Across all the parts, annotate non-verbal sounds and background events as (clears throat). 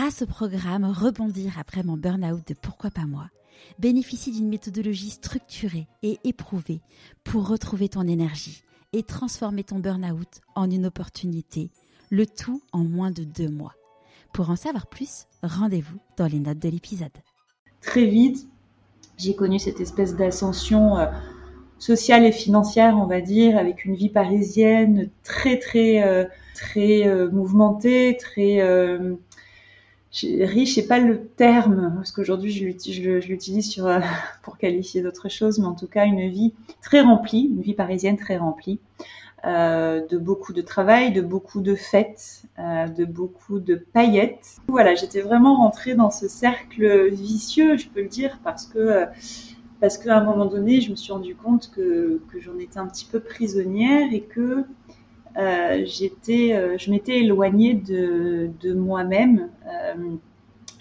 grâce au programme Rebondir après mon burn-out de Pourquoi pas moi, bénéficie d'une méthodologie structurée et éprouvée pour retrouver ton énergie et transformer ton burn-out en une opportunité, le tout en moins de deux mois. Pour en savoir plus, rendez-vous dans les notes de l'épisode. Très vite, j'ai connu cette espèce d'ascension euh, sociale et financière, on va dire, avec une vie parisienne très très euh, très euh, mouvementée, très riche, c'est pas le terme parce qu'aujourd'hui je l'utilise sur (laughs) pour qualifier d'autres choses, mais en tout cas une vie très remplie, une vie parisienne très remplie. Euh, de beaucoup de travail, de beaucoup de fêtes, euh, de beaucoup de paillettes. Voilà, j'étais vraiment rentrée dans ce cercle vicieux, je peux le dire, parce que parce qu'à un moment donné, je me suis rendu compte que, que j'en étais un petit peu prisonnière et que euh, j'étais, je m'étais éloignée de, moi-même.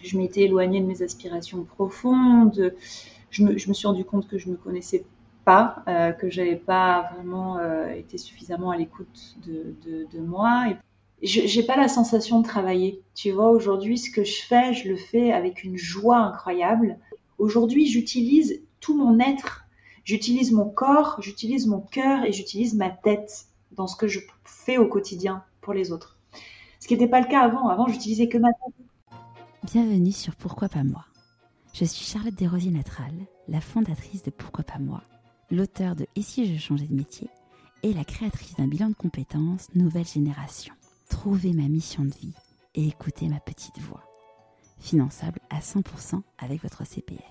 je m'étais éloignée de mes aspirations profondes. Je me, suis rendu compte que je me connaissais pas, euh, que j'avais pas vraiment euh, été suffisamment à l'écoute de, de, moi. Et j'ai pas la sensation de travailler. Tu vois, aujourd'hui, ce que je fais, je le fais avec une joie incroyable. Aujourd'hui, j'utilise tout mon être. J'utilise mon corps, j'utilise mon cœur et j'utilise ma tête dans ce que je fais au quotidien pour les autres. Ce qui n'était pas le cas avant. Avant, j'utilisais que ma tête. Bienvenue sur Pourquoi pas moi. Je suis Charlotte Desrosiers Natral, la fondatrice de Pourquoi pas moi l'auteur de Et si je changeais de métier et la créatrice d'un bilan de compétences Nouvelle Génération. Trouvez ma mission de vie et écoutez ma petite voix. Finançable à 100% avec votre CPF.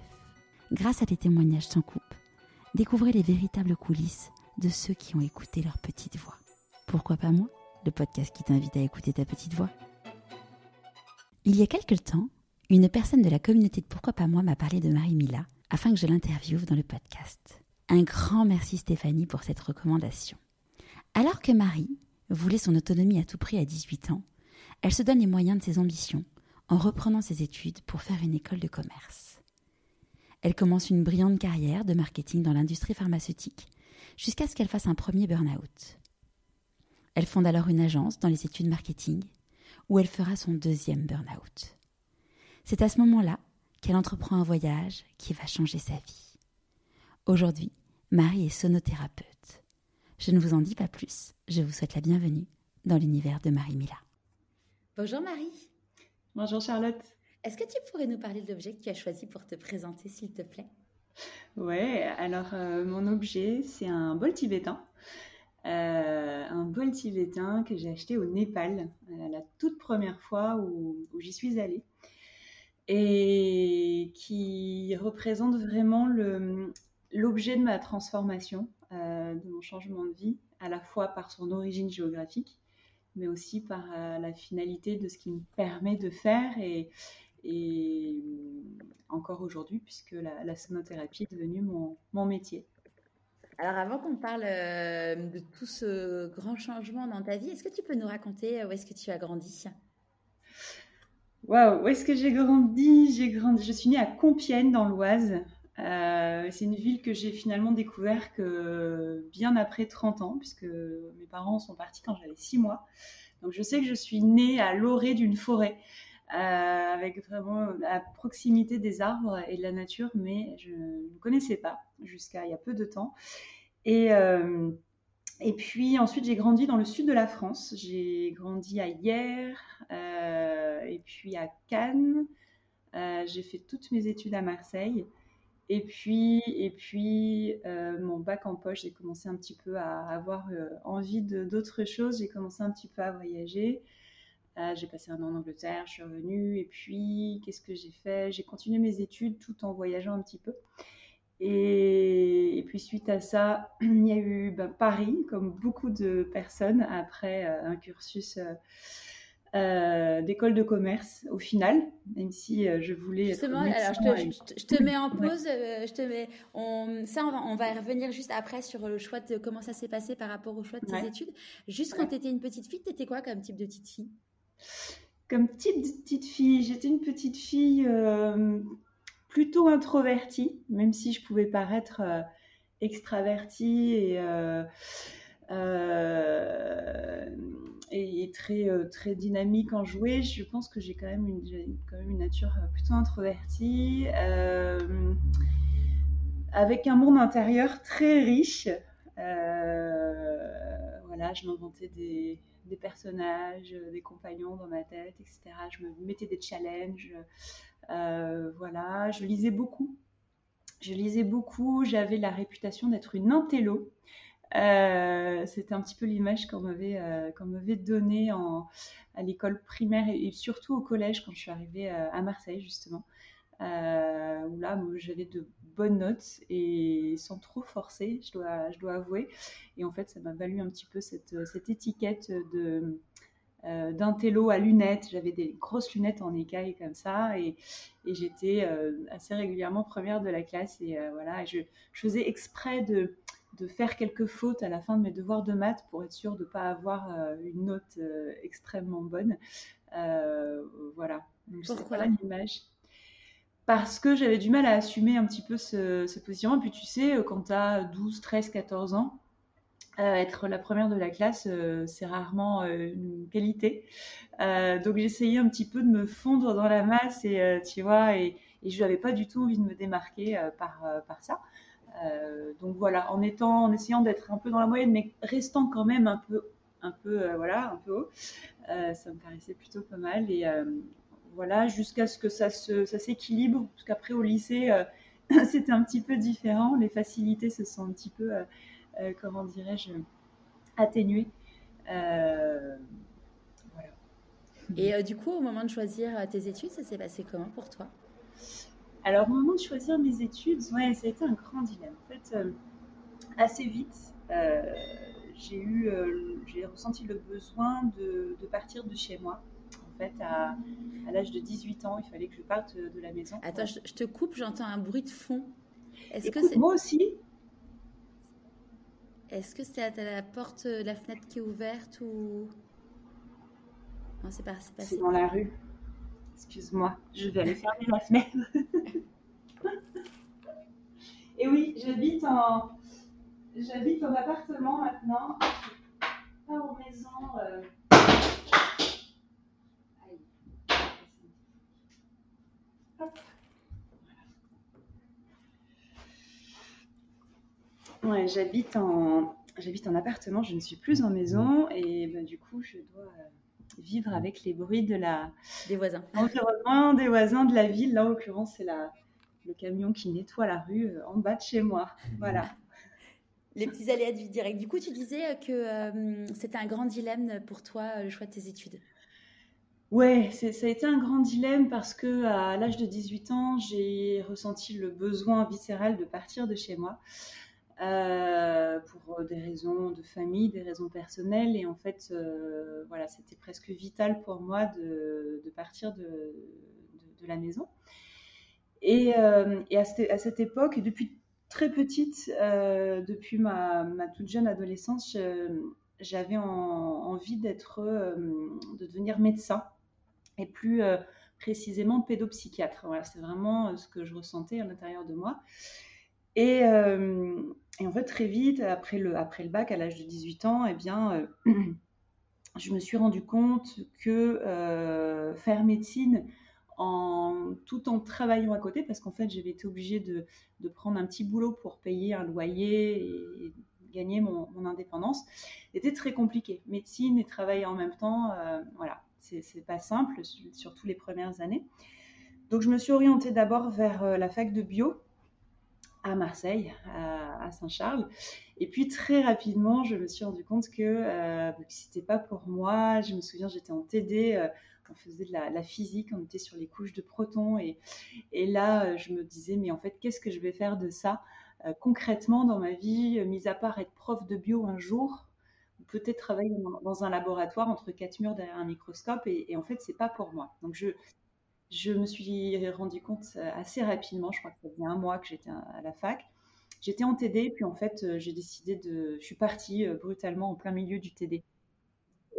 Grâce à des témoignages sans coupe, découvrez les véritables coulisses de ceux qui ont écouté leur petite voix. Pourquoi pas moi, le podcast qui t'invite à écouter ta petite voix? Il y a quelque temps, une personne de la communauté de Pourquoi pas moi m'a parlé de Marie Mila afin que je l'interviewe dans le podcast. Un grand merci Stéphanie pour cette recommandation. Alors que Marie voulait son autonomie à tout prix à 18 ans, elle se donne les moyens de ses ambitions en reprenant ses études pour faire une école de commerce. Elle commence une brillante carrière de marketing dans l'industrie pharmaceutique jusqu'à ce qu'elle fasse un premier burn-out. Elle fonde alors une agence dans les études marketing où elle fera son deuxième burn-out. C'est à ce moment-là qu'elle entreprend un voyage qui va changer sa vie. Aujourd'hui, Marie est sonothérapeute. Je ne vous en dis pas plus, je vous souhaite la bienvenue dans l'univers de Marie Mila. Bonjour Marie. Bonjour Charlotte. Est-ce que tu pourrais nous parler de l'objet que tu as choisi pour te présenter, s'il te plaît? Ouais, alors euh, mon objet, c'est un bol tibétain. Euh, un bol tibétain que j'ai acheté au Népal, euh, la toute première fois où j'y suis allée et qui représente vraiment l'objet de ma transformation, de mon changement de vie, à la fois par son origine géographique, mais aussi par la finalité de ce qui me permet de faire et, et euh, encore aujourd'hui, puisque la, sonothérapie est devenue mon, mon métier. Alors avant qu'on parle de tout ce grand changement dans ta vie, est-ce que tu peux nous raconter où est-ce que tu as grandi? Waouh, où est-ce que j'ai grandi? J'ai grandi, je suis née à Compiègne dans l'Oise. Euh, c'est une ville que j'ai finalement découvert que bien après 30 ans, puisque mes parents sont partis quand j'avais 6 mois. Donc je sais que je suis née à l'orée d'une forêt, euh, avec vraiment la proximité des arbres et de la nature, mais je ne connaissais pas jusqu'à il y a peu de temps. Et, euh, et puis ensuite j'ai grandi dans le sud de la France. J'ai grandi à Hyères, et puis à Cannes. j'ai fait toutes mes études à Marseille. Et puis, et puis euh, mon bac en poche, j'ai commencé un petit peu à avoir euh, envie d'autres choses. J'ai commencé un petit peu à voyager. Euh, j'ai passé un an en Angleterre, je suis revenue. Et puis, qu'est-ce que j'ai fait? J'ai continué mes études tout en voyageant un petit peu. Et, puis, suite à ça, (clears throat) il y a eu ben, Paris, comme beaucoup de personnes, après un cursus euh, d'école de commerce au final, même si euh, je voulais. Justement, alors je te, mets en pause. Euh, je te mets, on, ça, on va, on va, revenir juste après sur le choix de comment ça s'est passé par rapport au choix de tes études. Juste quand tu étais une petite fille, tu étais quoi comme type de petite fille? Comme type de petite fille, j'étais une petite fille plutôt introvertie, même si je pouvais paraître extravertie et et, très, très dynamique en jouer. Je pense que j'ai quand, même une, quand même une nature plutôt introvertie, avec un monde intérieur très riche. voilà, je m'inventais des, des personnages, euh, des compagnons dans ma tête, etc. Je me mettais des challenges. Euh, voilà, je lisais beaucoup. Je lisais beaucoup. J'avais la réputation d'être une intello. Euh, c'était un petit peu l'image qu'on m'avait qu'on m'avait donnée à l'école primaire et, surtout au collège quand je suis arrivée à Marseille justement. Où là j'avais de bonnes notes et sans trop forcer, je dois, je dois avouer. Et en fait, ça m'a valu un petit peu cette, cette étiquette de euh, d'un télo à lunettes. J'avais des grosses lunettes en écaille comme ça et, et j'étais euh, assez régulièrement première de la classe. Et euh, voilà, je, je, faisais exprès de, de, faire quelques fautes à la fin de mes devoirs de maths pour être sûre de ne pas avoir une note extrêmement bonne. voilà. Donc, Pourquoi l'image parce que j'avais du mal à assumer un petit peu ce, ce positionnement. Et puis tu sais, euh, quand tu as 12, 13, 14 ans, euh, être la première de la classe, euh, c'est rarement une qualité. donc j'essayais un petit peu de me fondre dans la masse et tu vois, et, je n'avais pas du tout envie de me démarquer par, ça. donc voilà, en étant, en essayant d'être un peu dans la moyenne, mais restant quand même un peu, un peu, voilà, un peu haut, ça me paraissait plutôt pas mal. Voilà, jusqu'à ce que ça, s'équilibre, parce qu'après au lycée, euh, (laughs) c'était un petit peu différent. Les facilités se sont un petit peu, euh, euh, comment dirais-je, atténuées. voilà. Et du coup, au moment de choisir tes études, ça s'est passé comment pour toi? Alors, au moment de choisir mes études, ouais, ça a été un grand dilemme. En fait, assez vite, j'ai eu, j'ai ressenti le besoin de, partir de chez moi fait, à, l'âge de 18 ans, il fallait que je parte de la maison. Attends, je, te coupe, j'entends un bruit de fond. Est-ce que c'est... Moi aussi. Est-ce que c'est à la porte, la fenêtre qui est ouverte ou... Non, c'est pas, c'est pas C'est dans la rue. Excuse-moi, je vais aller fermer la fenêtre. (laughs) Et oui, j'habite en, j'habite en appartement maintenant, pas en maison. Euh, Ouais, j'habite en, j'habite en appartement, je ne suis plus en maison et ben, du coup, je dois euh, vivre avec les bruits de la des voisins, l'environnement des voisins de la ville. Là, en l'occurrence, c'est la le camion qui nettoie la rue euh, en bas de chez moi. Voilà. Les petits aléas du direct. Du coup, tu disais que euh, c'était un grand dilemme pour toi le choix de tes études. Ouais, ça a été un grand dilemme parce que à l'âge de 18 ans, j'ai ressenti le besoin viscéral de partir de chez moi. Euh, pour des raisons de famille, des raisons personnelles. Et en fait, euh, voilà, c'était presque vital pour moi de, partir de, la maison. Et, euh, et à, cette, à, cette, époque, depuis très petite, depuis ma, ma, toute jeune adolescence, j'avais envie d'être, de devenir médecin et plus précisément pédopsychiatre. Voilà, c'est vraiment ce que je ressentais à l'intérieur de moi. Et, et en fait, très vite, après le, après le bac, à l'âge de 18 ans, eh bien, euh, (clears throat) je me suis rendu compte que euh, faire médecine en, tout en travaillant à côté, parce qu'en fait, j'avais été obligée de, de, prendre un petit boulot pour payer un loyer et, gagner mon, mon, indépendance, était très compliqué. Médecine et travailler en même temps, euh, voilà, c'est pas simple, surtout les premières années. Donc, je me suis orientée d'abord vers la fac de bio, à Marseille, à, Saint-Charles. Et puis très rapidement, je me suis rendu compte que, euh, bah, c'était pas pour moi. Je me souviens, j'étais en TD, euh, on faisait de la, physique, on était sur les couches de protons. Et, et là, euh, je me disais, mais en fait, qu'est-ce que je vais faire de ça euh, concrètement dans ma vie, mis à part être prof de bio un jour peut-être travailler dans, un laboratoire entre quatre murs derrière un microscope et, et en fait c'est pas pour moi. Donc je, je me suis rendu compte euh, assez rapidement, je crois que ça faisait un mois que j'étais à la fac. J'étais en TD, puis en fait, euh, j'ai décidé de. Je suis partie euh, brutalement en plein milieu du TD.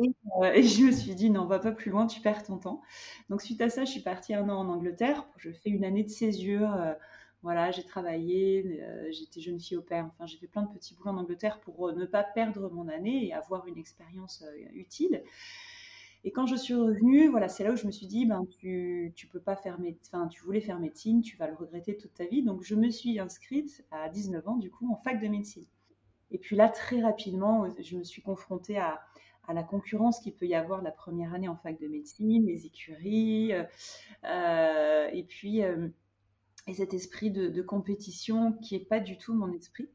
Et, je me suis dit, non, va pas plus loin, tu perds ton temps. Donc, suite à ça, je suis partie un an en Angleterre. Je fais une année de césure voilà, j'ai travaillé, j'étais jeune fille au père, enfin j'ai fait plein de petits boulots en Angleterre pour ne pas perdre mon année et avoir une expérience utile. Et quand je suis revenue, voilà, c'est là où je me suis dit, ben, tu, tu peux pas faire médecine, tu voulais faire médecine, tu vas le regretter toute ta vie. Donc, je me suis inscrite à 19 ans, du coup, en fac de médecine. Et puis là, très rapidement, je me suis confrontée à, la concurrence qu'il peut y avoir la première année en fac de médecine, les écuries, euh, euh et puis euh, et cet esprit de, compétition qui est pas du tout mon esprit.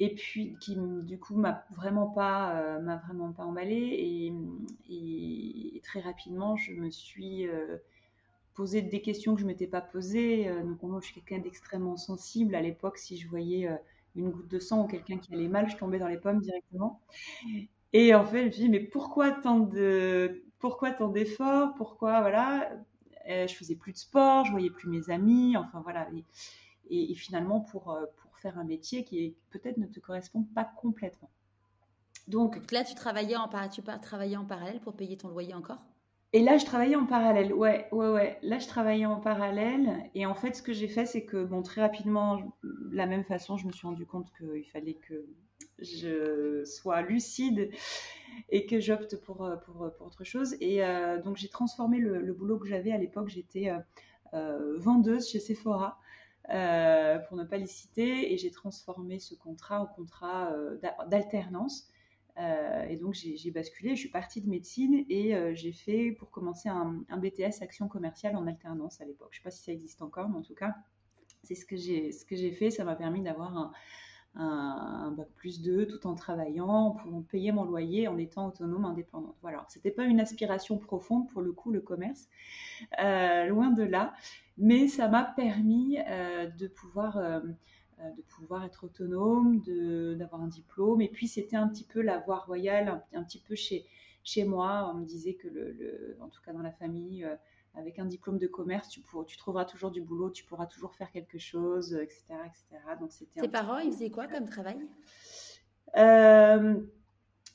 Et puis qui du coup m'a vraiment pas euh, m'a vraiment pas emballé. Et, et, très rapidement je me suis euh, posé des questions que je m'étais pas posées. Euh, donc moi je suis quelqu'un d'extrêmement sensible. À l'époque si je voyais une goutte de sang ou quelqu'un qui allait mal je tombais dans les pommes directement. Et en fait je me suis dit mais pourquoi tant de pourquoi tant d'efforts? Pourquoi voilà? Je faisais plus de sport je voyais plus mes amis enfin voilà et, et, et finalement pour, euh, pour faire un métier qui peut-être ne te correspond pas complètement. Donc, Donc là, tu travaillais, en, tu travaillais en parallèle pour payer ton loyer encore? Et là, je travaillais en parallèle. Ouais, ouais, ouais. Là, je travaillais en parallèle. Et en fait, ce que j'ai fait, c'est que, bon, très rapidement, de la même façon, je me suis rendu compte qu'il fallait que je sois lucide et que j'opte pour, euh, pour, pour autre chose. Et euh, donc, j'ai transformé le, boulot que j'avais à l'époque. J'étais euh, euh, vendeuse chez Sephora. Euh, pour ne pas les citer, et j'ai transformé ce contrat en contrat euh, d'alternance. Euh, et donc j'ai basculé, je suis partie de médecine et euh, j'ai fait pour commencer un, BTS action commerciale en alternance à l'époque. Je ne sais pas si ça existe encore, mais en tout cas, c'est ce que j'ai fait. Ça m'a permis d'avoir un, un, bac plus 2 tout en travaillant, en pouvant payer mon loyer, en étant autonome, indépendante. Voilà, c'était pas une aspiration profonde pour le coup, le commerce, euh, loin de là, mais ça m'a permis euh, de pouvoir euh, de pouvoir être autonome, d'avoir un diplôme. Et puis c'était un petit peu la voie royale, un, petit peu chez moi. On me disait que en tout cas dans la famille avec un diplôme de commerce, tu, pour, tu trouveras toujours du boulot, tu pourras toujours faire quelque chose, etc. etc. Donc, c'était Tes parents, ils faisaient quoi comme travail? Euh,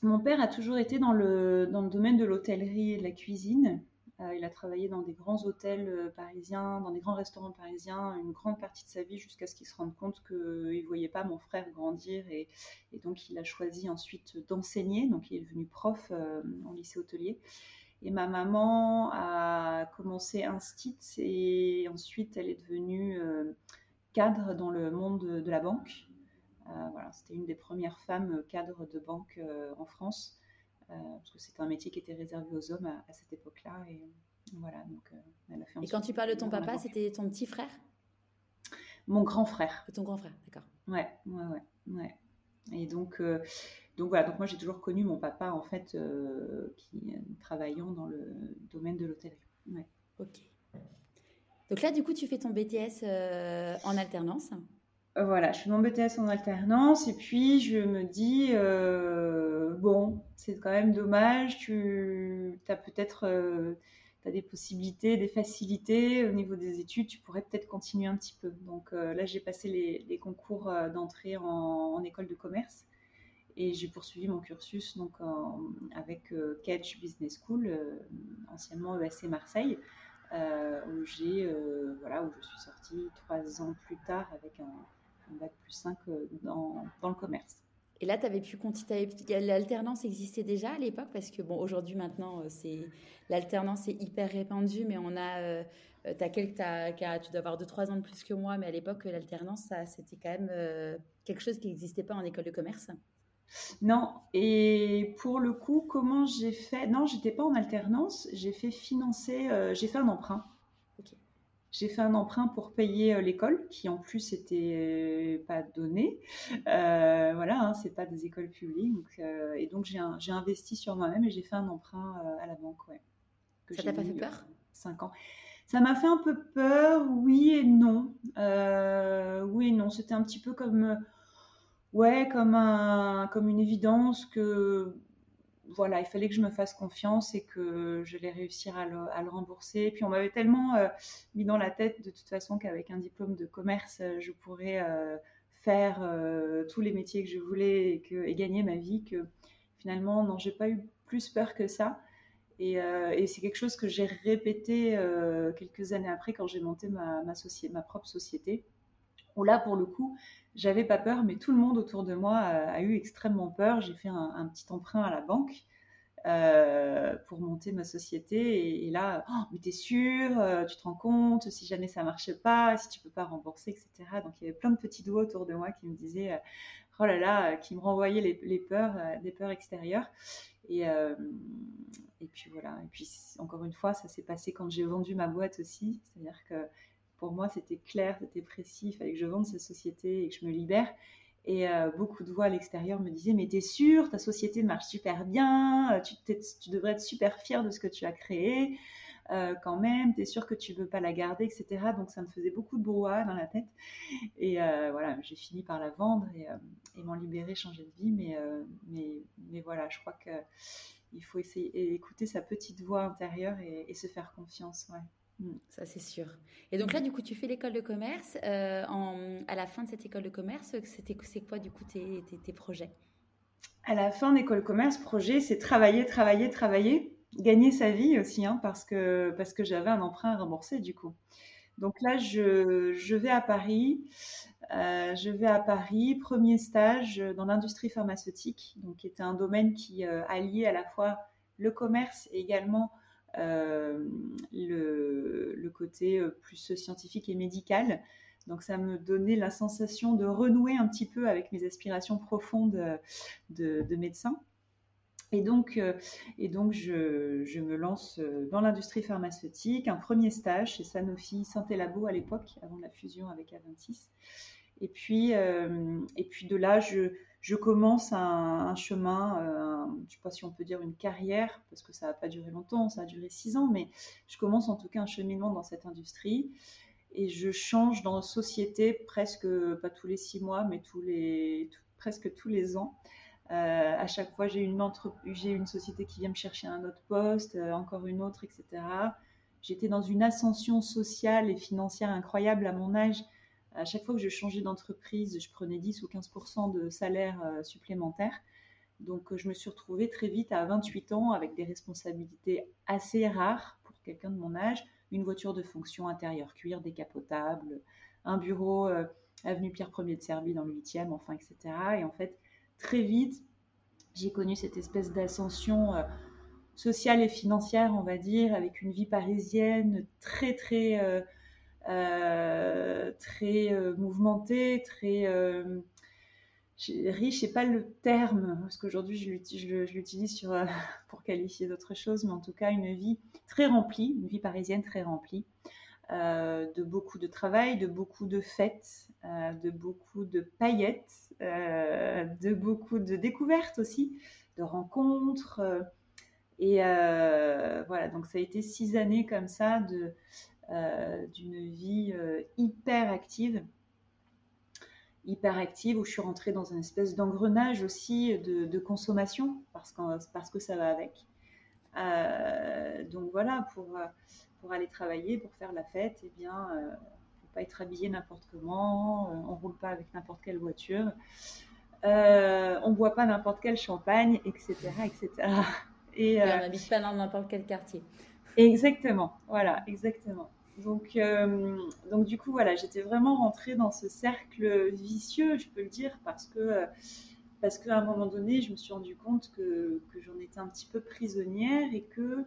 Mon père a toujours été dans le, dans le domaine de l'hôtellerie et de la cuisine. Euh, il a travaillé dans des grands hôtels euh, parisiens, dans des grands restaurants parisiens, une grande partie de sa vie jusqu'à ce qu'il se rende compte qu'il ne voyait pas mon frère grandir et, et, donc il a choisi ensuite d'enseigner. Donc il est devenu prof euh, en lycée hôtelier. Et ma maman a commencé Instit et ensuite elle est devenue euh, cadre dans le monde de, la banque. Euh, voilà, c'était une des premières femmes cadres de banque euh, en France, euh, parce que c'était un métier qui était réservé aux hommes à, à cette époque-là. Et voilà, donc elle a fait. Et quand tu parles de ton papa, c'était ton petit frère? Mon grand frère. Ton grand frère, d'accord. Ouais, ouais, ouais, ouais. Et donc, euh, donc voilà, donc moi j'ai toujours connu mon papa en fait euh, qui travaillant dans le domaine de l'hôtellerie. Ouais. Ok. Donc là, du coup, tu fais ton BTS euh, en alternance. Voilà, je fais mon BTS en alternance et puis je me dis euh, bon, c'est quand même dommage. Tu as peut-être as des possibilités, des facilités au niveau des études. Tu pourrais peut-être continuer un petit peu. Donc là, j'ai passé les, les concours d'entrée en, en école de commerce et j'ai poursuivi mon cursus donc avec euh, Catch Business School, euh, anciennement ESC Marseille, euh, où j'ai euh, voilà où je suis sortie trois ans plus tard avec un, bac plus 5 dans, le commerce. Et là, tu avais pu continuer. L'alternance existait déjà à l'époque? Parce que bon, aujourd'hui maintenant, c'est l'alternance est hyper répandue, mais on a, euh, as quelques, tu dois avoir 2-3 ans de plus que moi, mais à l'époque, l'alternance, c'était quand même euh, quelque chose qui n'existait pas en école de commerce. Non, et pour le coup, comment j'ai fait? Non, j'étais pas en alternance, j'ai fait financer, euh, j'ai fait un emprunt. Okay. J'ai fait un emprunt pour payer euh, l'école, qui en plus était pas donné. Euh, voilà, hein, c'est pas des écoles publiques, donc, euh, et donc j'ai investi sur moi-même et j'ai fait un emprunt euh, à la banque, ouais. Ça t'a pas fait peur? 5 ans. Ça m'a fait un peu peur, oui et non. oui et non, c'était un petit peu comme ouais, comme un, comme une évidence que voilà, il fallait que je me fasse confiance et que je vais réussir à le, à le rembourser. Puis on m'avait tellement euh, mis dans la tête de toute façon qu'avec un diplôme de commerce, euh, je pourrais euh, faire tous les métiers que je voulais et, gagner ma vie que finalement, non, j'ai pas eu plus peur que ça. Et, c'est quelque chose que j'ai répété quelques années après quand j'ai monté ma propre société où là, pour le coup, j'avais pas peur, mais tout le monde autour de moi a, eu extrêmement peur. J'ai fait un, petit emprunt à la banque euh, pour monter ma société. Et, là, oh, mais t'es sûr euh, Tu te rends compte Si jamais ça marchait pas, si tu peux pas rembourser, etc. Donc il y avait plein de petits doigts autour de moi qui me disaient, euh, oh là là, qui me renvoyaient les, les peurs, des peurs extérieures. Et, et puis voilà. Et puis encore une fois, ça s'est passé quand j'ai vendu ma boîte aussi. C'est-à-dire que pour moi, c'était clair, c'était précis. Il fallait que je vende cette société et que je me libère. Et euh, beaucoup de voix à l'extérieur me disaient Mais t'es sûr, ta société marche super bien, euh, tu, devrais être super fier de ce que tu as créé, euh, quand même, t'es sûr que tu veux pas la garder, etc. Donc ça me faisait beaucoup de brouhaha dans la tête. Et voilà, j'ai fini par la vendre et, m'en libérer, changer de vie. Mais, voilà, je crois que il faut essayer d'écouter sa petite voix intérieure et, se faire confiance. Mm. Ça, c'est sûr. Et donc là, du coup, tu fais l'école de commerce. Euh, en, à la fin de cette école de commerce, c'est quoi, du coup, tes, tes, projets? À la fin d'école de commerce, projet, c'est travailler, travailler, travailler, gagner sa vie aussi, hein, parce que, parce que j'avais un emprunt à rembourser, du coup. Donc là, je, je vais à Paris. Euh, je vais à Paris, premier stage dans l'industrie pharmaceutique, donc qui était un domaine qui euh, alliait à la fois le commerce et également le, le, côté euh, plus scientifique et médical. Donc ça me donnait la sensation de renouer un petit peu avec mes aspirations profondes de, de médecin. Et donc, euh, et donc je, je, me lance dans l'industrie pharmaceutique, un premier stage chez Sanofi Saint-Elabo à l'époque, avant la fusion avec Aventis. Et puis, euh, et puis de là, je, je commence un, chemin, euh, je ne sais pas si on peut dire une carrière, parce que ça n'a pas duré longtemps, ça a duré six ans, mais je commence en tout cas un cheminement dans cette industrie et je change dans société presque, pas tous les six mois, mais tous les, presque tous les ans. Euh, à chaque fois, j'ai une, j'ai une société qui vient me chercher un autre poste, euh, encore une autre, etc. J'étais dans une ascension sociale et financière incroyable à mon âge à chaque fois que je changeais d'entreprise, je prenais 10 ou 15% de salaire euh, supplémentaire. Donc euh, je me suis retrouvée très vite à 28 ans avec des responsabilités assez rares pour quelqu'un de mon âge, une voiture de fonction intérieure cuir décapotable, un bureau euh, avenue Pierre Ier de Serbie dans le 8e, enfin etc. Et en fait, très vite, j'ai connu cette espèce d'ascension sociale et financière, on va dire, avec une vie parisienne très très euh, très euh, mouvementé, très euh, riche, c'est pas le terme, parce qu'aujourd'hui je l'utilise (laughs) pour qualifier d'autres choses, mais en tout cas une vie très remplie, une vie parisienne très remplie, euh, de beaucoup de travail, de beaucoup de fêtes, euh, de beaucoup de paillettes, euh, de beaucoup de découvertes aussi, de rencontres. et voilà, donc ça a été six années comme ça de euh, d'une vie euh, hyper active hyper active où je suis rentrée dans une espèce d'engrenage aussi de, consommation parce, parce que ça va avec. Euh, donc voilà, pour, pour aller travailler, pour faire la fête, eh bien, euh, faut pas être habillé n'importe comment, on roule pas avec n'importe quelle voiture, euh, on boit pas n'importe quel champagne, etc., etc. Et, on n'habite pas dans n'importe quel quartier. Exactement, voilà, exactement. Donc, euh, donc du coup, voilà, j'étais vraiment rentrée dans ce cercle vicieux, je peux le dire, parce que parce qu'à un moment donné, je me suis rendu compte que, que j'en étais un petit peu prisonnière et que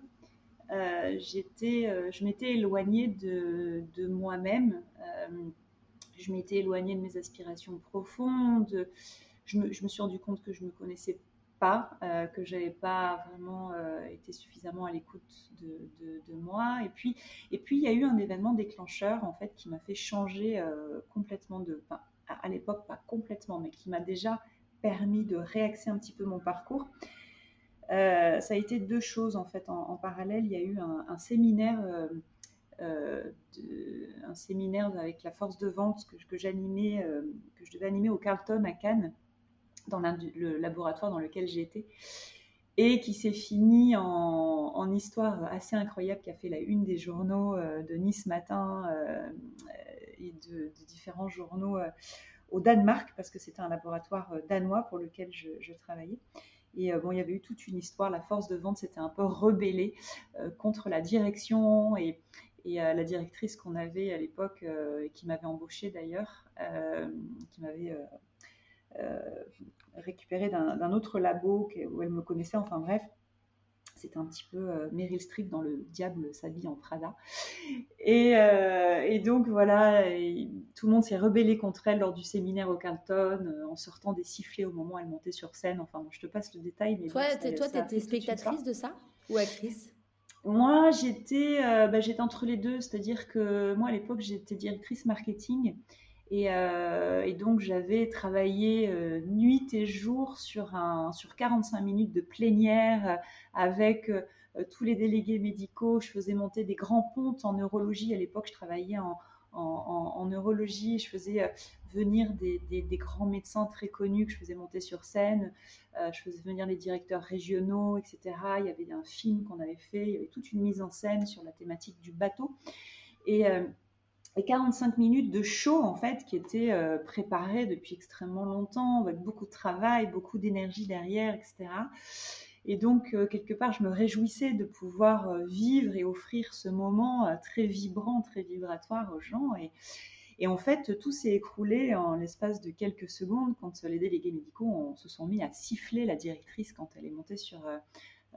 euh, j'étais, euh, je m'étais éloignée de, de moi-même. Euh, je m'étais éloignée de mes aspirations profondes. Je me, je me, suis rendu compte que je me connaissais euh, que j'avais pas vraiment euh, été suffisamment à l'écoute de, moi. Et puis, et puis il y a eu un événement déclencheur en fait qui m'a fait changer euh, complètement de, à, l'époque pas complètement, mais qui m'a déjà permis de réaxer un petit peu mon parcours. Ça a été deux choses en fait en, parallèle. Il y a eu un, séminaire. Un séminaire avec la force de vente que j'animais, que je devais animer au Carlton à Cannes, dans le laboratoire dans lequel j'étais et qui s'est fini en, histoire assez incroyable qui a fait la une des journaux euh, de Nice Matin euh, et de, différents journaux euh, au Danemark parce que c'était un laboratoire euh, danois pour lequel je, travaillais. Et euh, bon, il y avait eu toute une histoire. La force de vente s'était un peu rebellée contre la direction et, Et la directrice qu'on avait à l'époque, qui m'avait embauchée d'ailleurs, qui m'avait récupéré d'un autre labo où elle me connaissait, enfin bref, c'est un petit peu euh, Meryl Streep dans Le Diable s'habille en Prada. Et, euh, donc voilà, tout le monde s'est rebellé contre elle lors du séminaire au Carlton, euh, en sortant des sifflets au moment où elle montait sur scène. Enfin, je te passe le détail. Mais toi, tu étais spectatrice de ça ou actrice? Moi, j'étais bah, j'étais entre les deux, c'est-à-dire que moi, à l'époque, j'étais directrice marketing euh, et, donc j'avais travaillé euh, nuit et jour sur, un, sur 45 minutes de plénière euh, avec tous les délégués médicaux. Je faisais monter des grands pontes en neurologie. À l'époque, je travaillais en, en, neurologie. Je faisais venir des, des, grands médecins très connus que je faisais monter sur scène. je faisais venir les directeurs régionaux, etc. Il y avait un film qu'on avait fait. Il y avait toute une mise en scène sur la thématique du bateau. Et et 45 minutes de show en fait qui était euh, préparé depuis extrêmement longtemps avec beaucoup de travail, beaucoup d'énergie derrière, etc. Et donc euh, quelque part je me réjouissais de pouvoir euh, vivre et offrir ce moment très vibrant, très vibratoire aux gens et et en fait, tout s'est écroulé en l'espace de quelques secondes quand les délégués médicaux se sont mis à siffler la directrice quand elle est montée sur,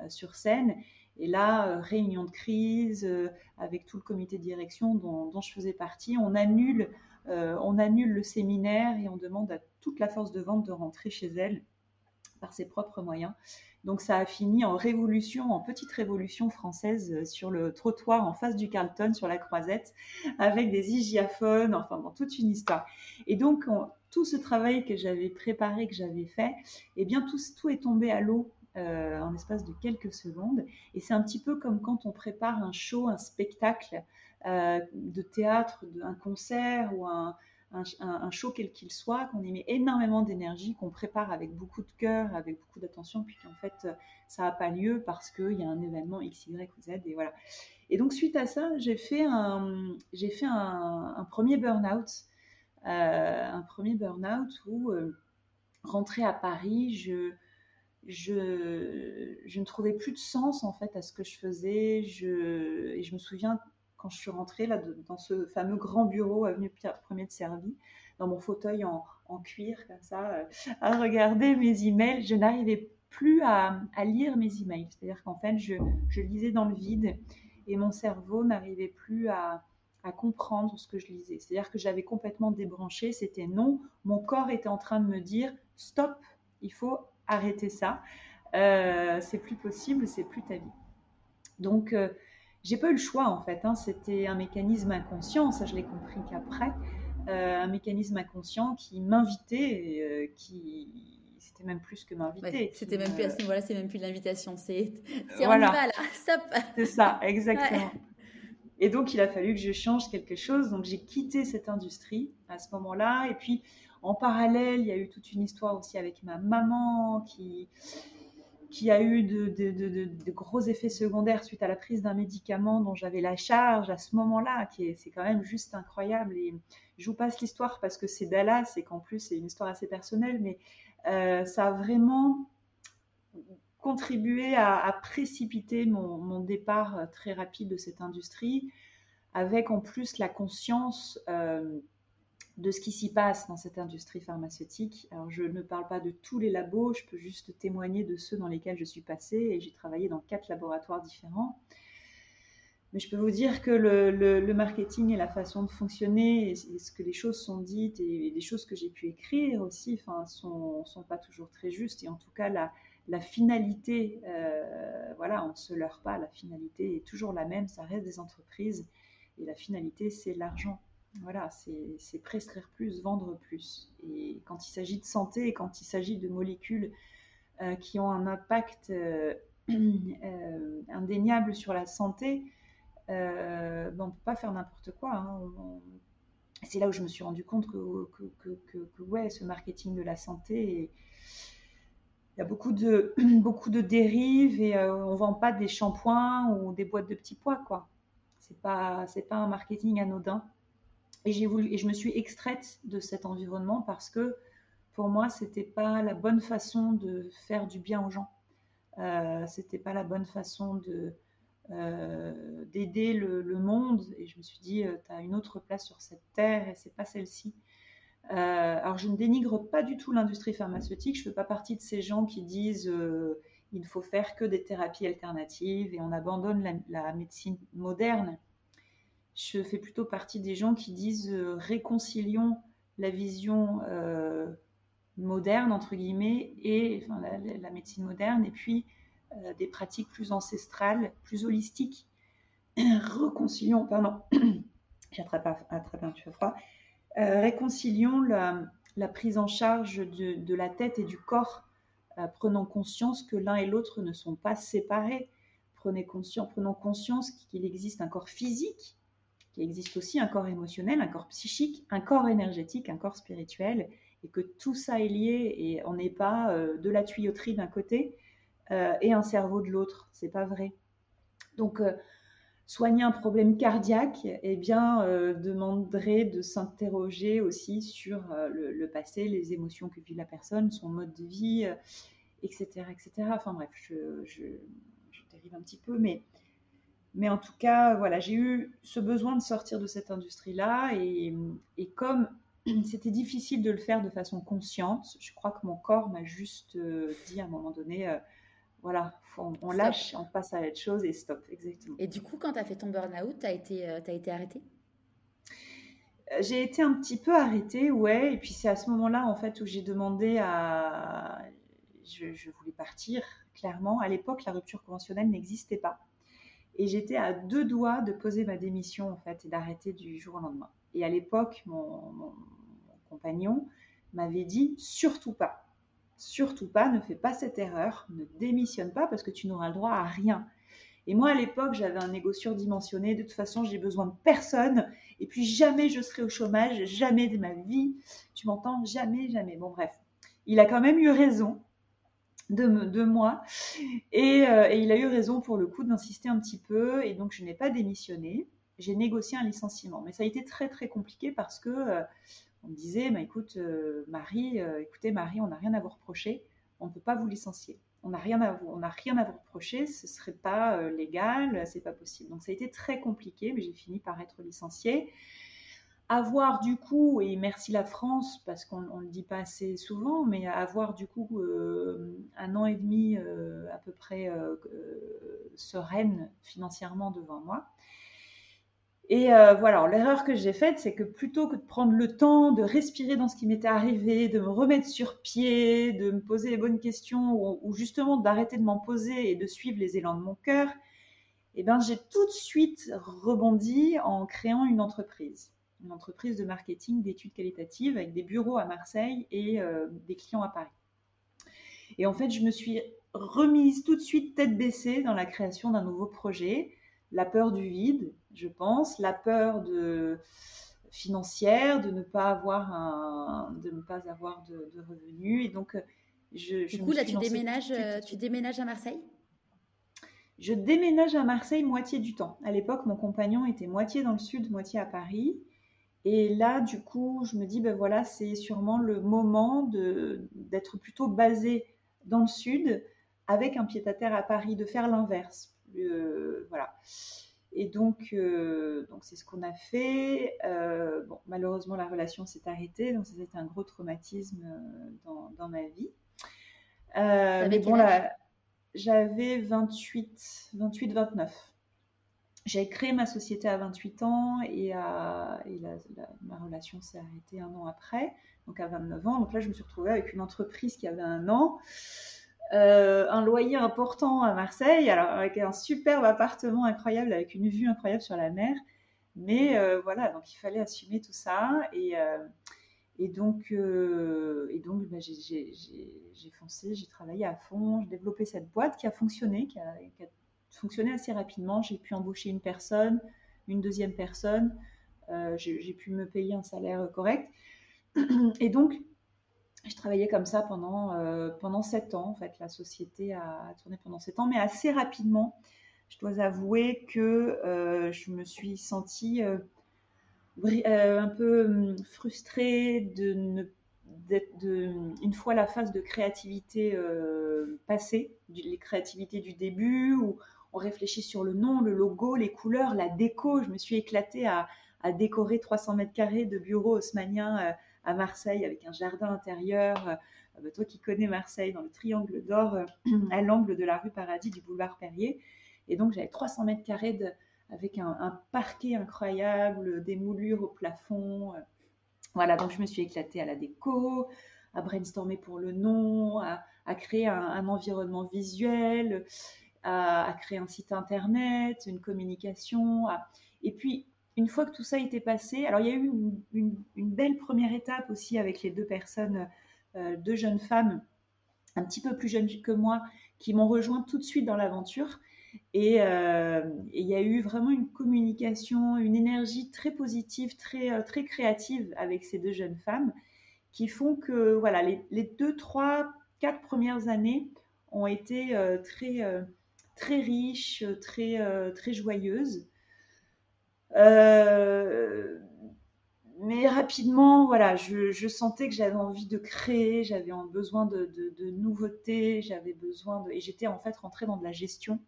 sur scène. Et là, euh, réunion de crise euh, avec tout le comité de direction dont, je faisais partie, on annule, euh, on annule le séminaire et on demande à toute la force de vente de rentrer chez elle par ses propres moyens. Donc ça a fini en révolution, en petite révolution française sur le trottoir en face du Carlton, sur la croisette, avec des hygiaphones, enfin dans toute une histoire. Et donc tout ce travail que j'avais préparé, que j'avais fait, eh bien tout, tout est tombé à l'eau euh, en espace de quelques secondes. Et c'est un petit peu comme quand on prépare un show, un spectacle euh, de théâtre, un concert ou un, show quel qu'il soit, qu'on y met énormément d'énergie, qu'on prépare avec beaucoup de cœur, avec beaucoup d'attention, puis qu'en fait ça n'a pas lieu parce qu'il y a un événement X, Y ou Z, et voilà. Et donc suite à ça, j'ai fait un, j'ai fait un, premier burn-out, euh, un premier burn-out où euh, rentré à Paris, je je, ne trouvais plus de sens en fait à ce que je faisais. Et je me souviens quand je suis rentrée là dans ce fameux grand bureau avenue Pierre Premier de Servi, dans mon fauteuil en, cuir comme ça, euh, à regarder mes emails, je n'arrivais plus à, lire mes emails. C'est-à-dire qu'en fait, je, je, lisais dans le vide et mon cerveau n'arrivait plus à, à comprendre ce que je lisais. C'est-à-dire que j'avais complètement débranché. C'était non. Mon corps était en train de me dire stop. Il faut arrêter ça. Euh, c'est plus possible, c'est plus ta vie. Donc, euh, j'ai pas eu le choix en fait. Hein. C'était un mécanisme inconscient, ça je l'ai compris qu'après. Euh, un mécanisme inconscient qui m'invitait, qui c'était même plus que m'inviter. c'était même plus voilà, c'est même plus de l'invitation, c'est c'est voilà. on là, (laughs) stop. C'est ça, exactement. Et donc il a fallu que je change quelque chose. Donc j'ai quitté cette industrie à ce moment-là. Et puis en parallèle, il y a eu toute une histoire aussi avec ma maman qui, qui a eu de, gros effets secondaires suite à la prise d'un médicament dont j'avais la charge à ce moment-là, qui est, c'est quand même juste incroyable. Je vous passe l'histoire parce que c'est Dallas et qu'en plus c'est une histoire assez personnelle, mais euh, ça a vraiment contribué à, précipiter mon, départ très rapide de cette industrie, avec en plus la conscience euh, de ce qui s'y passe dans cette industrie pharmaceutique. Alors, je ne parle pas de tous les labos, je peux juste témoigner de ceux dans lesquels je suis passée et j'ai travaillé dans quatre laboratoires différents. Mais je peux vous dire que le, marketing et la façon de fonctionner, ce que les choses sont dites et, les choses que j'ai pu écrire aussi, enfin, sont, sont pas toujours très justes. Et en tout cas, la, la finalité, euh, voilà, on ne se leurre pas, la finalité est toujours la même, ça reste des entreprises. Et la finalité, c'est l'argent. Voilà, c'est prescrire plus, vendre plus. Et quand il s'agit de santé et quand il s'agit de molécules euh, qui ont un impact euh, (clears throat) euh, indéniable sur la santé, ben, on ne peut pas faire n'importe quoi. Hein. C'est là où je me suis rendu compte que, que, ouais, ce marketing de la santé, il y a beaucoup de, (clears throat) dérives et on ne vend pas des shampoings ou des boîtes de petits pois. Ce n'est pas un marketing anodin. Et j'ai voulu, et je me suis extraite de cet environnement parce que pour moi, c'était pas la bonne façon de faire du bien aux gens. Euh, c'était pas la bonne façon de, d'aider le, monde. Et je me suis dit, tu as une autre place sur cette terre et c'est pas celle-ci. alors, je ne dénigre pas du tout l'industrie pharmaceutique. Je ne fais pas partie de ces gens qui disent il ne faut faire que des thérapies alternatives et on abandonne la, médecine moderne. Je fais plutôt partie des gens qui disent réconcilions la vision moderne, entre guillemets, et la, médecine moderne, et puis euh, des pratiques plus ancestrales, plus holistiques. (coughs) Réconcilions, pardon, (coughs) j'attrape un tu froid. Euh, réconcilions la, prise en charge de, la tête et du corps, euh, prenant conscience que l'un et l'autre ne sont pas séparés. Prenez conscience, prenons conscience qu'il existe un corps physique, qu'il existe aussi un corps émotionnel, un corps psychique, un corps énergétique, un corps spirituel, et que tout ça est lié et on n'est pas euh, de la tuyauterie d'un côté euh, et un cerveau de l'autre. C'est pas vrai. Donc, euh, soigner un problème cardiaque, eh bien, demanderait de s'interroger aussi sur le, passé, les émotions que vit la personne, son mode de vie, etc., etc. Enfin bref, je, je, dérive un petit peu, mais mais en tout cas, voilà, j'ai eu ce besoin de sortir de cette industrie-là et, et comme (clears throat) c'était difficile de le faire de façon consciente. Je crois que mon corps m'a juste euh, dit à un moment donné, euh, voilà, on, lâche, on passe à autre chose et stop, exactement. Et du coup, quand tu as fait ton burn-out, tu as été, euh, as été arrêtée? J'ai été un petit peu arrêtée, ouais. Et puis c'est à ce moment-là, en fait, où j'ai demandé à... Je, je voulais partir, clairement. À l'époque, la rupture conventionnelle n'existait pas. Et j'étais à deux doigts de poser ma démission, en fait, et d'arrêter du jour au lendemain. Et à l'époque, mon, compagnon m'avait dit surtout pas, surtout pas, ne fais pas cette erreur, ne démissionne pas parce que tu n'auras le droit à rien. Et moi, à l'époque, j'avais un égo surdimensionné. De toute façon, j'ai besoin de personne. Et puis, jamais je serai au chômage, jamais de ma vie. Tu m'entends? Jamais, jamais. Bon, bref. Il a quand même eu raison de, moi. Et, euh, et, il a eu raison pour le coup d'insister un petit peu. Et donc, je n'ai pas démissionné j'ai négocié un licenciement. Mais ça a été très très compliqué parce que euh, on me disait, bah, écoute euh, Marie, écoutez Marie, on n'a rien à vous reprocher, on ne peut pas vous licencier. On n'a rien à vous, on rien à vous reprocher, ce serait pas légal, c'est pas possible. Donc ça a été très compliqué, mais j'ai fini par être licenciée. Avoir du coup, et merci la France, parce qu'on ne le dit pas assez souvent, mais avoir du coup un an et demi à peu près sereine financièrement devant moi. Et euh, voilà, l'erreur que j'ai faite, c'est que plutôt que de prendre le temps de respirer dans ce qui m'était arrivé, de me remettre sur pied, de me poser les bonnes questions, ou, justement d'arrêter de m'en poser et de suivre les élans de mon cœur, eh ben, j'ai tout de suite rebondi en créant une entreprise. Une entreprise de marketing d'études qualitatives avec des bureaux à Marseille et euh, des clients à Paris. Et en fait, je me suis remise tout de suite tête baissée dans la création d'un nouveau projet la peur du vide, je pense, la peur de financière, de ne pas avoir un, de ne pas avoir de, revenus. Et donc, je, du coup, là, tu déménages, euh, tu déménages à Marseille? Je déménage à Marseille moitié du temps. À l'époque, mon compagnon était moitié dans le sud, moitié à Paris. Et là, du coup, je me dis, ben voilà, c'est sûrement le moment d'être plutôt basé dans le sud, avec un pied-à-terre à Paris, de faire l'inverse euh, voilà. Et donc, euh, donc c'est ce qu'on a fait. Euh, bon, malheureusement, la relation s'est arrêtée, donc ça a été un gros traumatisme dans, ma vie. mais bon, j'avais 28, 28, 29. J'ai créé ma société à 28 ans et, ma relation s'est arrêtée un an après, donc à 29 ans. Donc là, je me suis retrouvée avec une entreprise qui avait un an. Euh, un loyer important à Marseille, alors avec un superbe appartement incroyable, avec une vue incroyable sur la mer. Mais euh, voilà, donc il fallait assumer tout ça. Et, euh, donc, bah, j'ai foncé, j'ai travaillé à fond, j'ai développé cette boîte qui a fonctionné, qui a fonctionné assez rapidement. J'ai pu embaucher une personne, une deuxième personne. j'ai pu me payer un salaire correct. Et donc, je travaillais comme ça pendant, euh, pendant sept ans. En fait, la société a, tourné pendant sept ans, mais assez rapidement, je dois avouer que euh, je me suis sentie euh, un peu hum, frustrée de ne de, une fois la phase de créativité passée, les créativités du début, où on réfléchit sur le nom, le logo, les couleurs, la déco. Je me suis éclatée à, décorer 300 mètres carrés de bureaux haussmanniens euh, à Marseille avec un jardin intérieur. Euh, bah, toi qui connais Marseille, dans le triangle d'or, euh, (clears throat) à l'angle de la rue Paradis du boulevard Perrier. Et donc j'avais 300 mètres carrés avec un, parquet incroyable, des moulures au plafond. Voilà, donc je me suis éclatée à la déco, à brainstormer pour le nom, à, créer un, environnement visuel à, créer un site internet, une communication. Et puis, une fois que tout ça été passé, alors il y a eu une, belle première étape aussi avec les deux personnes, euh, deux jeunes femmes, un petit peu plus jeunes que moi, qui m'ont rejoint tout de suite dans l'aventure. Et, euh, il y a eu vraiment une communication, une énergie très positive, très, euh, très créative avec ces deux jeunes femmes, qui font que voilà, les deux, trois, quatre premières années ont été très très riche, très, euh, très joyeuse. Euh, mais rapidement, voilà, je, sentais que j'avais envie de créer, j'avais besoin de, de, nouveautés, j'avais besoin de, et j'étais en fait rentrée dans de la gestion,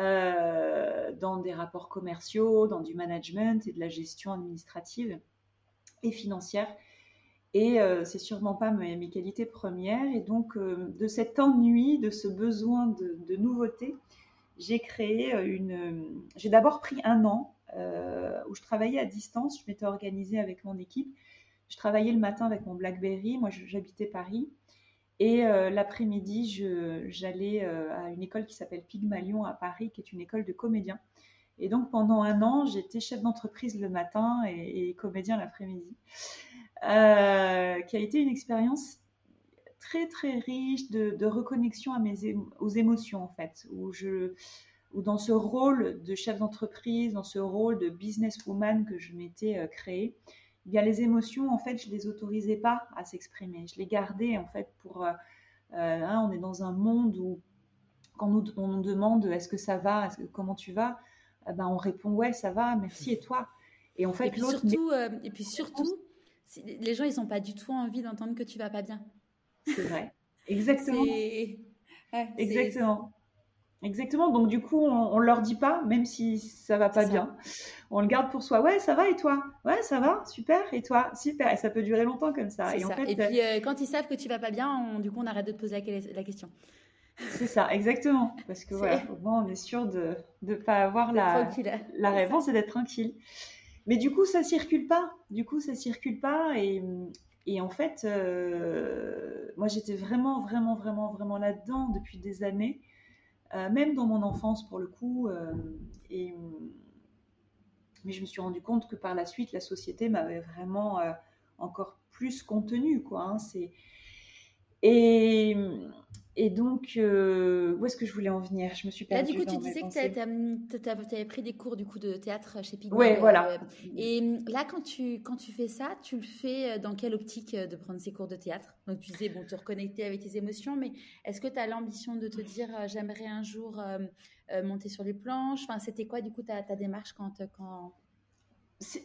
euh, dans des rapports commerciaux, dans du management et de la gestion administrative et financière. Et euh, c'est sûrement pas mes, qualités premières. Et donc, euh, de cet ennui, de ce besoin de, de nouveauté, j'ai créé euh, une. J'ai d'abord pris un an où je travaillais à distance. Je m'étais organisée avec mon équipe. Je travaillais le matin avec mon BlackBerry. Moi, j'habitais Paris. Et l'après-midi, j'allais à une école qui s'appelle Pygmalion à Paris, qui est une école de comédiens. Et donc pendant un an, j'étais chef d'entreprise le matin et comédien l'après-midi. Euh, qui a été une expérience très très riche de, reconnexion à mes aux émotions en fait, où je où dans ce rôle de chef d'entreprise, dans ce rôle de businesswoman que je m'étais euh, créé, eh bien les émotions en fait je les autorisais pas à s'exprimer, je les gardais en fait pour euh, hein, on est dans un monde où quand nous, on nous demande est-ce que ça va, comment tu vas, eh ben on répond ouais ça va, merci et toi? Et en fait et puis surtout, et puis surtout les gens, ils n'ont pas du tout envie d'entendre que tu vas pas bien. C'est vrai. Exactement. (laughs) Exactement. Exactement. Donc du coup, on, ne leur dit pas, même si ça va pas bien. On le garde pour soi. Ouais, ça va et toi? Ouais, ça va, super. Et toi? Super. Et ça peut durer longtemps comme ça. Et, En fait, et puis euh, quand ils savent que tu vas pas bien, du coup, on arrête de te poser la, question. (laughs) C'est ça, exactement. Parce que (laughs) voilà, au moins on est sûr de ne pas avoir la, la réponse et d'être tranquille. Mais du coup, ça circule pas. Du coup, ça circule pas. Et, en fait, euh, moi, j'étais vraiment, vraiment, vraiment, vraiment là-dedans depuis des années, euh, même dans mon enfance pour le coup. Euh, mais je me suis rendu compte que par la suite, la société m'avait vraiment encore plus contenu, quoi. Hein. c'est et et donc, euh, où est-ce que je voulais en venir? Je me suis perdue. Là, du coup, tu disais que tu avais pris des cours du coup de théâtre chez Pignon. Oui, voilà. Euh, et hum, là, quand tu, quand tu fais ça, tu le fais euh, dans quelle optique de prendre ces cours de théâtre? Donc, tu disais, bon, te reconnecter avec tes émotions, mais est-ce que tu as l'ambition de te dire, j'aimerais un jour monter sur les planches? Enfin, c'était quoi, du coup, ta, ta démarche quand, quand,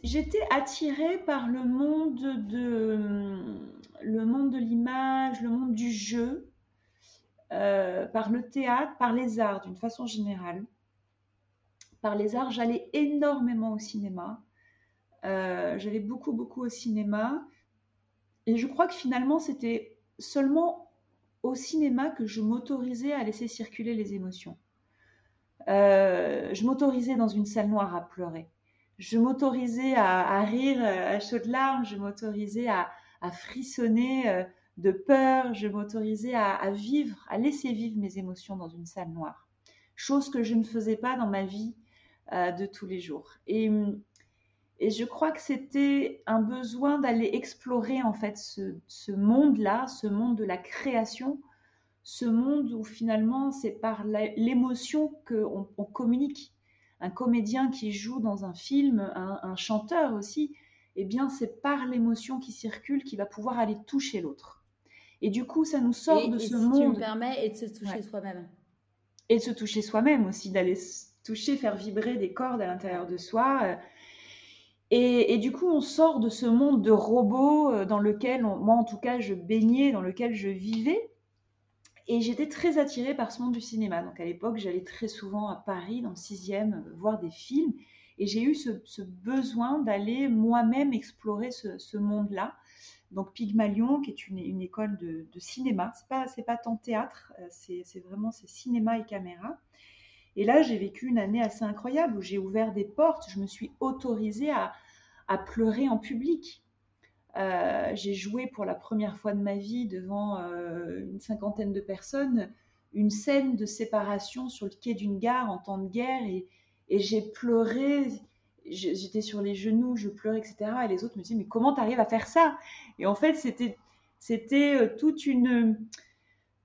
J'étais attirée par le monde de le monde de l'image, le monde du jeu. Euh, par le théâtre, par les arts d'une façon générale. Par les arts, j'allais énormément au cinéma. Euh, j'allais beaucoup, beaucoup au cinéma. Et je crois que finalement, c'était seulement au cinéma que je m'autorisais à laisser circuler les émotions. Euh, je m'autorisais dans une salle noire à pleurer. Je m'autorisais à, rire à chaudes larmes. Je m'autorisais à, à, frissonner de peur, je m'autorisais à, vivre, à laisser vivre mes émotions dans une salle noire. Chose que je ne faisais pas dans ma vie euh, de tous les jours. Et, je crois que c'était un besoin d'aller explorer en fait ce, monde-là, ce monde de la création, ce monde où finalement c'est par l'émotion qu'on on communique. Un comédien qui joue dans un film, un, un chanteur aussi, eh bien c'est par l'émotion qui circule qu'il va pouvoir aller toucher l'autre. Et du coup, ça nous sort de ce monde. Tu me permets, et de se toucher soi-même. Et de se toucher soi-même aussi, d'aller toucher, faire vibrer des cordes à l'intérieur de soi. Euh. Et, et, du coup, on sort de ce monde de robots euh, dans lequel, moi en tout cas, je baignais, dans lequel je vivais. et j'étais très attirée par ce monde du cinéma. Donc à l'époque, j'allais très souvent à Paris, dans le 6e, voir des films. Et j'ai eu ce, besoin d'aller moi-même explorer ce, monde-là. Donc Pygmalion, qui est une, école de, cinéma, c'est pas pas tant théâtre, euh, c'est vraiment c'est cinéma et caméra. Et là, j'ai vécu une année assez incroyable où j'ai ouvert des portes, je me suis autorisée à, à pleurer en public. Euh, j'ai joué pour la première fois de ma vie devant euh, une cinquantaine de personnes une scène de séparation sur le quai d'une gare en temps de guerre et, et j'ai pleuré. J'étais sur les genoux, je pleurais, etc. Et les autres me disaient mais comment tu arrives à faire ça? Et en fait c'était c'était euh, toute une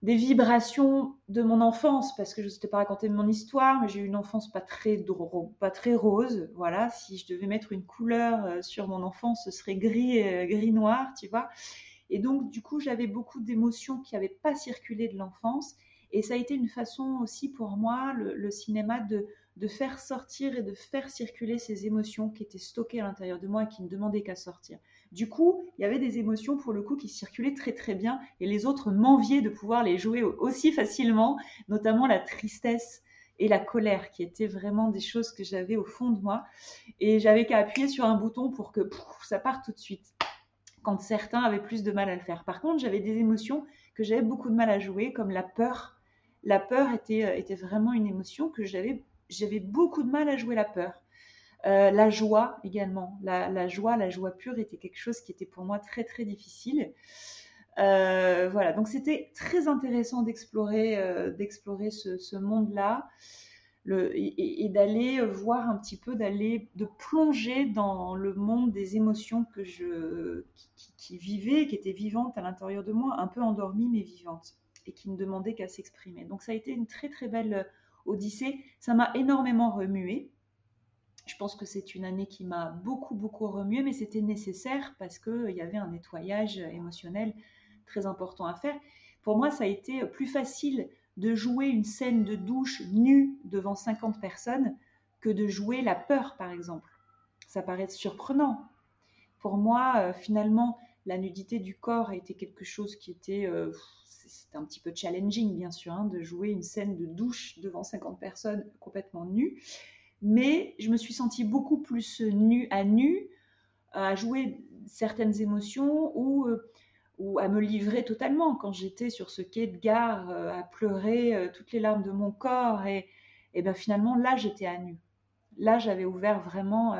des vibrations de mon enfance, parce que je ne t'ai pas raconté mon histoire, mais j'ai eu une enfance pas très, pas très rose. Voilà, si je devais mettre une couleur euh, sur mon enfance, ce serait gris, euh, gris noir, tu vois. Et donc, du coup, j'avais beaucoup d'émotions qui n'avaient pas circulé de l'enfance. Et ça a été une façon aussi pour moi, le cinéma, de, de faire sortir et de faire circuler ces émotions qui étaient stockées à l'intérieur de moi et qui ne demandaient qu'à sortir. Du coup, il y avait des émotions pour le coup qui circulaient très très bien et les autres m'enviaient de pouvoir les jouer aussi facilement, notamment la tristesse et la colère qui étaient vraiment des choses que j'avais au fond de moi et j'avais qu'à appuyer sur un bouton pour que ça parte tout de suite quand certains avaient plus de mal à le faire. Par contre, j'avais des émotions que j'avais beaucoup de mal à jouer comme la peur. La peur était, euh, était vraiment une émotion que j'avais j'avais beaucoup de mal à jouer la peur. Euh, la joie également, la, joie, la joie pure était quelque chose qui était pour moi très très difficile. Euh, voilà, donc c'était très intéressant d'explorer euh, d'explorer ce, monde-là et, d'aller voir un petit peu, d'aller de plonger dans le monde des émotions que je qui, qui vivaient, qui étaient vivantes à l'intérieur de moi, un peu endormies mais vivantes et qui ne demandaient qu'à s'exprimer. Donc ça a été une très très belle Odyssée, ça m'a énormément remué. Je pense que c'est une année qui m'a beaucoup, beaucoup remué, mais c'était nécessaire parce qu'il y avait un nettoyage émotionnel très important à faire. Pour moi, ça a été plus facile de jouer une scène de douche nue devant 50 personnes que de jouer la peur, par exemple. Ça paraît surprenant. Pour moi, euh, finalement, la nudité du corps a été quelque chose qui était euh, c'était un petit peu challenging, bien sûr, hein, de jouer une scène de douche devant 50 personnes complètement nues. Mais je me suis sentie beaucoup plus nue à nu, à jouer certaines émotions ou, euh, ou à me livrer totalement. Quand j'étais sur ce quai de gare, euh, à pleurer euh, toutes les larmes de mon corps, et, et ben finalement, là, j'étais à nu. Là, j'avais ouvert vraiment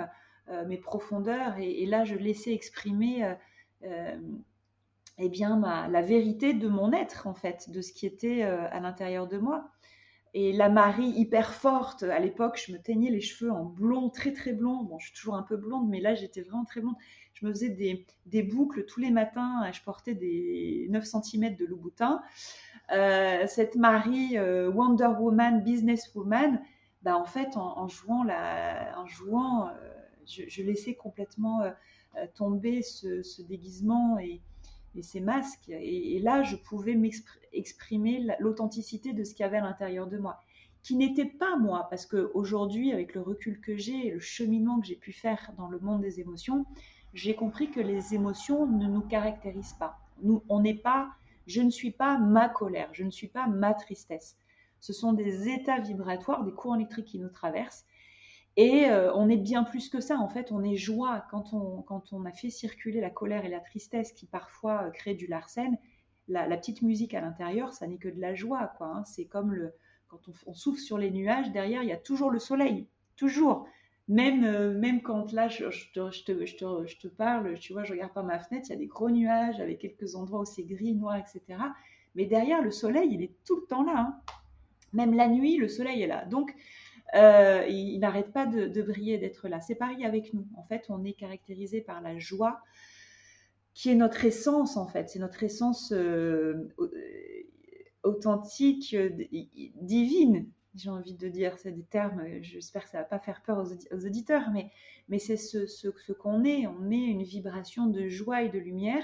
mes profondeurs, et, là, je laissais exprimer eh bien, la vérité de mon être, en fait, de ce qui était euh, à l'intérieur de moi. Et la Marie hyper forte, à l'époque, je me teignais les cheveux en blond, très très blond. Bon, je suis toujours un peu blonde, mais là, j'étais vraiment très blonde. Je me faisais des, boucles tous les matins. Je portais des 9 cm de Louboutin. Euh, cette Marie euh, Wonder Woman, Business Woman, bah, en fait, en, jouant, la, en jouant je, laissais complètement tomber ce, ce déguisement et, et ces masques. Et, là, je pouvais m'exprimer l'authenticité de ce qu'il y avait à l'intérieur de moi, qui n'était pas moi, parce qu'aujourd'hui, avec le recul que j'ai et le cheminement que j'ai pu faire dans le monde des émotions, j'ai compris que les émotions ne nous caractérisent pas. Nous, on n'est pas, je ne suis pas ma colère, je ne suis pas ma tristesse. Ce sont des états vibratoires, des courants électriques qui nous traversent et euh, on est bien plus que ça, en fait, on est joie quand on, quand on a fait circuler la colère et la tristesse qui parfois euh, créent du larcène. La, petite musique à l'intérieur, ça n'est que de la joie, quoi. Hein. C'est comme le, quand on, souffle sur les nuages, derrière, il y a toujours le soleil, toujours. Même, euh, même quand là, je, te, je, te, je, te, je, te, parle, tu vois, je regarde par ma fenêtre, il y a des gros nuages avec quelques endroits où c'est gris, noir, etc. Mais derrière, le soleil, il est tout le temps là. Hein. Même la nuit, le soleil est là. Donc, euh, il, n'arrête pas de, briller, d'être là. C'est pareil avec nous. En fait, on est caractérisé par la joie, qui est notre essence, en fait. C'est notre essence euh, authentique, divine. J'ai envie de dire, c'est des termes, j'espère que ça va pas faire peur aux, auditeurs, mais, c'est ce, qu'on est. On est une vibration de joie et de lumière.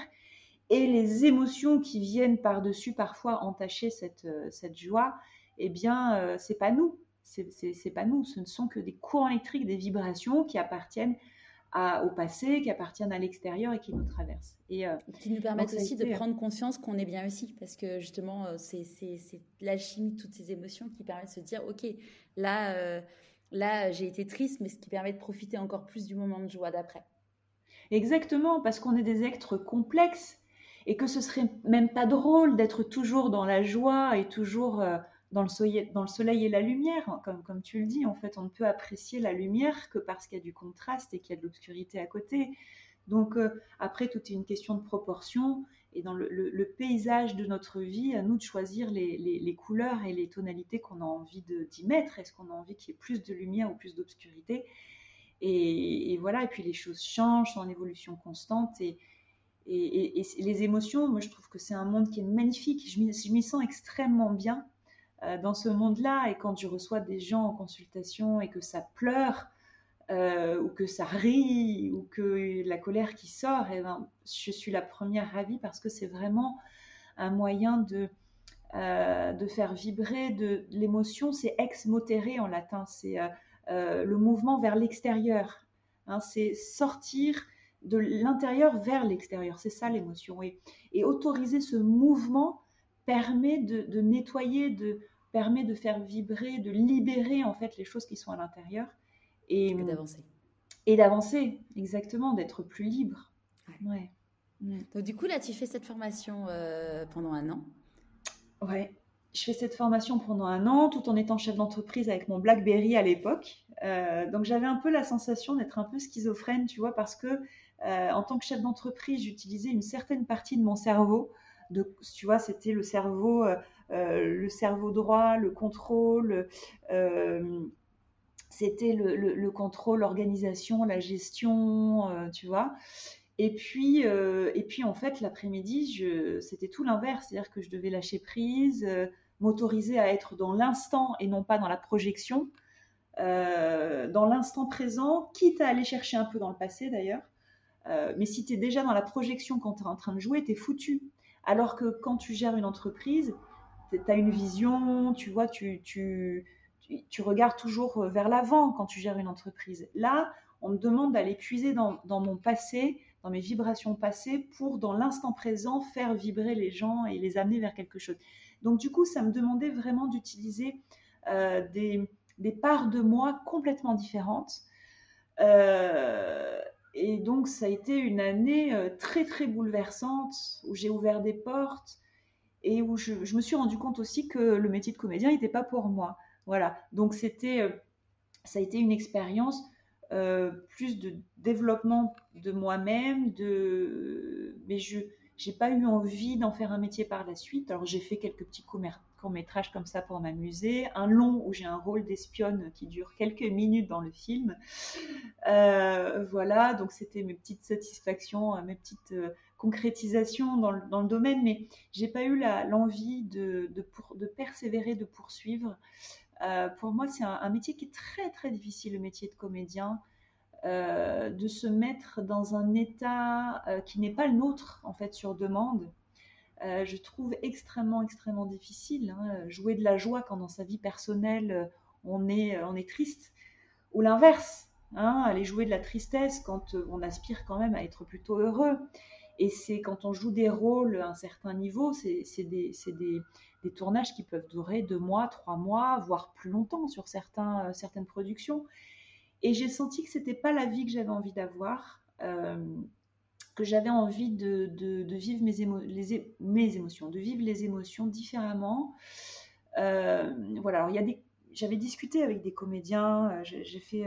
Et les émotions qui viennent par-dessus parfois entacher cette, joie, eh bien, euh, c'est pas nous c'est pas nous, ce ne sont que des courants électriques, des vibrations qui appartiennent au passé, qui appartiennent à l'extérieur et qui nous traversent. Et euh, qui nous permettent aussi de prendre conscience qu'on est bien aussi, parce que justement, euh, c'est l'alchimie de toutes ces émotions qui permet de se dire, ok, là, euh, là, j'ai été triste, mais ce qui permet de profiter encore plus du moment de joie d'après. Exactement, parce qu'on est des êtres complexes et que ce serait même pas drôle d'être toujours dans la joie et toujours dans le, soleil, et la lumière, hein, comme, tu le dis, en fait, on ne peut apprécier la lumière que parce qu'il y a du contraste et qu'il y a de l'obscurité à côté. Donc euh, après, tout est une question de proportion et dans le, paysage de notre vie, à nous de choisir les, couleurs et les tonalités qu'on a envie d'y mettre. Est-ce qu'on a envie qu'il y ait plus de lumière ou plus d'obscurité? Et, voilà, et puis les choses changent, en évolution constante et, et, les émotions, moi je trouve que c'est un monde qui est magnifique. Je m'y sens extrêmement bien dans ce monde-là. Et quand je reçois des gens en consultation et que ça pleure, euh, ou que ça rit, ou que la colère qui sort, eh ben, je suis la première ravie parce que c'est vraiment un moyen de, euh, de faire vibrer de, l'émotion. C'est ex motere en latin, c'est le mouvement vers l'extérieur. Hein, c'est sortir de l'intérieur vers l'extérieur. C'est ça l'émotion. Et, et autoriser ce mouvement permet de, nettoyer, de permet de faire vibrer, de libérer en fait les choses qui sont à l'intérieur et, d'avancer. Et d'avancer, exactement, d'être plus libre. Ouais. Donc du coup là, tu fais cette formation euh, pendant un an? Ouais. Je fais cette formation pendant un an, tout en étant chef d'entreprise avec mon BlackBerry à l'époque. Euh, donc j'avais un peu la sensation d'être un peu schizophrène, tu vois, parce que euh, en tant que chef d'entreprise, j'utilisais une certaine partie de mon cerveau tu vois, c'était le cerveau, euh, euh, le cerveau droit, le contrôle. Euh, c'était le, contrôle, l'organisation, la gestion, tu vois. Et puis, et puis en fait, l'après-midi, c'était tout l'inverse, c'est-à-dire que je devais lâcher prise, m'autoriser à être dans l'instant et non pas dans la projection, dans l'instant présent, quitte à aller chercher un peu dans le passé d'ailleurs. mais si tu es déjà dans la projection quand tu es en train de jouer, tu es foutu. Alors que quand tu gères une entreprise, tu as une vision, tu vois, tu, tu, tu, regardes toujours vers l'avant quand tu gères une entreprise. Là, on me demande d'aller puiser dans, dans, mon passé, dans mes vibrations passées, pour dans l'instant présent faire vibrer les gens et les amener vers quelque chose. Donc du coup, ça me demandait vraiment d'utiliser euh, des, des, parts de moi complètement différentes. Euh, et donc, ça a été une année euh, très, très bouleversante où j'ai ouvert des portes et où je, me suis rendu compte aussi que le métier de comédien n'était pas pour moi. Voilà. Donc, c'était, euh, ça a été une expérience euh, plus de développement de moi-même, de, mais je, j'ai pas eu envie d'en faire un métier par la suite. Alors j'ai fait quelques petits courts-métrages comme ça pour m'amuser, un long où j'ai un rôle d'espionne qui dure quelques minutes dans le film. Euh, voilà, donc c'était mes petites satisfactions, euh, mes petites euh, concrétisations dans le, domaine, mais j'ai pas eu l'envie de, persévérer, de poursuivre. Pour moi, c'est un, métier qui est très très difficile, le métier de comédien. De se mettre dans un état qui n'est pas le nôtre, en fait, sur demande. Euh, je trouve extrêmement, extrêmement difficile. Hein, jouer de la joie quand dans sa vie personnelle, on est, on est triste. Ou l'inverse, hein, aller jouer de la tristesse quand on aspire quand même à être plutôt heureux. Et c'est quand on joue des rôles à un certain niveau, c'est des, tournages qui peuvent durer deux mois, trois mois, voire plus longtemps sur certaines productions. Et j'ai senti que c'était pas la vie que j'avais envie d'avoir, euh, que j'avais envie de, vivre mes, émotions, de vivre les émotions différemment. Euh, voilà, alors j'avais discuté avec des comédiens, euh, j'ai fait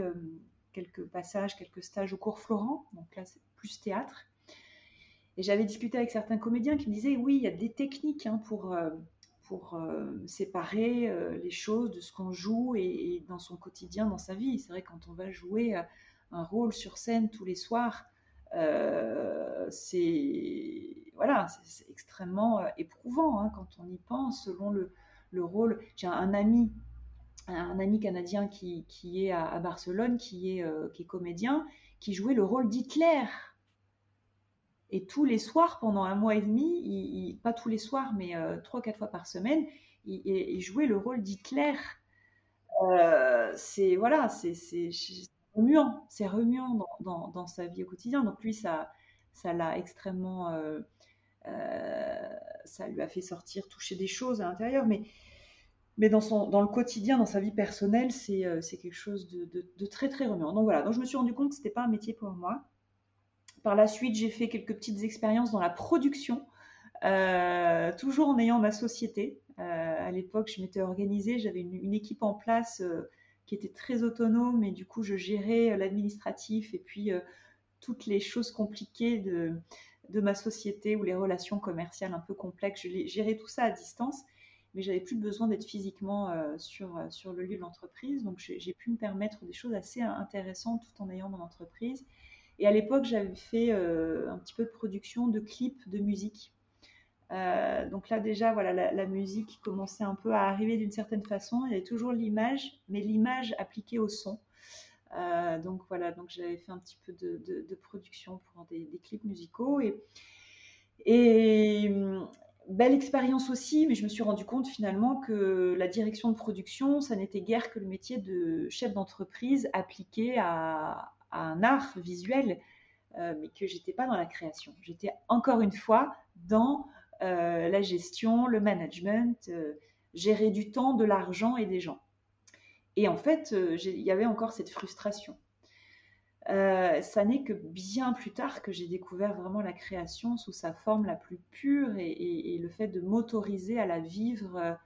quelques passages, quelques stages au cours Florent, donc là c'est plus théâtre. Et j'avais discuté avec certains comédiens qui me disaient oui, il y a des techniques hein, pour euh, séparer euh, les choses de ce qu'on joue et, dans son quotidien, dans sa vie. C'est vrai quand on va jouer euh, un rôle sur scène tous les soirs, c'est voilà, c'est extrêmement éprouvant hein, quand on y pense. Selon le, le rôle, j'ai un, ami un ami canadien qui, qui est à, Barcelone, qui est, qui est comédien, qui jouait le rôle d'Hitler et tous les soirs, pendant un mois et demi, pas tous les soirs, mais euh, trois, quatre fois par semaine, il, jouait le rôle d'Hitler. Euh, c'est voilà, c'est remuant, c'est remuant dans, dans, sa vie au quotidien. Donc lui, ça, ça l'a extrêmement, euh, euh, ça lui a fait sortir, toucher des choses à l'intérieur, mais mais dans, son, dans le quotidien, dans sa vie personnelle, c'est euh, quelque chose de, de, très très remuant. Donc voilà, donc je me suis rendu compte que c'était pas un métier pour moi. Par la suite, j'ai fait quelques petites expériences dans la production, toujours en ayant ma société. À l'époque, je m'étais organisée, j'avais une, équipe en place qui était très autonome et du coup, je gérais l'administratif et puis toutes les choses compliquées de, de ma société ou les relations commerciales un peu complexes. Je gérais tout ça à distance mais j'avais plus besoin d'être physiquement euh, sur, euh, sur le lieu de l'entreprise. Donc j'ai pu me permettre des choses assez intéressantes tout en ayant mon entreprise. Et à l'époque, j'avais fait euh, un petit peu de production de clips de musique. Euh, donc là déjà, voilà, la, musique commençait un peu à arriver d'une certaine façon. Il y avait toujours l'image, mais l'image appliquée au son. Euh, donc voilà, donc j'avais fait un petit peu de, production pour des, clips musicaux et et, belle expérience aussi, mais je me suis rendu compte finalement que la direction de production, ça n'était guère que le métier de chef d'entreprise appliqué à, à, un art visuel, euh, mais que j'étais pas dans la création. J'étais encore une fois dans euh, la gestion, le management, euh, gérer du temps, de l'argent et des gens. Et en fait, euh, il y avait encore cette frustration. Ça n'est que bien plus tard que j'ai découvert vraiment la création sous sa forme la plus pure et, le fait de m'autoriser à la vivre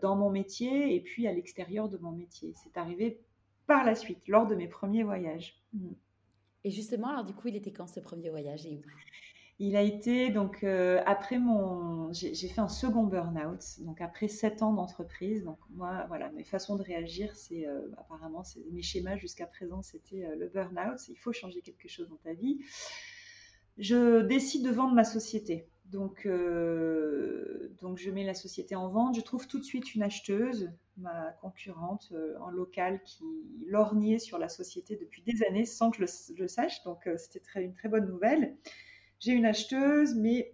dans mon métier et puis à l'extérieur de mon métier. C'est arrivé par la suite, lors de mes premiers voyages. Mm. Et justement, alors du coup, il était quand ce premier voyage et où? Il a été donc euh, après mon, j'ai fait un second burn-out, donc après sept ans d'entreprise. Donc moi, voilà, mes façons de réagir, c'est euh, apparemment, mes schémas jusqu'à présent, c'était euh, le burn-out. Il faut changer quelque chose dans ta vie. Je décide de vendre ma société. Donc, euh, donc je mets la société en vente. Je trouve tout de suite une acheteuse, ma concurrente en local, qui lorgnait sur la société depuis des années sans que je le, je le sache. Donc, c'était une très bonne nouvelle j'ai une acheteuse, mais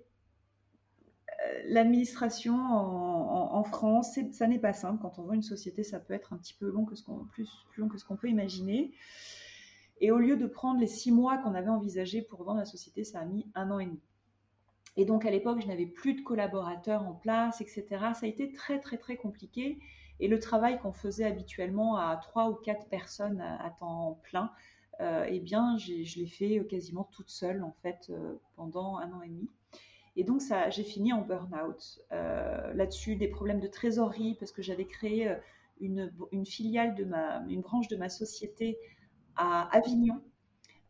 euh, l'administration en, France, ça n'est pas simple. Quand on vend une société, ça peut être un petit peu long que ce qu'on plus, long que ce qu'on peut imaginer. Et au lieu de prendre les six mois qu'on avait envisagé pour vendre la société, ça a mis un an et demi. Et donc à l'époque, je n'avais plus de collaborateurs en place, etc. Ça a été très très très compliqué. Et le travail qu'on faisait habituellement à trois ou quatre personnes à, temps plein, eh bien, je l'ai fait quasiment toute seule en fait euh, pendant un an et demi. Et donc ça, j'ai fini en burn-out. Euh, Là-dessus, des problèmes de trésorerie parce que j'avais créé euh, une, filiale de ma, une branche de ma société à Avignon.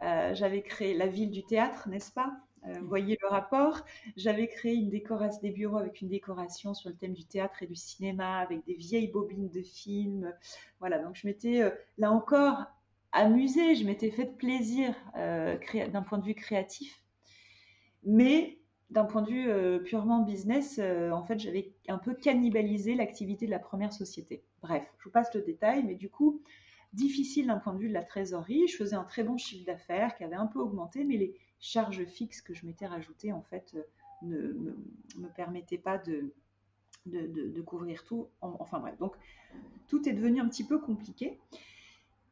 Euh, j'avais créé la ville du théâtre, n'est-ce pas? Euh, Vous voyez le rapport. J'avais créé une décoration des bureaux avec une décoration sur le thème du théâtre et du cinéma, avec des vieilles bobines de films. Voilà, donc je m'étais là encore amusée, je m'étais fait plaisir euh, d'un point de vue créatif, mais d'un point de vue euh, purement business, euh, en fait, j'avais un peu cannibalisé l'activité de la première société. Bref, je vous passe le détail, mais du coup, difficile d'un point de vue de la trésorerie. Je faisais un très bon chiffre d'affaires qui avait un peu augmenté, mais les charges fixes que je m'étais rajoutées, en fait, ne me, me permettaient pas de couvrir tout. Enfin bref, donc tout est devenu un petit peu compliqué.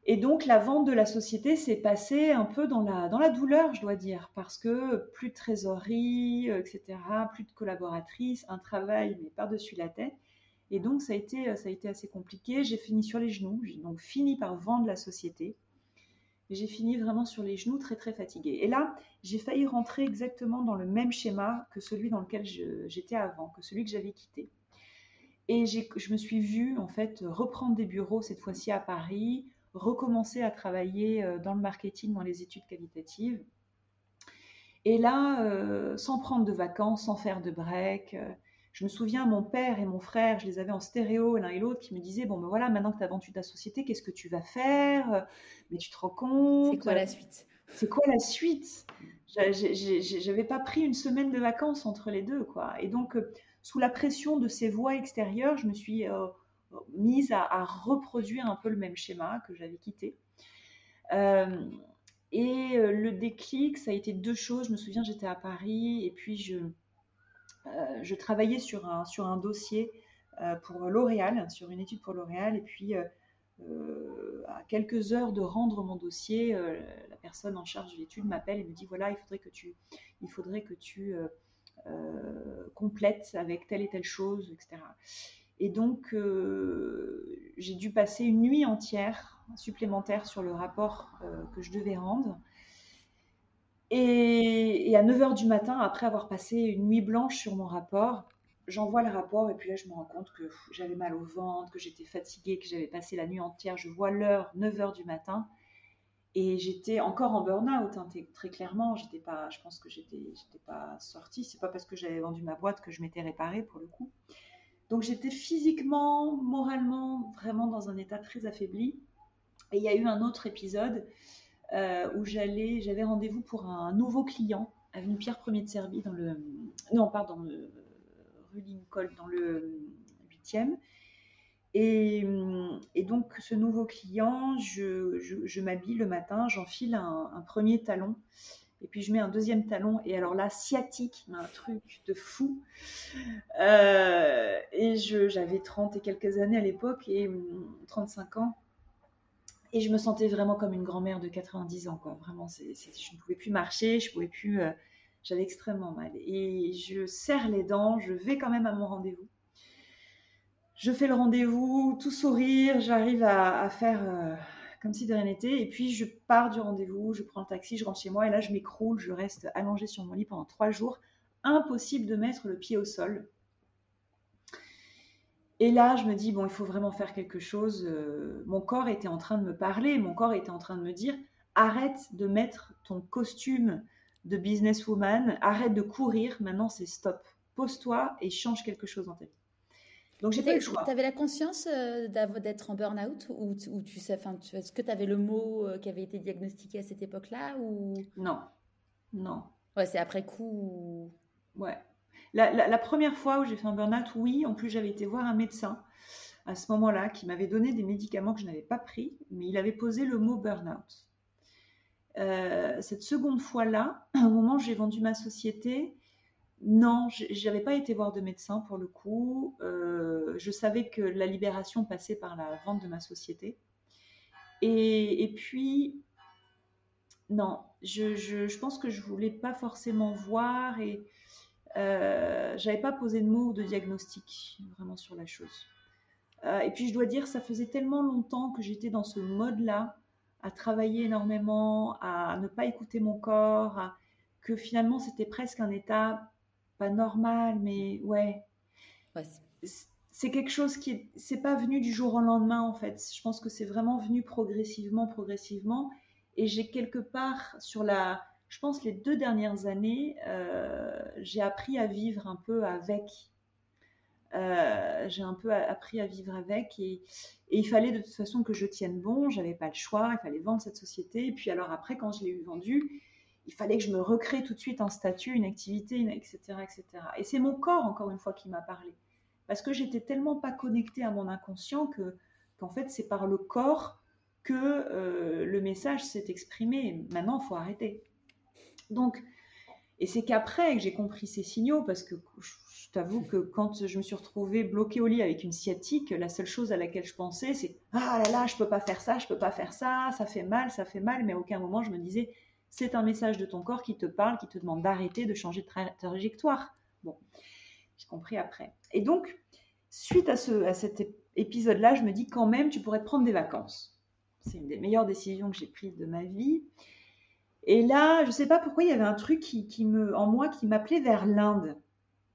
Et donc la vente de la société s'est passée un peu dans la, dans la douleur, je dois dire, parce que plus de trésorerie, euh, etc., plus de collaboratrices, un travail mais par-dessus la tête. Et donc ça a été, ça a été assez compliqué. J'ai fini sur les genoux, j'ai donc fini par vendre la société. J'ai fini vraiment sur les genoux, très très fatiguée. Et là, j'ai failli rentrer exactement dans le même schéma que celui dans lequel j'étais avant, que celui que j'avais quitté. Et je me suis vue en fait reprendre des bureaux cette fois-ci à Paris, recommencer à travailler euh, dans le marketing, dans les études qualitatives. Et là, euh, sans prendre de vacances, sans faire de break, euh, je me souviens, mon père et mon frère, je les avais en stéréo l'un et l'autre, qui me disaient, bon ben voilà, maintenant que tu as vendu ta société, qu'est-ce que tu vas faire? Mais tu te rends compte? C'est quoi la suite? C'est quoi la suite? J'avais pas pris une semaine de vacances entre les deux, quoi. Et donc, sous la pression de ces voix extérieures, je me suis mise à, reproduire un peu le même schéma que j'avais quitté. Euh, et euh, le déclic, ça a été deux choses. Je me souviens, j'étais à Paris et puis je, euh, je travaillais sur un, sur un dossier pour L'Oréal, sur une étude pour L'Oréal. Et puis, à quelques heures de rendre mon dossier, la personne en charge de l'étude m'appelle et me dit voilà, il faudrait que tu, il faudrait que tu complètes avec telle et telle chose, etc. Et donc, j'ai dû passer une nuit entière supplémentaire sur le rapport que je devais rendre. Et, à 9h du matin, après avoir passé une nuit blanche sur mon rapport, j'envoie le rapport et puis là, je me rends compte que j'avais mal au ventre, que j'étais fatiguée, que j'avais passé la nuit entière. Je vois l'heure, 9h du matin. Et j'étais encore en burn-out, hein, très clairement. Pas, je pense que j'étais, j'étais pas sortie. C'est pas parce que j'avais vendu ma boîte que je m'étais réparée pour le coup. Donc j'étais physiquement, moralement, vraiment dans un état très affaibli. Et il y a eu un autre épisode euh, où j'allais, j'avais rendez-vous pour un nouveau client une pierre premier de Serbie dans le, non pardon, rue Lincoln dans le 8e. Et, donc ce nouveau client, je, m'habille le matin, j'enfile un, premier talon et puis je mets un deuxième talon et alors là sciatique, un truc de fou. Euh, et j'avais 30 et quelques années à l'époque et 35 ans et je me sentais vraiment comme une grand-mère de 90 ans, quoi. Vraiment, je ne pouvais plus marcher, je pouvais plus, euh, j'avais extrêmement mal. Et je serre les dents, je vais quand même à mon rendez-vous. Je fais le rendez-vous, tout sourire, j'arrive à, faire euh, comme si de rien n'était. Et puis je pars du rendez-vous, je prends le taxi, je rentre chez moi et là je m'écroule, je reste allongée sur mon lit pendant trois jours. Impossible de mettre le pied au sol. Et là, je me dis, bon, il faut vraiment faire quelque chose. Euh, mon corps était en train de me parler, mon corps était en train de me dire, arrête de mettre ton costume de businesswoman, arrête de courir, maintenant c'est stop. Pose-toi et change quelque chose dans ta vie. Donc j'ai pas le choix. Tu avais la conscience euh, d'être en burn-out ou, tu sais, enfin, est-ce que tu avais le mot euh, qui avait été diagnostiqué à cette époque-là ou? Non, non. Ouais, c'est après coup. Ouais, la, première fois où j'ai fait un burn-out, oui, en plus j'avais été voir un médecin à ce moment-là qui m'avait donné des médicaments que je n'avais pas pris, mais il avait posé le mot burn-out. Euh, cette seconde fois-là, (clears throat) au moment où j'ai vendu ma société, non, je n'avais pas été voir de médecin pour le coup. Euh, je savais que la libération passait par la vente de ma société. Et, puis, non, je, pense que je voulais pas forcément voir et euh, j'avais pas posé de mots de diagnostic vraiment sur la chose. Euh, et puis je dois dire, ça faisait tellement longtemps que j'étais dans ce mode-là, à travailler énormément, à ne pas écouter mon corps, que finalement c'était presque un état pas normal, mais ouais. c'est quelque chose qui c'est pas venu du jour au lendemain en fait. Je pense que c'est vraiment venu progressivement, progressivement. Et j'ai quelque part sur la je pense, les deux dernières années, euh, j'ai appris à vivre un peu avec. Euh, j'ai un peu appris à vivre avec et, il fallait de toute façon que je tienne bon, j'avais pas le choix, il fallait vendre cette société et puis alors après quand je l'ai eu vendue, il fallait que je me recrée tout de suite un statut, une activité, etc. etc. Et c'est mon corps encore une fois qui m'a parlé parce que j'étais tellement pas connectée à mon inconscient que qu'en fait c'est par le corps que euh, le message s'est exprimé. Maintenant, il faut arrêter. Donc, et c'est qu'après que j'ai compris ces signaux, parce que je t'avoue que quand je me suis retrouvée bloquée au lit avec une sciatique, la seule chose à laquelle je pensais, c'est ah là là, je peux pas faire ça, je peux pas faire ça, ça fait mal, ça fait mal, mais à aucun moment je me disais c'est un message de ton corps qui te parle, qui te demande d'arrêter, de changer de trajectoire. Bon, j'ai compris après. Et donc, suite à, ce, à cet épisode-là, je me dis quand même, tu pourrais prendre des vacances. C'est une des meilleures décisions que j'ai prises de ma vie. Et là, je ne sais pas pourquoi il y avait un truc qui, me, en moi qui m'appelait vers l'Inde.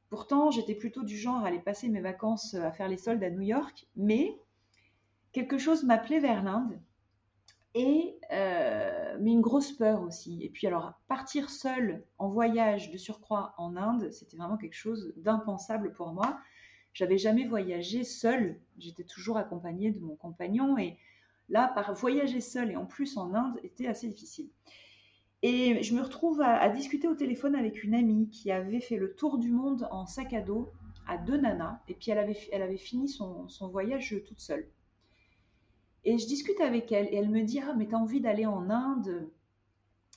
Pourtant, j'étais plutôt du genre à aller passer mes vacances à faire les soldes à New York, mais quelque chose m'appelait vers l'Inde. Et euh, mais une grosse peur aussi. Et puis alors partir seule en voyage de surcroît en Inde, c'était vraiment quelque chose d'impensable pour moi. J'avais jamais voyagé seule. J'étais toujours accompagnée de mon compagnon et là, par voyager seule et en plus en Inde, était assez difficile. Et je me retrouve à, discuter au téléphone avec une amie qui avait fait le tour du monde en sac à dos à deux nanas. Et puis elle avait, fini son voyage toute seule. Et je discute avec elle et elle me dit Ah, mais t'as envie d'aller en Inde?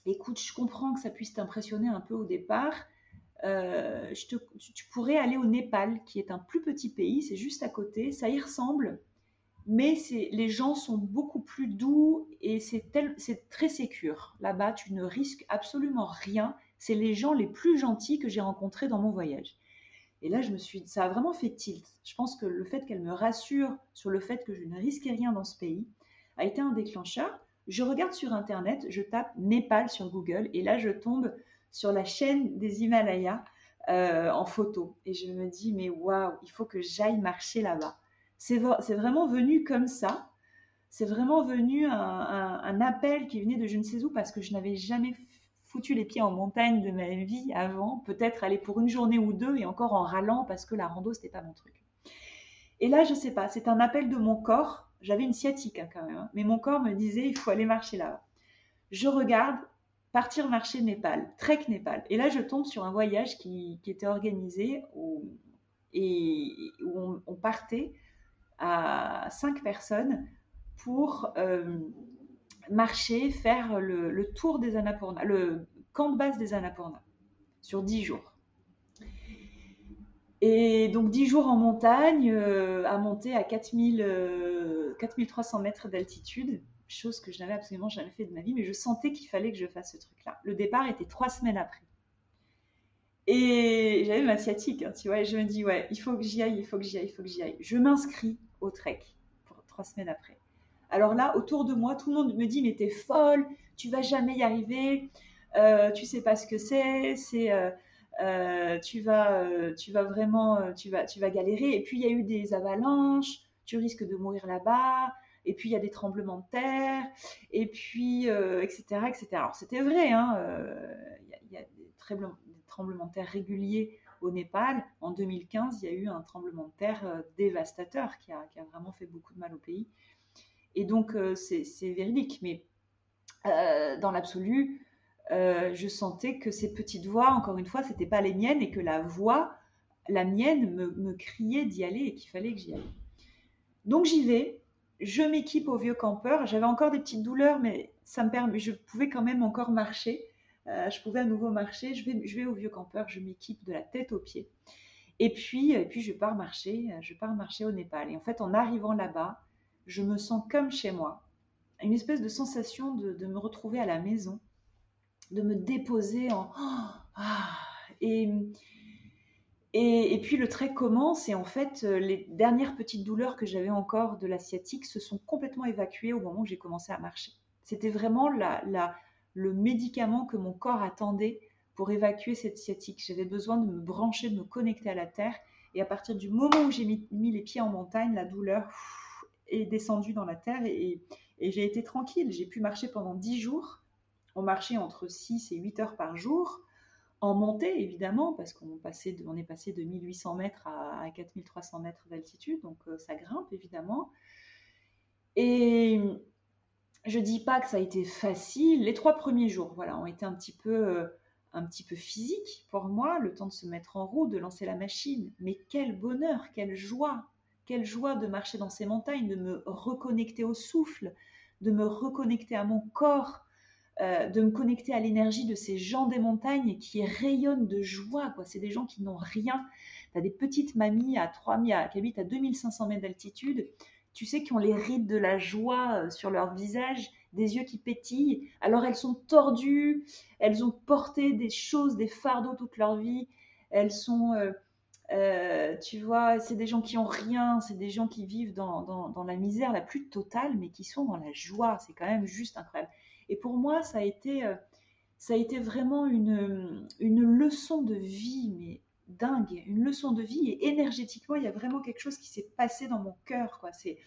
Écoute, je comprends que ça puisse t'impressionner un peu au départ. Euh, tu pourrais aller au Népal, qui est un plus petit pays, c'est juste à côté, ça y ressemble, mais les gens sont beaucoup plus doux et c'est très sécure. Là-bas, tu ne risques absolument rien. C'est les gens les plus gentils que j'ai rencontrés dans mon voyage. Et là, je me suis, ça a vraiment fait tilt. Je pense que le fait qu'elle me rassure sur le fait que je ne risquais rien dans ce pays a été un déclencheur. Je regarde sur Internet, je tape Népal sur Google et là, je tombe sur la chaîne des Himalayas euh, en photo. Et je me dis, mais waouh, il faut que j'aille marcher là-bas. C'est vraiment venu comme ça. C'est vraiment venu un, un, appel qui venait de je ne sais où parce que je n'avais jamais foutu les pieds en montagne de ma vie avant, peut-être aller pour une journée ou deux et encore en râlant parce que la rando c'était pas mon truc. Et là, je sais pas, c'est un appel de mon corps. J'avais une sciatique hein, quand même, hein. mais mon corps me disait il faut aller marcher là. Je regarde partir marcher Népal, trek Népal. Et là, je tombe sur un voyage qui, était organisé et où on, partait à cinq personnes pour euh, marcher, faire le, tour des Annapurna, le camp de base des Annapurna, sur dix jours. Et donc dix jours en montagne, euh, à monter à 4000, 4300 euh, mètres d'altitude, chose que je n'avais absolument jamais fait de ma vie, mais je sentais qu'il fallait que je fasse ce truc-là. Le départ était trois semaines après. Et j'avais ma sciatique, hein, tu vois, et je me dis, ouais, il faut que j'y aille, il faut que j'y aille, il faut que j'y aille. Je m'inscris au trek pour trois semaines après. Alors là, autour de moi, tout le monde me dit mais t'es folle, tu vas jamais y arriver, euh, tu sais pas ce que c'est, euh, euh, tu vas, euh, tu vas vraiment, tu vas, galérer. Et puis il y a eu des avalanches, tu risques de mourir là-bas. Et puis il y a des tremblements de terre, et puis etc., etc. Alors c'était vrai, hein, il y, a, des, tremblements de terre réguliers au Népal. En 2015, il y a eu un tremblement de terre dévastateur qui a, vraiment fait beaucoup de mal au pays. Et donc, euh, c'est véridique. Mais euh, dans l'absolu, euh, je sentais que ces petites voix, encore une fois, c'était pas les miennes et que la voix, la mienne, me, criait d'y aller et qu'il fallait que j'y aille. Donc j'y vais, je m'équipe au vieux campeur. J'avais encore des petites douleurs, mais ça me permet, je pouvais quand même encore marcher. je pouvais à nouveau marcher. Je vais, je vais au vieux campeur, je m'équipe de la tête aux pieds. Et puis, et puis je pars marcher, je pars marcher au Népal. Et en fait, en arrivant là-bas, je me sens comme chez moi. Une espèce de sensation de, me retrouver à la maison, de me déposer en... Ah, et, et, puis le trait commence et en fait les dernières petites douleurs que j'avais encore de la sciatique se sont complètement évacuées au moment où j'ai commencé à marcher. C'était vraiment le médicament que mon corps attendait pour évacuer cette sciatique. J'avais besoin de me brancher, de me connecter à la terre. Et à partir du moment où j'ai mis, les pieds en montagne, la douleur est descendu dans la terre et, j'ai été tranquille. J'ai pu marcher pendant 10 jours. On marchait entre 6 et 8 heures par jour. En montée, évidemment, parce qu'on est passé de 1800 mètres à, 4300 mètres d'altitude, donc euh, ça grimpe, évidemment. Et je dis pas que ça a été facile. Les trois premiers jours, voilà, ont été un petit peu, euh, un petit peu physiques pour moi, le temps de se mettre en route, de lancer la machine. Mais quel bonheur, quelle joie quelle joie de marcher dans ces montagnes, de me reconnecter au souffle, de me reconnecter à mon corps, euh, de me connecter à l'énergie de ces gens des montagnes qui rayonnent de joie. Quoi. C'est des gens qui n'ont rien. Tu as des petites mamies à 3000, qui habitent à 2500 mètres d'altitude, tu sais, qui ont les rides de la joie euh, sur leur visage, des yeux qui pétillent. Alors elles sont tordues, elles ont porté des choses, des fardeaux toute leur vie. Elles sont... Euh, euh, tu vois, c'est des gens qui ont rien, c'est des gens qui vivent dans, la misère la plus totale, mais qui sont dans la joie. C'est quand même juste incroyable. Et pour moi, ça a été, euh, ça a été vraiment une, une leçon de vie, mais dingue, une leçon de vie. Et énergétiquement, il y a vraiment quelque chose qui s'est passé dans mon cœur. Quoi. C'est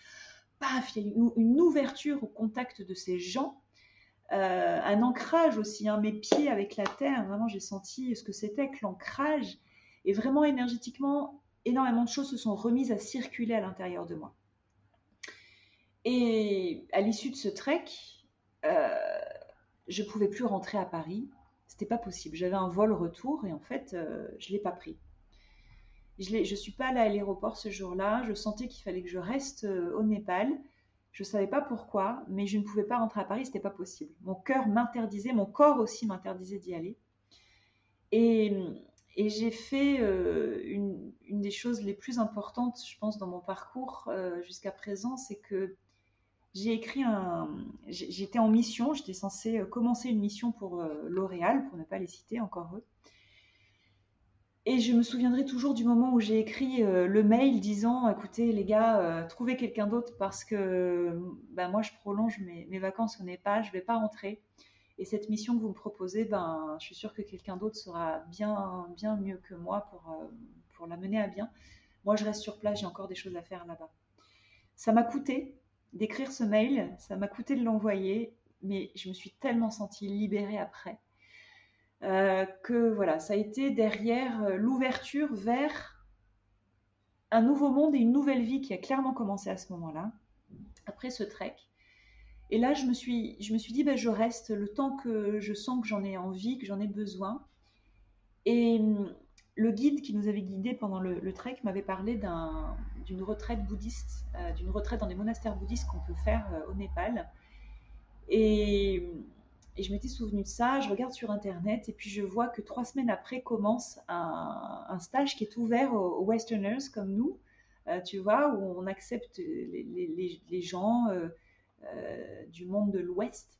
paf, il y a une, une ouverture au contact de ces gens. Euh, un ancrage aussi, hein, mes pieds avec la terre, vraiment j'ai senti ce que c'était que l'ancrage et vraiment énergétiquement, énormément de choses se sont remises à circuler à l'intérieur de moi. Et à l'issue de ce trek, euh, je pouvais plus rentrer à Paris. C'était pas possible. J'avais un vol retour et en fait, euh, je l'ai pas pris. Je ne suis pas allée à l'aéroport ce jour-là. Je sentais qu'il fallait que je reste euh, au Népal. Je ne savais pas pourquoi, mais je ne pouvais pas rentrer à Paris. C'était pas possible. Mon cœur m'interdisait, mon corps aussi m'interdisait d'y aller. Et et j'ai fait une, une, des choses les plus importantes, je pense, dans mon parcours jusqu'à présent, c'est que j'ai écrit un. J'étais en mission, j'étais censée commencer une mission pour L'Oréal, pour ne pas les citer, encore eux. Et je me souviendrai toujours du moment où j'ai écrit euh, le mail disant écoutez les gars, euh, trouvez quelqu'un d'autre parce que ben, moi je prolonge mes, mes vacances au Népal, je ne vais pas rentrer. Et cette mission que vous me proposez, ben, je suis sûre que quelqu'un d'autre sera bien, bien mieux que moi pour, euh, pour la mener à bien. Moi je reste sur place, j'ai encore des choses à faire là-bas. Ça m'a coûté d'écrire ce mail, ça m'a coûté de l'envoyer, mais je me suis tellement sentie libérée après. Euh, que voilà, ça a été derrière euh, l'ouverture vers un nouveau monde et une nouvelle vie qui a clairement commencé à ce moment-là, après ce trek. Et là, je me suis, je me suis dit, ben, je reste le temps que je sens que j'en ai envie, que j'en ai besoin. Et hum, le guide qui nous avait guidés pendant le, trek m'avait parlé d'une retraite bouddhiste, euh, d'une retraite dans des monastères bouddhistes qu'on peut faire au Népal. Et hum, et je m'étais souvenu de ça, je regarde sur Internet et puis je vois que trois semaines après commence un, stage qui est ouvert aux, Westerners comme nous, euh, tu vois, où on accepte les, gens euh, euh, du monde de l'Ouest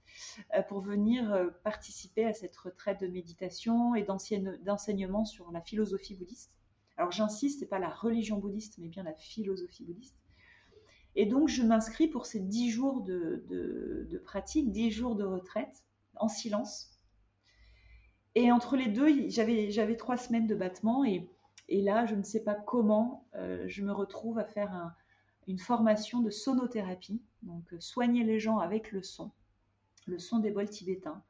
pour venir participer à cette retraite de méditation et d'enseignement sur la philosophie bouddhiste. Alors j'insiste, c'est pas la religion bouddhiste, mais bien la philosophie bouddhiste. Et donc je m'inscris pour ces dix jours de, pratique, dix jours de retraite en silence. Et entre les deux, j'avais trois semaines de battement et, là, je ne sais pas comment, euh, je me retrouve à faire une formation de sonothérapie, donc euh, soigner les gens avec le son, le son des bols tibétains.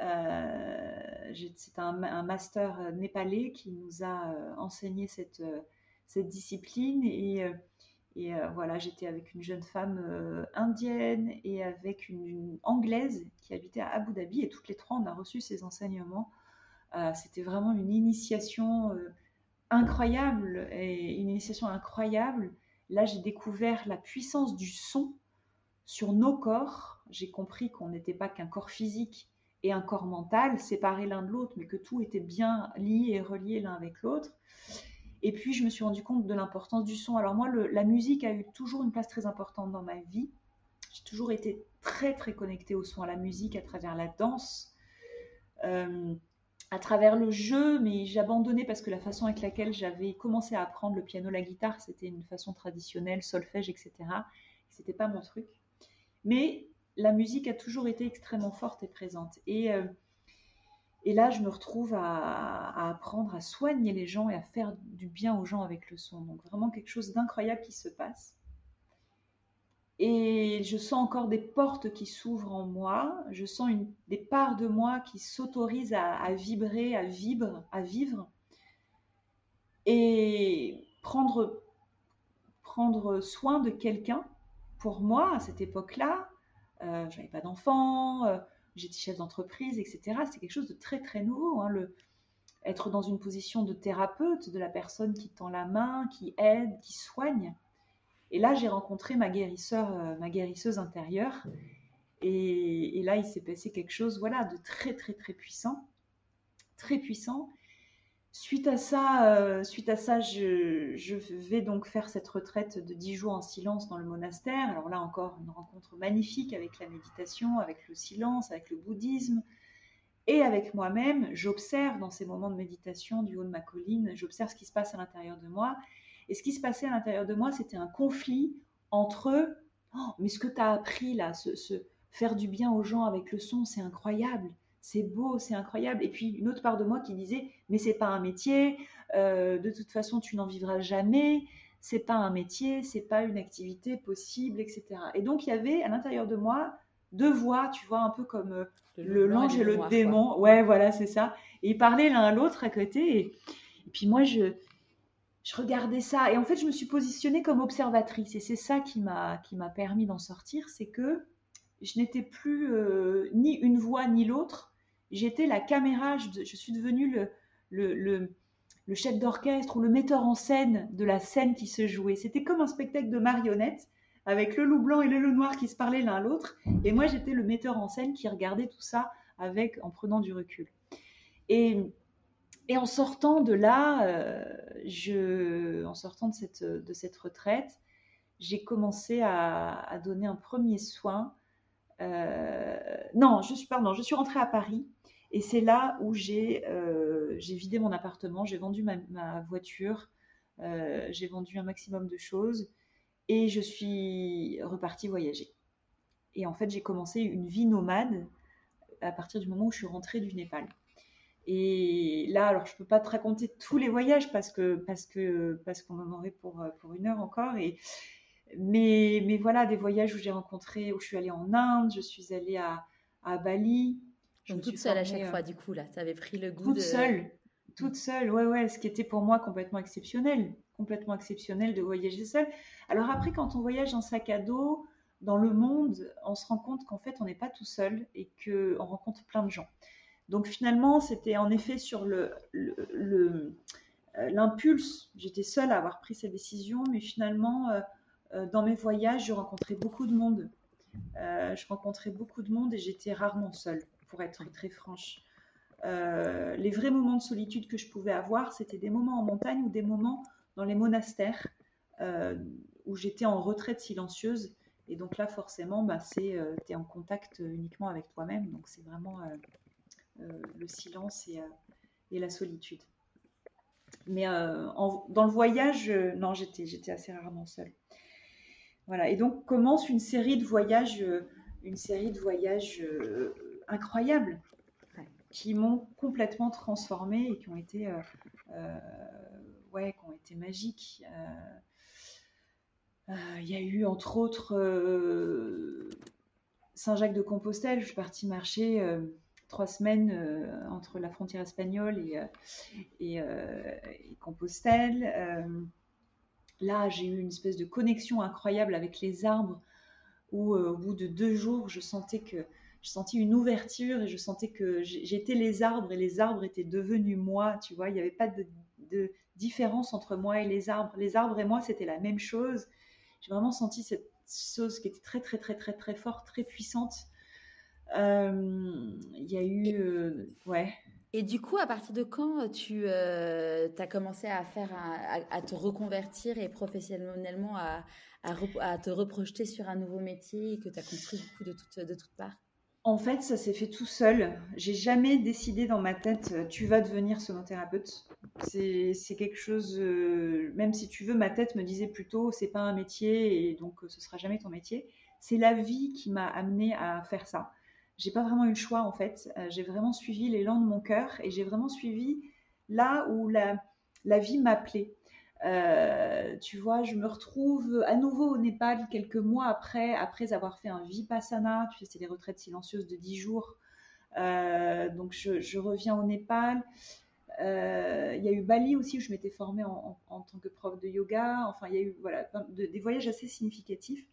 Euh, c'est un, master népalais qui nous a enseigné cette, cette discipline et euh, voilà, j'étais avec une jeune femme euh, indienne et avec une, anglaise qui habitait à Abu Dhabi. Et toutes les trois, on a reçu ces enseignements. Euh, c'était vraiment une initiation incroyable et une initiation incroyable. Là, j'ai découvert la puissance du son sur nos corps. J'ai compris qu'on n'était pas qu'un corps physique et un corps mental séparés l'un de l'autre, mais que tout était bien lié et relié l'un avec l'autre. Et puis, je me suis rendu compte de l'importance du son. Alors moi, la musique a eu toujours une place très importante dans ma vie. J'ai toujours été très, très connectée au son, à la musique, à travers la danse, euh, à travers le jeu, mais j'ai abandonné parce que la façon avec laquelle j'avais commencé à apprendre le piano, la guitare, c'était une façon traditionnelle, solfège, etc. C'était pas mon truc. Mais la musique a toujours été extrêmement forte et présente. Et euh, là, je me retrouve à, apprendre à soigner les gens et à faire du bien aux gens avec le son. Donc vraiment quelque chose d'incroyable qui se passe. Et je sens encore des portes qui s'ouvrent en moi. Je sens des parts de moi qui s'autorisent à, vibrer, à vivre, à vivre. Et prendre soin de quelqu'un. Pour moi, à cette époque-là, euh, je n'avais pas d'enfant. Euh, j'étais chef d'entreprise, etc. C'est quelque chose de très très nouveau. Hein, le, être dans une position de thérapeute, de la personne qui tend la main, qui aide, qui soigne. Et là, j'ai rencontré ma guérisseur, euh, ma guérisseuse intérieure. Et, et là, il s'est passé quelque chose, voilà, de très très très puissant, très puissant. Suite à ça, euh, suite à ça je, vais donc faire cette retraite de 10 jours en silence dans le monastère. Alors là encore, une rencontre magnifique avec la méditation, avec le silence, avec le bouddhisme et avec moi-même. J'observe dans ces moments de méditation du haut de ma colline, j'observe ce qui se passe à l'intérieur de moi. Et ce qui se passait à l'intérieur de moi, c'était un conflit entre oh, mais ce que tu as appris là, ce, faire du bien aux gens avec le son, c'est incroyable c'est beau, c'est incroyable. Et puis une autre part de moi qui disait, mais c'est pas un métier, euh, de toute façon tu n'en vivras jamais, c'est pas un métier, c'est pas une activité possible, etc. Et donc il y avait à l'intérieur de moi deux voix, tu vois, un peu comme euh, le l'ange et, le démon. Ouais, voilà, c'est ça. Et ils parlaient l'un à l'autre à côté. Et, puis moi, je, je regardais ça. Et en fait, je me suis positionnée comme observatrice. Et c'est ça qui m'a qui m'a permis d'en sortir, c'est que je n'étais plus euh, ni une voix ni l'autre j'étais la caméra, je, suis devenue le, chef d'orchestre ou le metteur en scène de la scène qui se jouait. C'était comme un spectacle de marionnettes avec le loup blanc et le loup noir qui se parlaient l'un l'autre. Et moi, j'étais le metteur en scène qui regardait tout ça avec, en prenant du recul. Et, en sortant de là, euh, en sortant de cette, de cette retraite, j'ai commencé à, donner un premier soin. Euh, non, je suis, pardon, je suis rentrée à Paris et c'est là où j'ai euh, vidé mon appartement, j'ai vendu ma, voiture, euh, j'ai vendu un maximum de choses et je suis repartie voyager. Et en fait, j'ai commencé une vie nomade à partir du moment où je suis rentrée du Népal. Et là, alors je peux pas te raconter tous les voyages parce que parce que parce qu'on en aurait pour pour une heure encore. Et mais mais voilà des voyages où j'ai rencontré, où je suis allée en Inde, je suis allée à Bali. Donc toute seule à chaque fois, euh, du coup là, tu avais pris le goût toute seule, toute seule, ouais ouais, ce qui était pour moi complètement exceptionnel, complètement exceptionnel de voyager seule. Alors après, quand on voyage en sac à dos dans le monde, on se rend compte qu'en fait on n'est pas tout seul et que on rencontre plein de gens. Donc finalement, c'était en effet sur le, euh, l'impulse. J'étais seule à avoir pris cette décision, mais finalement, euh, euh, dans mes voyages, je rencontrais beaucoup de monde. je rencontrais beaucoup de monde et j'étais rarement seule, pour être très franche. les vrais moments de solitude que je pouvais avoir, c'était des moments en montagne ou des moments dans les monastères où j'étais en retraite silencieuse. Et donc là, forcément, bah, tu es en contact uniquement avec toi-même. Donc c'est vraiment euh, le silence et, euh, la solitude. Mais euh, dans le voyage, non, j'étais assez rarement seule. Voilà. Et donc commence une série de voyages, une série de voyages incroyables qui m'ont complètement transformée et qui ont été, ouais, qui ont été magiques. Il y a eu entre autres Saint-Jacques de Compostelle. Je suis partie marcher trois semaines euh, entre la frontière espagnole et, euh, euh, et, Compostelle. là, j'ai eu une espèce de connexion incroyable avec les arbres où au bout de deux jours, je sentais que je sentis une ouverture et je sentais que j'étais les arbres et les arbres étaient devenus moi. Tu vois, il n'y avait pas de, de, différence entre moi et les arbres. Les arbres et moi, c'était la même chose. J'ai vraiment senti cette chose qui était très, très, très, très, très forte, très puissante. Euh, il y a eu, euh, ouais. Et du coup, à partir de quand tu euh, as commencé à faire, à, te reconvertir et professionnellement à, à, te reprojeter sur un nouveau métier que tu as construit du coup de toutes de toutes parts En fait, ça s'est fait tout seul. J'ai jamais décidé dans ma tête, tu vas devenir sonothérapeute. C'est quelque chose, même si tu veux, ma tête me disait plutôt, c'est pas un métier et donc ce sera jamais ton métier. C'est la vie qui m'a amené à faire ça j'ai pas vraiment eu le choix en fait. Euh, j'ai vraiment suivi l'élan de mon cœur et j'ai vraiment suivi là où la, la vie m'appelait. Euh, tu vois, je me retrouve à nouveau au Népal quelques mois après, après avoir fait un vipassana. Tu sais, c'est les retraites silencieuses de 10 jours. Euh, donc, je, reviens au Népal. Euh, il y a eu Bali aussi où je m'étais formée en, tant que prof de yoga. Enfin, il y a eu des voyages assez significatifs.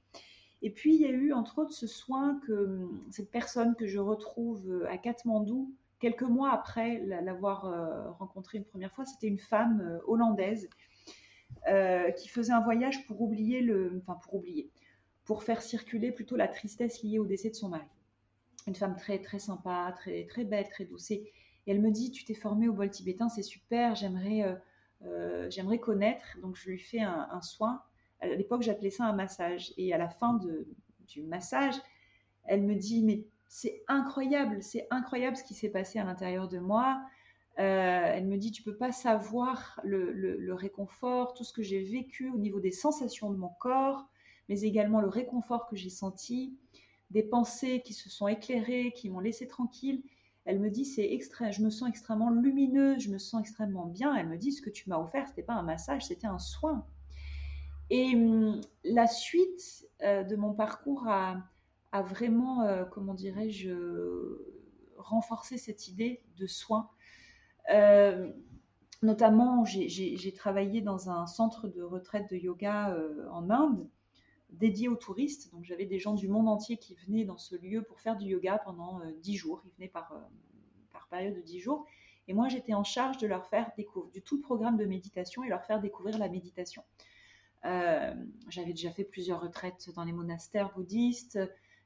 Et puis, il y a eu, entre autres, ce soin que cette personne que je retrouve à Katmandou, quelques mois après l'avoir rencontrée une première fois, c'était une femme euh, qui faisait un voyage pour oublier le, enfin pour oublier, pour faire circuler plutôt la tristesse liée au décès de son mari. Une femme très très sympa, très très belle, très douce. Et elle me dit, tu t'es formée au bol tibétain, c'est super, j'aimerais j'aimerais connaître. Donc je lui fais un, soin à l'époque, j'appelais ça un massage. Et à la fin du massage, elle me dit, mais c'est incroyable, c'est incroyable ce qui s'est passé à l'intérieur de moi. Euh, elle me dit, tu peux pas savoir le, réconfort, tout ce que j'ai vécu au niveau des sensations de mon corps, mais également le réconfort que j'ai senti, des pensées qui se sont éclairées, qui m'ont laissé tranquille. Elle me dit, c'est extra, je me sens extrêmement lumineuse, je me sens extrêmement bien. Elle me dit, ce que tu m'as offert, c'était pas un massage, c'était un soin. Et hum, la suite euh, de mon parcours a, vraiment, euh, comment dirais-je, renforcé cette idée de soin. Euh, notamment, j'ai travaillé dans un centre de retraite de yoga en Inde dédié aux touristes. Donc j'avais des gens du monde entier qui venaient dans ce lieu pour faire du yoga pendant dix jours. Ils venaient par, par période de dix jours. Et moi, j'étais en charge de leur faire découvrir du tout le programme de méditation et leur faire découvrir la méditation. Euh, j'avais déjà fait plusieurs retraites dans les monastères bouddhistes.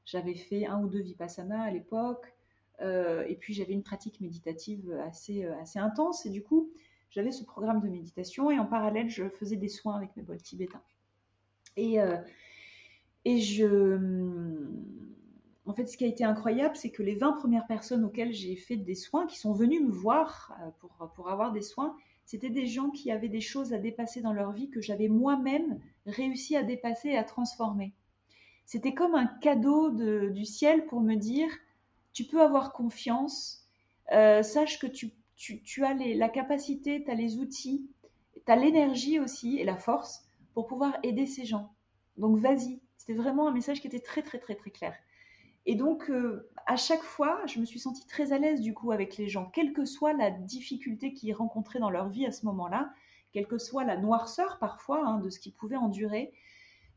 J'avais fait un ou deux vipassana à l'époque. Et puis j'avais une pratique méditative assez, assez intense. Et du coup, j'avais ce programme de méditation et en parallèle, je faisais des soins avec mes bols tibétains. Et, et je. En fait, ce qui a été incroyable, c'est que les 20 premières personnes auxquelles j'ai fait des soins, qui sont venues me voir pour, pour avoir des soins, c'était des gens qui avaient des choses à dépasser dans leur vie que j'avais moi-même réussi à dépasser et à transformer. C'était comme un cadeau du ciel pour me dire, tu peux avoir confiance, euh, sache que tu, as la capacité, tu as les outils, tu as l'énergie aussi et la force pour pouvoir aider ces gens. Donc vas-y. C'était vraiment un message qui était très très très très clair. Et donc, euh, à chaque fois, je me suis sentie très à l'aise du coup avec les gens, quelle que soit la difficulté qu'ils rencontraient dans leur vie à ce moment-là, quelle que soit la noirceur parfois hein, de ce qu'ils pouvaient endurer.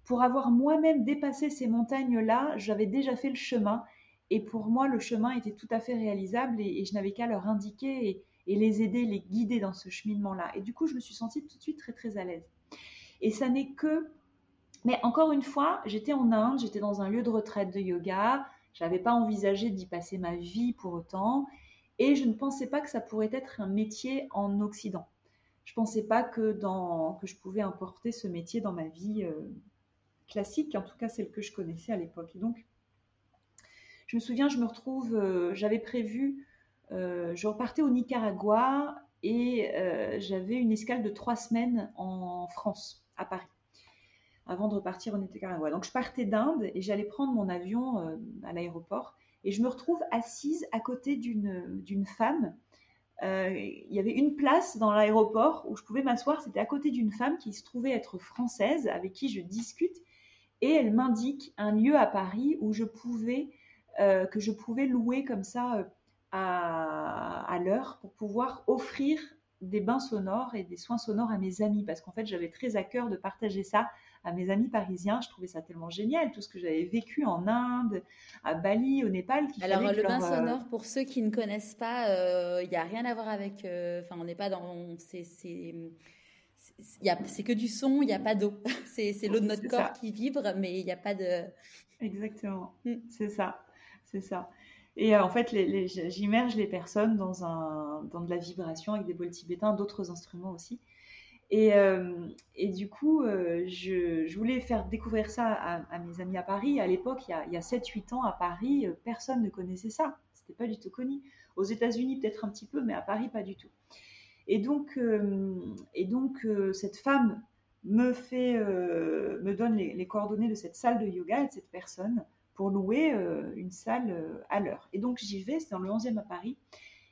Pour avoir moi-même dépassé ces montagnes-là, j'avais déjà fait le chemin. Et pour moi, le chemin était tout à fait réalisable et, je n'avais qu'à leur indiquer et, les aider, les guider dans ce cheminement-là. Et du coup, je me suis sentie tout de suite très très à l'aise. Et ça n'est que... Mais encore une fois, j'étais en Inde, j'étais dans un lieu de retraite de yoga, je n'avais pas envisagé d'y passer ma vie pour autant. Et je ne pensais pas que ça pourrait être un métier en Occident. Je ne pensais pas que, que je pouvais importer ce métier dans ma vie euh, classique, en tout cas celle que je connaissais à l'époque. Et donc, je me souviens, je me retrouve, euh, j'avais prévu, euh, je repartais au Nicaragua et j'avais une escale de trois semaines en France, à Paris avant de repartir au Nicaragua. Donc je partais d'Inde et j'allais prendre mon avion euh, à l'aéroport et je me retrouve assise à côté d'une femme. Euh, il y avait une place dans l'aéroport où je pouvais m'asseoir. C'était à côté d'une femme qui se trouvait être française, avec qui je discute, et elle m'indique un lieu à Paris où je pouvais euh, que je pouvais louer comme ça à, à l'heure pour pouvoir offrir des bains sonores et des soins sonores à mes amis parce qu'en fait j'avais très à cœur de partager ça à mes amis parisiens. Je trouvais ça tellement génial, tout ce que j'avais vécu en Inde, à Bali, au Népal. Alors le bain euh, sonore, pour ceux qui ne connaissent pas, euh, il n'y a rien à voir avec. Euh, enfin, on n'est pas dans. C'est c'est que du son, il n'y a pas d'eau. (laughs) C'est l'eau de (laughs) notre corps qui vibre, mais il n'y a pas de. Exactement. Mm. C'est ça. C'est ça. Et en fait, j'immerge les personnes dans, de la vibration avec des bols tibétains, d'autres instruments aussi. Et, euh, du coup, euh, je, voulais faire découvrir ça à, mes amis à Paris. À l'époque, il y a, a 7-8 ans, à Paris, euh, personne ne connaissait ça. C'était pas du tout connu. Aux États-Unis, peut-être un petit peu, mais à Paris, pas du tout. Et donc, et donc cette femme me donne les, les, coordonnées de cette salle de yoga et de cette personne pour louer une salle à l'heure. Et donc, j'y vais, c'est dans le 11e à Paris.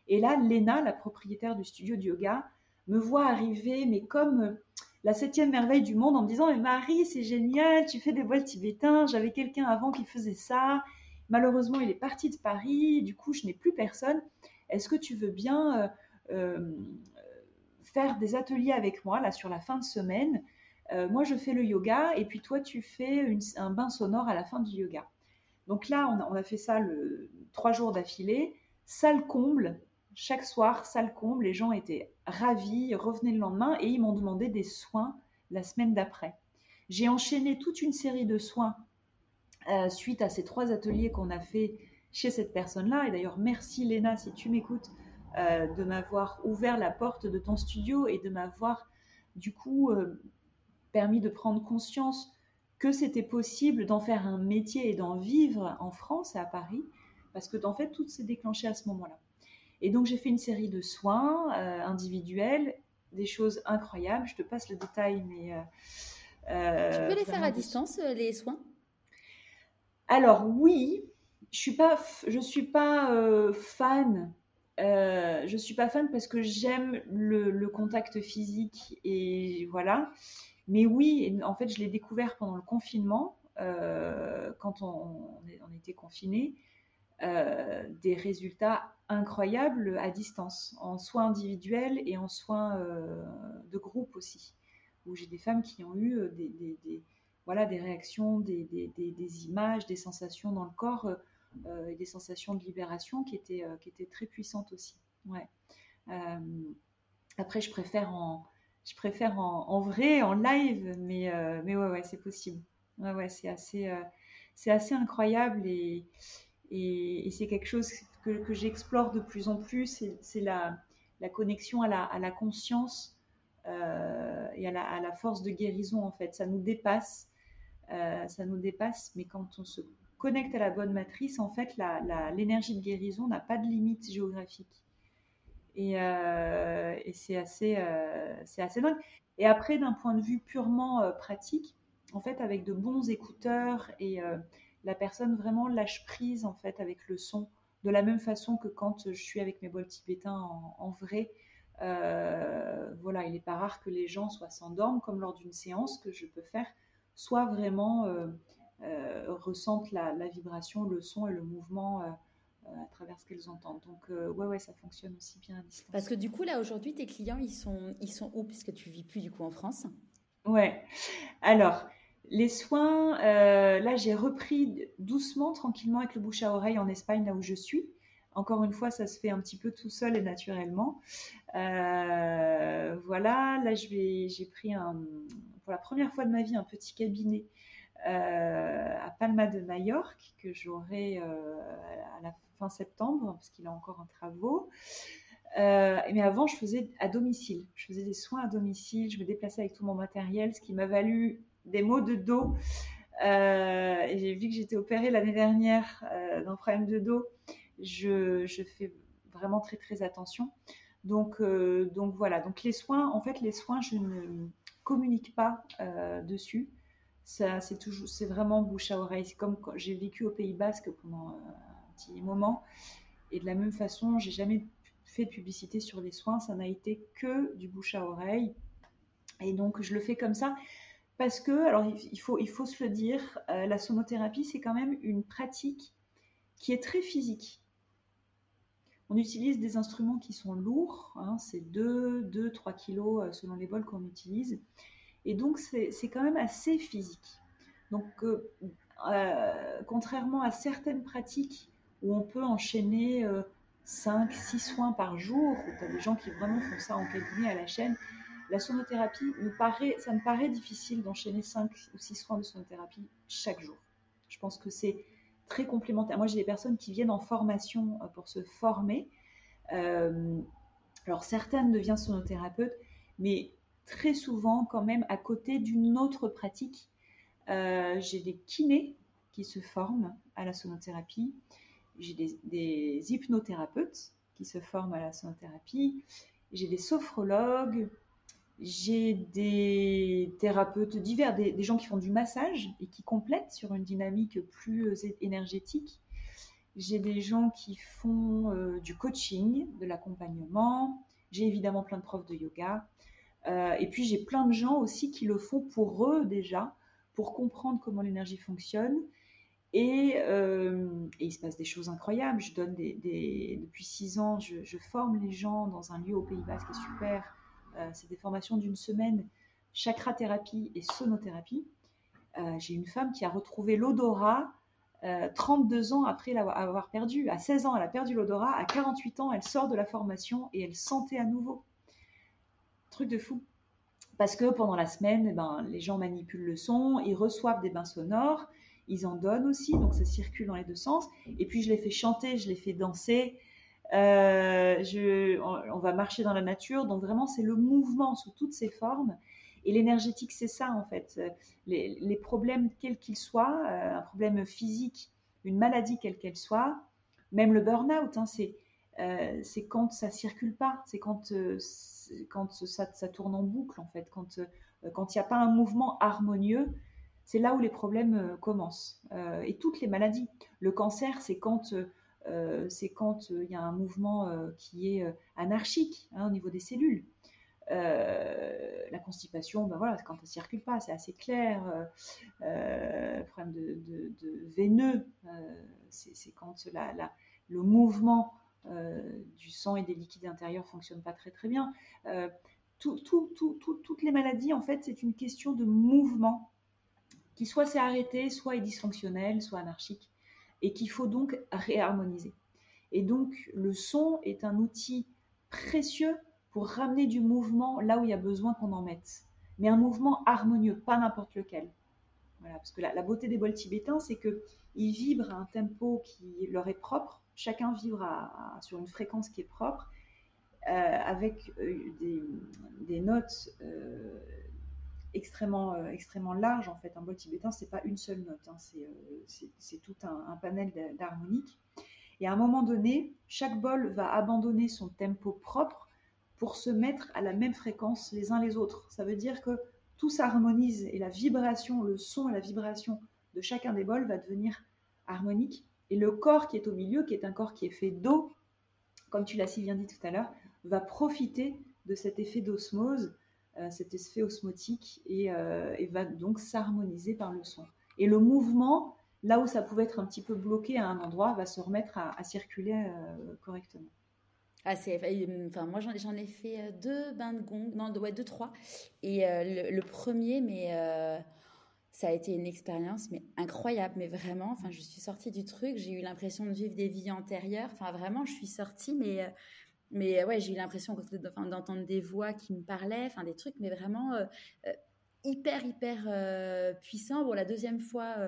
Et là, Léna, la propriétaire du studio de yoga, me voit arriver, mais comme euh, la septième merveille du monde, en me disant, mais Marie, c'est génial, tu fais des voiles tibétains, j'avais quelqu'un avant qui faisait ça, malheureusement, il est parti de Paris, du coup, je n'ai plus personne. Est-ce que tu veux bien euh, euh, faire des ateliers avec moi, là, sur la fin de semaine? Moi, je fais le yoga, et puis toi, tu fais un bain sonore à la fin du yoga. Donc là, on a, fait ça le, trois jours d'affilée, salle comble, chaque soir, salle comble, les gens étaient ravis, revenaient le lendemain et ils m'ont demandé des soins la semaine d'après. J'ai enchaîné toute une série de soins euh, suite à ces trois ateliers qu'on a fait chez cette personne-là. Et d'ailleurs, merci Léna, si tu m'écoutes, euh, de m'avoir ouvert la porte de ton studio et de m'avoir du coup euh, permis de prendre conscience que c'était possible d'en faire un métier et d'en vivre en France et à Paris, parce que en fait tout s'est déclenché à ce moment-là. Et donc j'ai fait une série de soins euh, individuels, des choses incroyables. Je te passe le détail, mais euh, euh, tu peux les faire à distance les soins? Alors oui, je suis pas, je suis pas fan. je suis pas fan parce que j'aime le, contact physique et voilà. Mais oui, en fait, je l'ai découvert pendant le confinement, quand on, était confinés. Euh, des résultats incroyables à distance, en soins individuels et en soins euh, de groupe aussi, où j'ai des femmes qui ont eu euh, des, voilà, des réactions, des, des, images, des sensations dans le corps et des sensations de libération qui étaient, qui étaient très puissantes aussi. Ouais. après, je préfère en, je préfère en, vrai, en live, mais, mais ouais, ouais c'est possible. Ouais, c'est assez, c'est assez incroyable et, et, c'est quelque chose que, j'explore de plus en plus, c'est la, la, connexion à la, à la conscience euh, et à la, à la, force de guérison en fait. Ça nous dépasse, euh, ça nous dépasse, mais quand on se connecte à la bonne matrice, en fait, l'énergie de guérison n'a pas de limite géographique. Et, euh, et c'est assez, euh, c'est assez dingue. Et après, d'un point de vue purement euh, pratique, en fait, avec de bons écouteurs et euh, la personne vraiment lâche prise en fait avec le son, de la même façon que quand je suis avec mes bols tibétains en, vrai. Voilà, il n'est pas rare que les gens soit s'endorment, comme lors d'une séance que je peux faire, soit vraiment ressentent la, vibration, le son et le mouvement à travers ce qu'elles entendent. Donc ouais, ouais, ça fonctionne aussi bien à distance. Parce que du coup, là, aujourd'hui, tes clients, ils sont, ils sont où Puisque tu vis plus du coup en France? Ouais. Alors, les soins, euh, là, j'ai repris doucement, tranquillement avec le bouche à oreille en Espagne, là où je suis. Encore une fois, ça se fait un petit peu tout seul et naturellement. Euh, voilà, là, j'ai pris un, pour la première fois de ma vie un petit cabinet euh, à Palma de Majorque que j'aurai euh, à la fin septembre parce qu'il est encore en travaux. Euh, mais avant, je faisais à domicile. Je faisais des soins à domicile. Je me déplaçais avec tout mon matériel, ce qui m'a valu des maux de dos. Euh, j'ai vu que j'étais opérée l'année dernière euh, d'un problème de dos. Je, fais vraiment très très attention. Donc, euh, donc voilà. Donc les soins, en fait, les soins, je ne communique pas euh, dessus. C'est c'est vraiment bouche à oreille. C'est comme j'ai vécu au Pays Basque pendant moment. Et de la même façon, j'ai jamais fait de publicité sur les soins. Ça n'a été que du bouche à oreille. Et donc, je le fais comme ça. Parce que, alors il faut, il faut se le dire, euh, la sonothérapie, c'est quand même une pratique qui est très physique. On utilise des instruments qui sont lourds, hein, c'est 2, 2, 3 kilos euh, selon les bols qu'on utilise. Et donc, c'est quand même assez physique. Donc, euh, contrairement à certaines pratiques où on peut enchaîner euh, 5, 6 soins par jour, tu as des gens qui vraiment font ça en cabinet à la chaîne, la sonothérapie, nous paraît, ça me paraît difficile d'enchaîner 5 ou 6 soins de sonothérapie chaque jour. Je pense que c'est très complémentaire. Moi, j'ai des personnes qui viennent en formation euh, pour se former. Euh, alors, certaines deviennent sonothérapeutes, mais très souvent, quand même, à côté d'une autre pratique, euh, j'ai des kinés qui se forment à la sonothérapie. J'ai des, hypnothérapeutes qui se forment à la sonothérapie. J'ai des sophrologues, j'ai des thérapeutes divers, des, des, gens qui font du massage et qui complètent sur une dynamique plus euh, énergétique. J'ai des gens qui font euh, du coaching, de l'accompagnement. J'ai évidemment plein de profs de yoga. Euh, et puis j'ai plein de gens aussi qui le font pour eux déjà, pour comprendre comment l'énergie fonctionne. Et, euh, et, il se passe des choses incroyables. Je donne depuis six ans, je, forme les gens dans un lieu au Pays Basque qui est super euh, c'est des formations d'une semaine, chakra-thérapie et sonothérapie. Euh, j'ai une femme qui a retrouvé l'odorat euh, 32 ans après l'avoir perdu. À 16 ans, elle a perdu l'odorat. À 48 ans, elle sort de la formation et elle sentait à nouveau. Truc de fou. Parce que pendant la semaine, eh ben, les gens manipulent le son, ils reçoivent des bains sonores, ils en donnent aussi, donc ça circule dans les deux sens. Et puis je les fais chanter, je les fais danser. Euh, on, va marcher dans la nature, donc vraiment c'est le mouvement sous toutes ses formes. Et l'énergétique, c'est ça en fait. Les, problèmes, quels qu'ils soient, euh, un problème physique, une maladie quelle qu'elle soit, même le burn-out, hein, c'est euh, c'est quand ça circule pas, c'est quand quand ça, ça, tourne en boucle en fait, quand il n'y a pas un mouvement harmonieux, c'est là où les problèmes commencent. et toutes les maladies, le cancer, c'est quand euh, il y a un mouvement euh, qui est anarchique hein, au niveau des cellules. Euh, la constipation, ben voilà, quand ça circule pas, c'est assez clair. Euh, problème de, veineux, euh, c'est quand le mouvement euh, du sang et des liquides intérieurs fonctionne pas très très bien. Tout, tout, tout, toutes les maladies, en fait, c'est une question de mouvement qui soit s'est arrêté, soit est dysfonctionnel, soit anarchique et qu'il faut donc réharmoniser. Et donc le son est un outil précieux pour ramener du mouvement là où il y a besoin qu'on en mette. Mais un mouvement harmonieux, pas n'importe lequel. Voilà, parce que la, beauté des bols tibétains, c'est qu'ils vibrent à un tempo qui leur est propre. chacun vibre sur une fréquence qui est propre, euh, avec euh, des, notes euh, extrêmement, extrêmement larges. En fait, un bol tibétain, c'est pas une seule note, hein, c'est tout un, panel d'harmoniques. Et à un moment donné, chaque bol va abandonner son tempo propre pour se mettre à la même fréquence les uns les autres. Ça veut dire que tout s'harmonise et la vibration, le son la vibration de chacun des bols va devenir harmonique. Et le corps qui est au milieu, qui est un corps qui est fait d'eau, comme tu l'as si bien dit tout à l'heure, va profiter de cet effet d'osmose, euh, cet effet osmotique, euh, et, va donc s'harmoniser par le son. Et le mouvement, là où ça pouvait être un petit peu bloqué à un endroit, va se remettre à, circuler euh, correctement. Ah, c'est, enfin, moi, j'en, ai fait deux bains de gong, non, ouais, deux, trois. Et le, premier, mais ça a été une expérience mais incroyable, mais vraiment. Enfin, je suis sortie du truc, j'ai eu l'impression de vivre des vies antérieures. Enfin, vraiment, je suis sortie, mais mais ouais, j'ai eu l'impression d'entendre des voix qui me parlaient, enfin des trucs, mais vraiment euh, euh, hyper hyper euh, puissant. Bon, la deuxième fois, euh,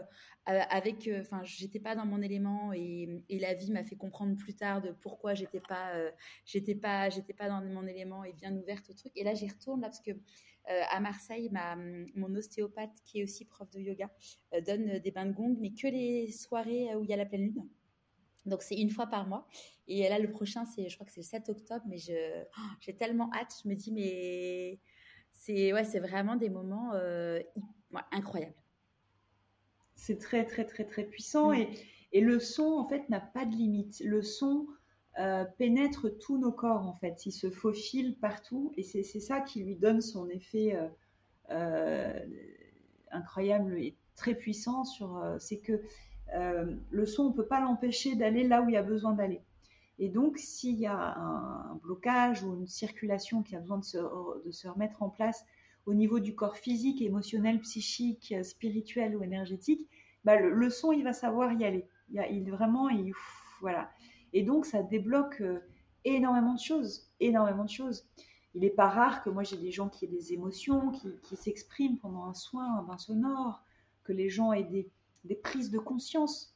avec, enfin, j'étais pas dans mon élément et, et la vie m'a fait comprendre plus tard de pourquoi j'étais pas, j'étais pas, j'étais pas dans mon élément et bien ouverte au truc. Et là, j'y retourne là parce que à Marseille, ma, mon ostéopathe qui est aussi prof de yoga donne des bains de gong, mais que les soirées où il y a la pleine lune. Donc c'est une fois par mois. Et là, le prochain, c'est, je crois que c'est le 7 octobre, mais je, oh, j'ai tellement hâte. Je me dis, mais c'est, ouais, c'est vraiment des moments euh, incroyables. C'est très, très, très, très puissant. Mm. Et, et, le son, en fait, n'a pas de limite. Le son euh, pénètre tous nos corps, en fait. Il se faufile partout. Et c'est, ça qui lui donne son effet euh, incroyable et très puissant sur. c'est que le son, on ne peut pas l'empêcher d'aller là où il y a besoin d'aller. Et donc, s'il y a un, blocage ou une circulation qui a besoin de se, remettre en place au niveau du corps physique, émotionnel, psychique, spirituel ou énergétique, bah, le, son, il va savoir y aller. Il, vraiment, il, voilà. Et donc, ça débloque euh, énormément de choses, énormément de choses. Il n'est pas rare que moi j'ai des gens qui aient des émotions, qui, qui s'expriment pendant un soin, un bain sonore, que les gens aient des, des prises de conscience.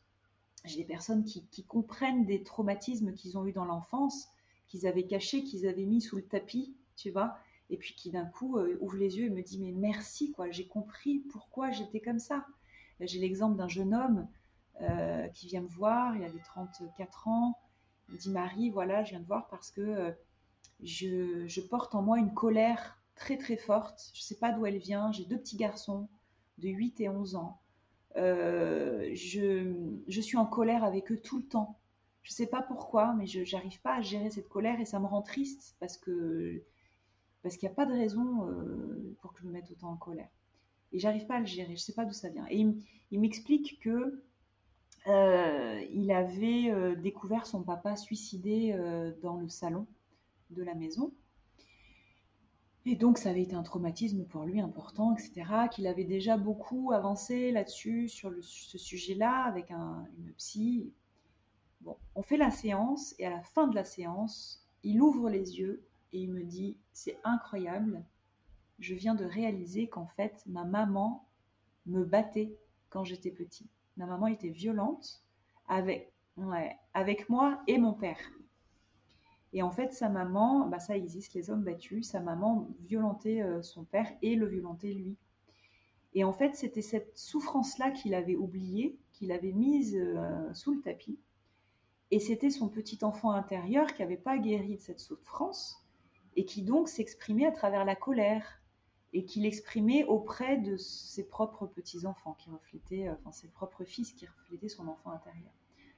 J'ai des personnes qui, comprennent des traumatismes qu'ils ont eu dans l'enfance, qu'ils avaient cachés, qu'ils avaient mis sous le tapis, tu vois, et puis qui d'un coup euh, ouvre les yeux et me dit mais merci quoi, j'ai compris pourquoi j'étais comme ça. J'ai l'exemple d'un jeune homme euh, qui vient me voir, il avait 34 ans, il me dit Marie, voilà, je viens te voir parce que euh, je, je, porte en moi une colère très très forte, je ne sais pas d'où elle vient, j'ai deux petits garçons de 8 et 11 ans. Euh, je, suis en colère avec eux tout le temps. Je ne sais pas pourquoi, mais je n'arrive pas à gérer cette colère et ça me rend triste parce que parce qu'il n'y a pas de raison euh, pour que je me mette autant en colère. Et j'arrive pas à le gérer, je ne sais pas d'où ça vient. Et il, m'explique que euh, il avait découvert son papa suicidé dans le salon de la maison et donc, ça avait été un traumatisme pour lui important, etc. Qu'il avait déjà beaucoup avancé là-dessus, sur ce sujet-là, avec une psy. Bon, on fait la séance, et à la fin de la séance, il ouvre les yeux et il me dit C'est incroyable, je viens de réaliser qu'en fait, ma maman me battait quand j'étais petit. Ma maman était violente avec, moi et mon père. Et en fait, sa maman, bah ça existe, les hommes battus, sa maman violentait euh, son père et le violentait lui. Et en fait, c'était cette souffrance-là qu'il avait oubliée, qu'il avait mise euh, sous le tapis. Et c'était son petit enfant intérieur qui n'avait pas guéri de cette souffrance et qui donc s'exprimait à travers la colère et qu'il exprimait auprès de ses propres petits-enfants qui reflétaient, euh, enfin ses propres fils qui reflétaient son enfant intérieur.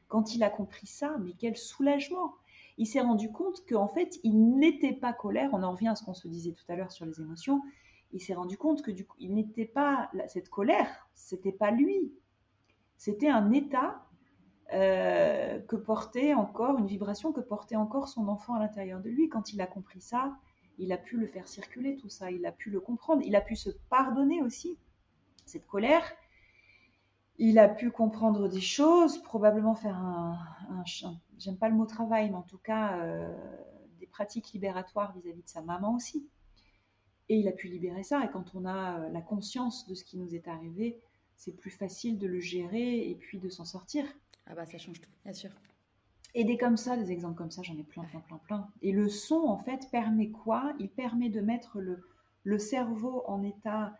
Quand il a compris ça, mais quel soulagement il s'est rendu compte qu'en fait, il n'était pas colère. On en revient à ce qu'on se disait tout à l'heure sur les émotions. Il s'est rendu compte que il n'était pas cette colère, c'était pas lui. C'était un état euh, que portait encore, une vibration que portait encore son enfant à l'intérieur de lui. Quand il a compris ça, il a pu le faire circuler, tout ça, il a pu le comprendre, il a pu se pardonner aussi. Cette colère, il a pu comprendre des choses, probablement faire un, j'aime pas le mot travail, mais en tout cas euh, des pratiques libératoires vis-à-vis de sa maman aussi. Et il a pu libérer ça. Et quand on a euh, la conscience de ce qui nous est arrivé, c'est plus facile de le gérer et puis de s'en sortir. Ah bah ça change tout, bien sûr. Et des comme ça, des exemples comme ça, j'en ai plein, plein, plein, plein. Et le son, en fait, permet quoi? Il permet de mettre le, le cerveau en état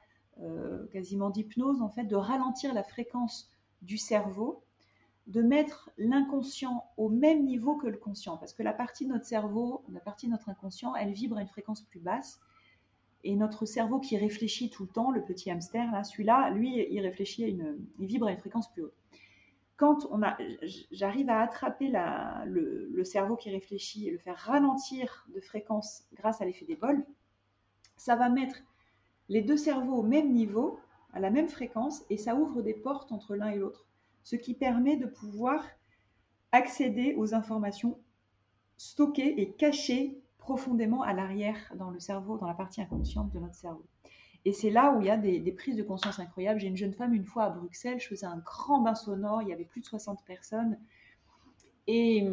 quasiment d'hypnose, en fait, de ralentir la fréquence du cerveau, de mettre l'inconscient au même niveau que le conscient. Parce que la partie de notre cerveau, la partie de notre inconscient, elle vibre à une fréquence plus basse. Et notre cerveau qui réfléchit tout le temps, le petit hamster, là, celui-là, lui, il réfléchit à une, il vibre à une fréquence plus haute quand on a, j'arrive à attraper le, cerveau qui réfléchit et le faire ralentir de fréquence grâce à l'effet des bols, ça va mettre les deux cerveaux au même niveau, à la même fréquence, et ça ouvre des portes entre l'un et l'autre, ce qui permet de pouvoir accéder aux informations stockées et cachées profondément à l'arrière dans le cerveau, dans la partie inconsciente de notre cerveau. Et c'est là où il y a des, prises de conscience incroyables. J'ai une jeune femme une fois à Bruxelles, je faisais un grand bain sonore, il y avait plus de 60 personnes. Et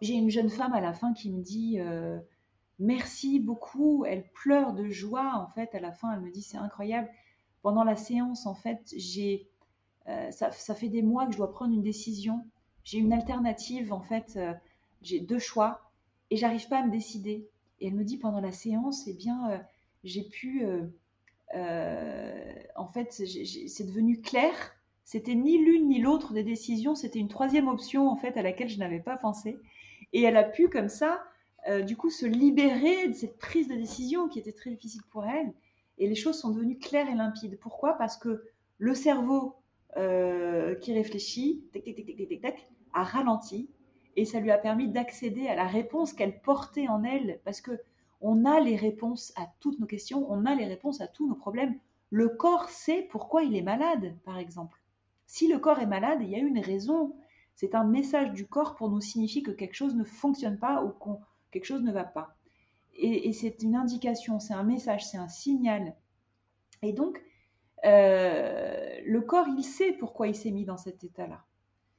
j'ai une jeune femme à la fin qui me dit euh, merci beaucoup. Elle pleure de joie en fait. À la fin, elle me dit c'est incroyable. Pendant la séance, en fait, j'ai euh, ça, fait des mois que je dois prendre une décision. J'ai une alternative en fait. Euh, j'ai deux choix et j'arrive pas à me décider. Et elle me dit pendant la séance, eh bien, j'ai pu euh, en fait, c'est devenu clair. C'était ni l'une ni l'autre des décisions, c'était une troisième option en fait à laquelle je n'avais pas pensé. Et elle a pu comme ça, euh, du coup, se libérer de cette prise de décision qui était très difficile pour elle. Et les choses sont devenues claires et limpides. Pourquoi? Parce que le cerveau euh, qui réfléchit, a ralenti et ça lui a permis d'accéder à la réponse qu'elle portait en elle. Parce que on a les réponses à toutes nos questions, on a les réponses à tous nos problèmes. Le corps sait pourquoi il est malade, par exemple. Si le corps est malade, il y a une raison. C'est un message du corps pour nous signifier que quelque chose ne fonctionne pas ou que quelque chose ne va pas. Et, c'est une indication, c'est un message, c'est un signal. Et donc, euh, le corps, il sait pourquoi il s'est mis dans cet état-là.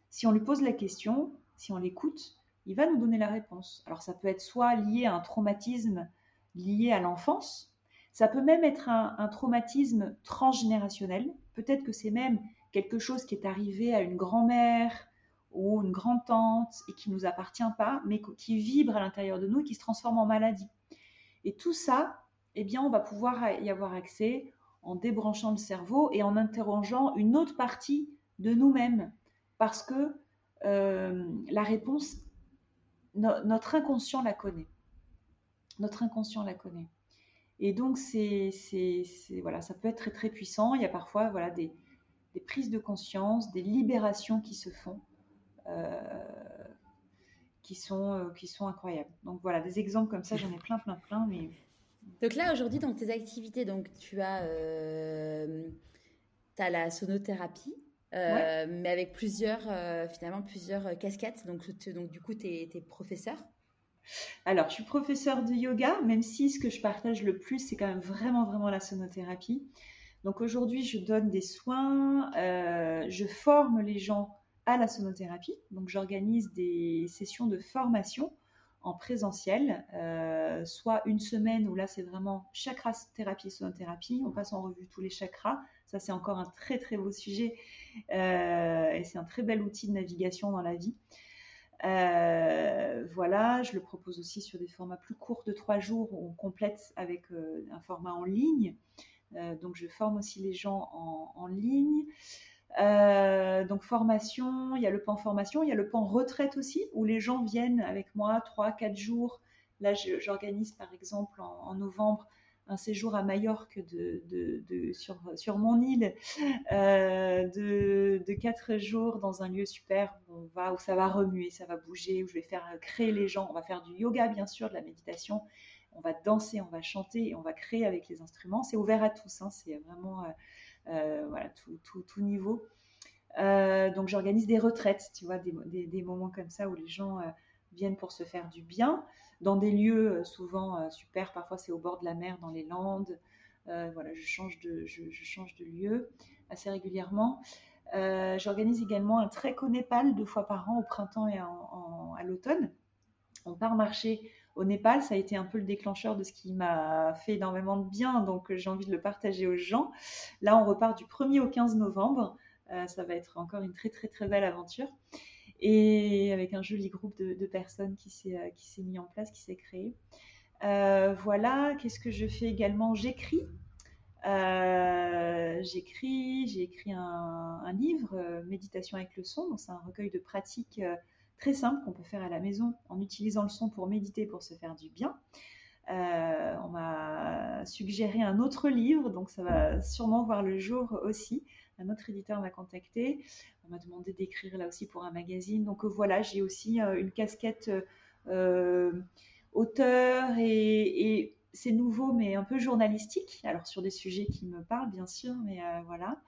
Si on lui pose la question, si on l'écoute, il va nous donner la réponse. Alors ça peut être soit lié à un traumatisme lié à l'enfance, ça peut même être un, traumatisme transgénérationnel. Peut-être que c'est même quelque chose qui est arrivé à une grand-mère ou une grand-tante et qui ne nous appartient pas, mais qui vibre à l'intérieur de nous et qui se transforme en maladie. Et tout ça, eh bien, on va pouvoir y avoir accès en débranchant le cerveau et en interrogeant une autre partie de nous-mêmes. Parce que euh, la réponse notre inconscient la connaît. Notre inconscient la connaît. Et donc, c'est, voilà, ça peut être très, très puissant. Il y a parfois voilà, des, prises de conscience, des libérations qui se font, qui, sont, euh, qui sont incroyables. Donc, voilà, des exemples comme ça, j'en ai plein, plein, plein. Mais... Donc là, aujourd'hui, dans tes activités, donc, tu as, euh, as la sonothérapie, euh, mais avec plusieurs, euh, finalement, plusieurs euh, casquettes. Donc, donc du coup, tu es, professeur alors, je suis professeur de yoga, même si ce que je partage le plus, c'est quand même vraiment, vraiment la sonothérapie. Donc aujourd'hui, je donne des soins, je forme les gens à la sonothérapie. Donc j'organise des sessions de formation en présentiel, euh, soit une semaine où là c'est vraiment chakra thérapie, sonothérapie, on passe en revue tous les chakras, ça c'est encore un très très beau sujet euh, et c'est un très bel outil de navigation dans la vie. Euh, voilà, je le propose aussi sur des formats plus courts de trois jours où on complète avec un format en ligne. donc je forme aussi les gens en, en ligne. Euh, donc formation, il y a le pan formation, il y a le pan retraite aussi, où les gens viennent avec moi trois, quatre jours. Là, j'organise par exemple en, novembre un séjour à Majorque sur, sur, mon île euh, de, de quatre jours dans un lieu super où, on va, où ça va remuer, ça va bouger, où je vais faire créer les gens. On va faire du yoga, bien sûr, de la méditation. On va danser, on va chanter on va créer avec les instruments. C'est ouvert à tous, hein, c'est vraiment... Euh, euh, voilà, tout, tout, niveau. Euh, donc j'organise des retraites, tu vois, des, des, moments comme ça où les gens euh, viennent pour se faire du bien, dans des lieux souvent super, parfois c'est au bord de la mer, dans les Landes. voilà, je change de, je, change de lieu assez régulièrement. J'organise également un trek au Népal deux fois par an, au printemps et à l'automne. On part marcher au Népal, ça a été un peu le déclencheur de ce qui m'a fait énormément de bien, donc j'ai envie de le partager aux gens. Là, on repart du 1er au 15 novembre. Euh, ça va être encore une très très très belle aventure. et avec un joli groupe de, personnes qui s'est qui s'est mis en place, qui s'est créé. voilà, qu'est-ce que je fais également? J'écris. j'écris, j'ai écrit un, livre, Méditation avec le son. c'est un recueil de pratiques très simples qu'on peut faire à la maison en utilisant le son pour méditer, pour se faire du bien. Euh, on m'a suggéré un autre livre, donc ça va sûrement voir le jour aussi. Un autre éditeur m'a contacté. On m'a demandé d'écrire là aussi pour un magazine. Donc euh, voilà, j'ai aussi euh, une casquette auteur et, c'est nouveau, mais un peu journalistique. Alors sur des sujets qui me parlent, bien sûr, mais voilà.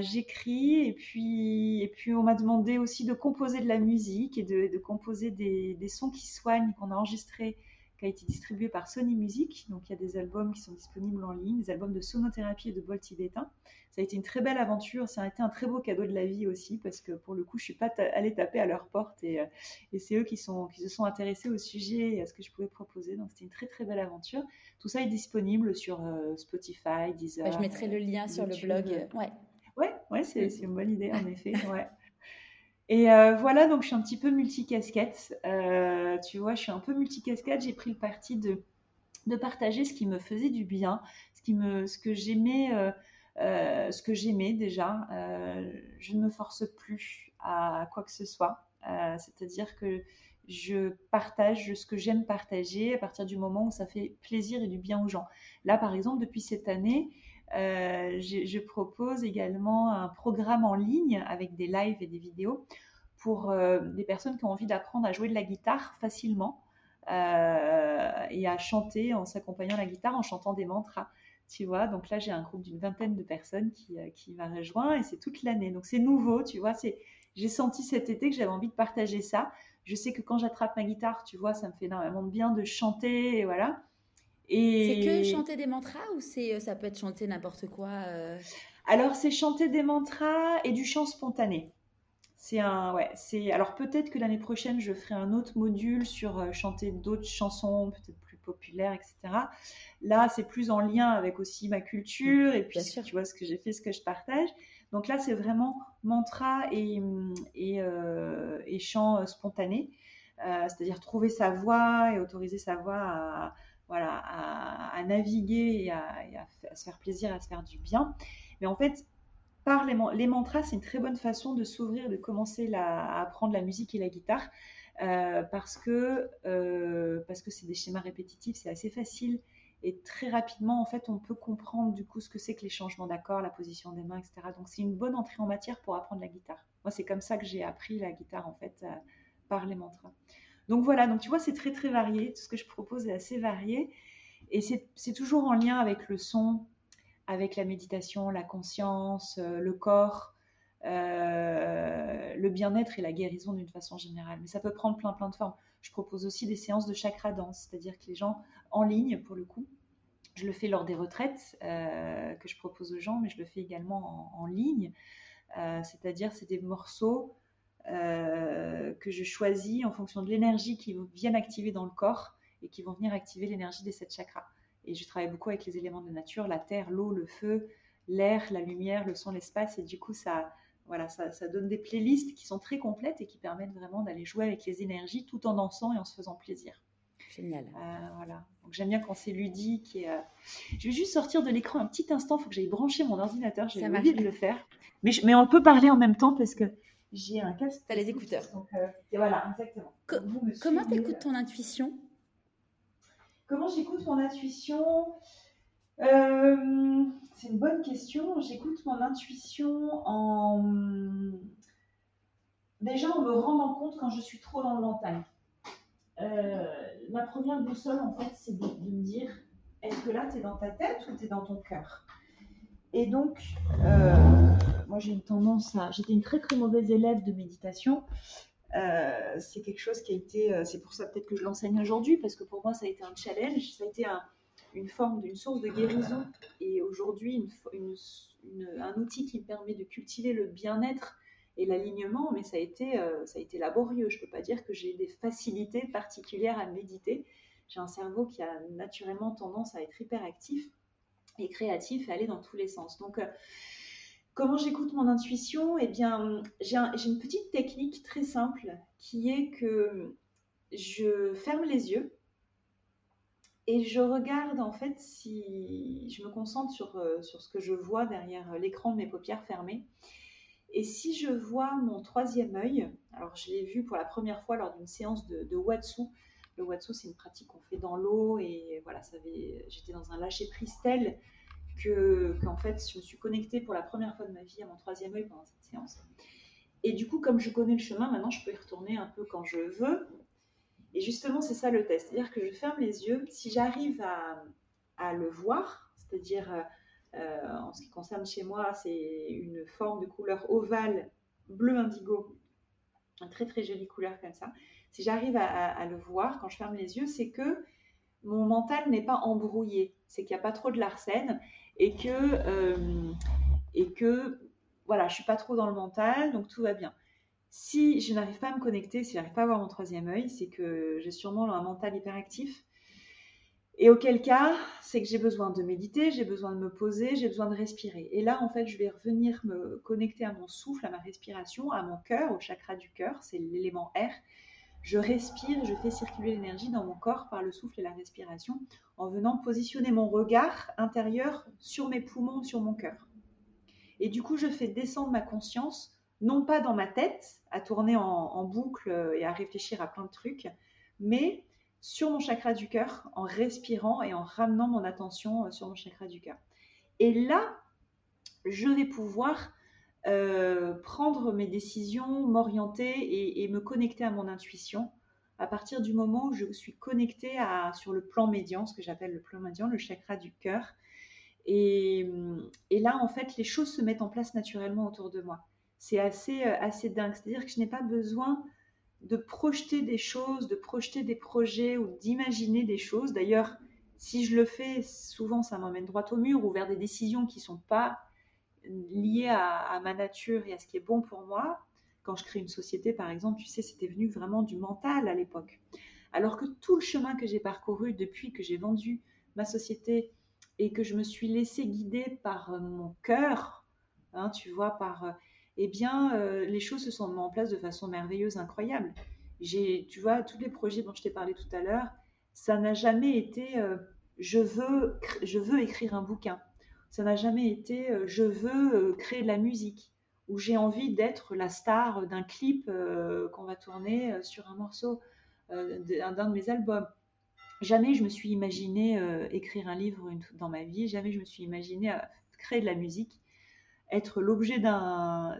J'écris et puis, et puis on m'a demandé aussi de composer de la musique et de, composer des, des, sons qui soignent, qu'on a enregistrés qui a été distribué par Sony Music. Donc il y a des albums qui sont disponibles en ligne, des albums de sonothérapie et de bol tibétain. Ça a été une très belle aventure, ça a été un très beau cadeau de la vie aussi, parce que pour le coup, je suis pas allée taper à leur porte et, euh, et c'est eux qui, sont, qui se sont intéressés au sujet et à ce que je pouvais proposer. Donc c'était une très très belle aventure. Tout ça est disponible sur euh, Spotify, Deezer. Bah, je mettrai le lien sur le blog. Ouais. Ouais, ouais c'est une bonne idée en effet. Ouais. Et euh, voilà, donc je suis un petit peu multicasquette. Euh, tu vois, je suis un peu multicasquette. J'ai pris le parti de, de partager ce qui me faisait du bien, ce, qui me, ce que j'aimais. Euh, euh ce que j'aimais déjà, euh, je ne me force plus à quoi que ce soit. C'est-à-dire que je partage ce que j'aime partager à partir du moment où ça fait plaisir et du bien aux gens. Là, par exemple, depuis cette année, euh, je, propose également un programme en ligne avec des lives et des vidéos pour euh, des personnes qui ont envie d'apprendre à jouer de la guitare facilement euh, et à chanter en s'accompagnant la guitare, en chantant des mantras. Tu vois, donc là j'ai un groupe d'une vingtaine de personnes qui, qui m'a rejoint et c'est toute l'année. Donc c'est nouveau, tu vois, j'ai senti cet été que j'avais envie de partager ça. Je sais que quand j'attrape ma guitare, tu vois, ça me fait énormément de bien de chanter, et voilà. C'est que chanter des mantras ou c'est euh, ça peut être chanter n'importe quoi euh? Alors c'est chanter des mantras et du chant spontané. C'est un ouais, c'est alors peut-être que l'année prochaine je ferai un autre module sur euh, chanter d'autres chansons peut-être plus populaires etc. Là c'est plus en lien avec aussi ma culture et puis tu vois ce que j'ai fait, ce que je partage. Donc là c'est vraiment mantra et et, et chant spontané, c'est-à-dire trouver sa voix et autoriser sa voix à voilà, à, naviguer et, à, se faire plaisir, à se faire du bien. Mais en fait, par les, mantras, c'est une très bonne façon de s'ouvrir, de commencer à apprendre la musique et la guitare. Euh, parce que euh, parce que c'est des schémas répétitifs, c'est assez facile et très rapidement en fait on peut comprendre du coup ce que c'est que les changements d'accords, la position des mains, etc. Donc c'est une bonne entrée en matière pour apprendre la guitare. Moi c'est comme ça que j'ai appris la guitare en fait euh, par les mantras. Donc voilà, donc tu vois, c'est très très varié. Tout ce que je propose est assez varié. Et c'est toujours en lien avec le son, avec la méditation, la conscience, euh, le corps, euh, le bien-être et la guérison d'une façon générale. Mais ça peut prendre plein plein de formes. Je propose aussi des séances de chakra danse, c'est-à-dire que les gens en ligne, pour le coup, je le fais lors des retraites euh, que je propose aux gens, mais je le fais également en, en ligne. c'est-à-dire c'est des morceaux euh, que je choisis en fonction de l'énergie qui viennent activer dans le corps et qui vont venir activer l'énergie des sept chakras. Et je travaille beaucoup avec les éléments de nature, la terre, l'eau, le feu, l'air, la lumière, le son, l'espace. Et du coup, ça, voilà, ça, ça, donne des playlists qui sont très complètes et qui permettent vraiment d'aller jouer avec les énergies tout en dansant et en se faisant plaisir. Génial. Euh, voilà. Donc j'aime bien quand c'est ludique. Et, euh, Je vais juste sortir de l'écran un petit instant. Il faut que j'aille brancher mon ordinateur. J'ai oublié de le faire. Mais, mais on peut parler en même temps parce que j'ai un casque. T'as les écouteurs. Euh, et voilà, exactement. comment t'écoutes ton intuition? Comment j'écoute mon intuition? Euh, C'est une bonne question. J'écoute mon intuition en. Déjà en me rendant compte quand je suis trop dans le mental. Euh, ma première boussole, en fait, c'est de, de, me dire est-ce que là, tu es dans ta tête ou tu es dans ton cœur? Et donc, moi j'ai une tendance à. J'étais une très très mauvaise élève de méditation. Euh, c'est quelque chose qui a été. Euh, c'est pour ça peut-être que je l'enseigne aujourd'hui, parce que pour moi ça a été un challenge, ça a été une forme d'une source de guérison et aujourd'hui un outil qui me permet de cultiver le bien-être et l'alignement, mais ça a été, euh, ça a été laborieux. Je ne peux pas dire que j'ai des facilités particulières à méditer. J'ai un cerveau qui a naturellement tendance à être hyperactif et créatif et aller dans tous les sens. Donc, Comment j'écoute mon intuition? Eh bien, j'ai une petite technique très simple qui est que je ferme les yeux et je regarde en fait si je me concentre sur, euh, sur ce que je vois derrière l'écran de mes paupières fermées. Et si je vois mon troisième œil, alors je l'ai vu pour la première fois lors d'une séance de Watsu. Le Watsu, c'est une pratique qu'on fait dans l'eau et voilà, j'étais dans un lâcher prise que qu'en fait, je me suis connectée pour la première fois de ma vie à mon troisième œil pendant cette séance. Et du coup, comme je connais le chemin, maintenant je peux y retourner un peu quand je veux. Et justement, c'est ça le test. C'est-à-dire que je ferme les yeux. Si j'arrive à, le voir, c'est-à-dire euh, en ce qui concerne chez moi, c'est une forme de couleur ovale bleu indigo, une très très jolie couleur comme ça. Si j'arrive à, le voir quand je ferme les yeux, c'est que mon mental n'est pas embrouillé, c'est qu'il n'y a pas trop de l'arsène et que, euh, et que voilà, je suis pas trop dans le mental, donc tout va bien. Si je n'arrive pas à me connecter, si je n'arrive pas à avoir mon troisième œil, c'est que j'ai sûrement un mental hyperactif. Et auquel cas, c'est que j'ai besoin de méditer, j'ai besoin de me poser, j'ai besoin de respirer. Et là, en fait, je vais revenir me connecter à mon souffle, à ma respiration, à mon cœur, au chakra du cœur, c'est l'élément R je respire, je fais circuler l'énergie dans mon corps par le souffle et la respiration en venant positionner mon regard intérieur sur mes poumons, sur mon cœur. Et du coup, je fais descendre ma conscience, non pas dans ma tête, à tourner en, boucle et à réfléchir à plein de trucs, mais sur mon chakra du cœur, en respirant et en ramenant mon attention sur mon chakra du cœur. Et là, je vais pouvoir euh, prendre mes décisions, m'orienter et, me connecter à mon intuition à partir du moment où je suis connectée à, sur le plan médian, ce que j'appelle le plan médian, le chakra du cœur. Et, et, là, en fait, les choses se mettent en place naturellement autour de moi. C'est assez, euh, assez dingue. C'est-à-dire que je n'ai pas besoin de projeter des choses, de projeter des projets ou d'imaginer des choses. D'ailleurs, si je le fais, souvent ça m'emmène droit au mur ou vers des décisions qui ne sont pas lié à, ma nature et à ce qui est bon pour moi. Quand je crée une société, par exemple, tu sais, c'était venu vraiment du mental à l'époque. Alors que tout le chemin que j'ai parcouru depuis que j'ai vendu ma société et que je me suis laissé guider par euh, mon cœur, hein, tu vois, par, euh, eh bien, euh, les choses se sont mises en place de façon merveilleuse, incroyable. J'ai, tu vois, tous les projets dont je t'ai parlé tout à l'heure, ça n'a jamais été, je veux, je veux écrire un bouquin ça n'a jamais été euh, je veux euh, créer de la musique ou j'ai envie d'être la star d'un clip euh, qu'on va tourner sur un morceau d'un de mes albums. Jamais je me suis imaginé écrire un livre dans ma vie, jamais je me suis imaginé créer de la musique, être l'objet d'un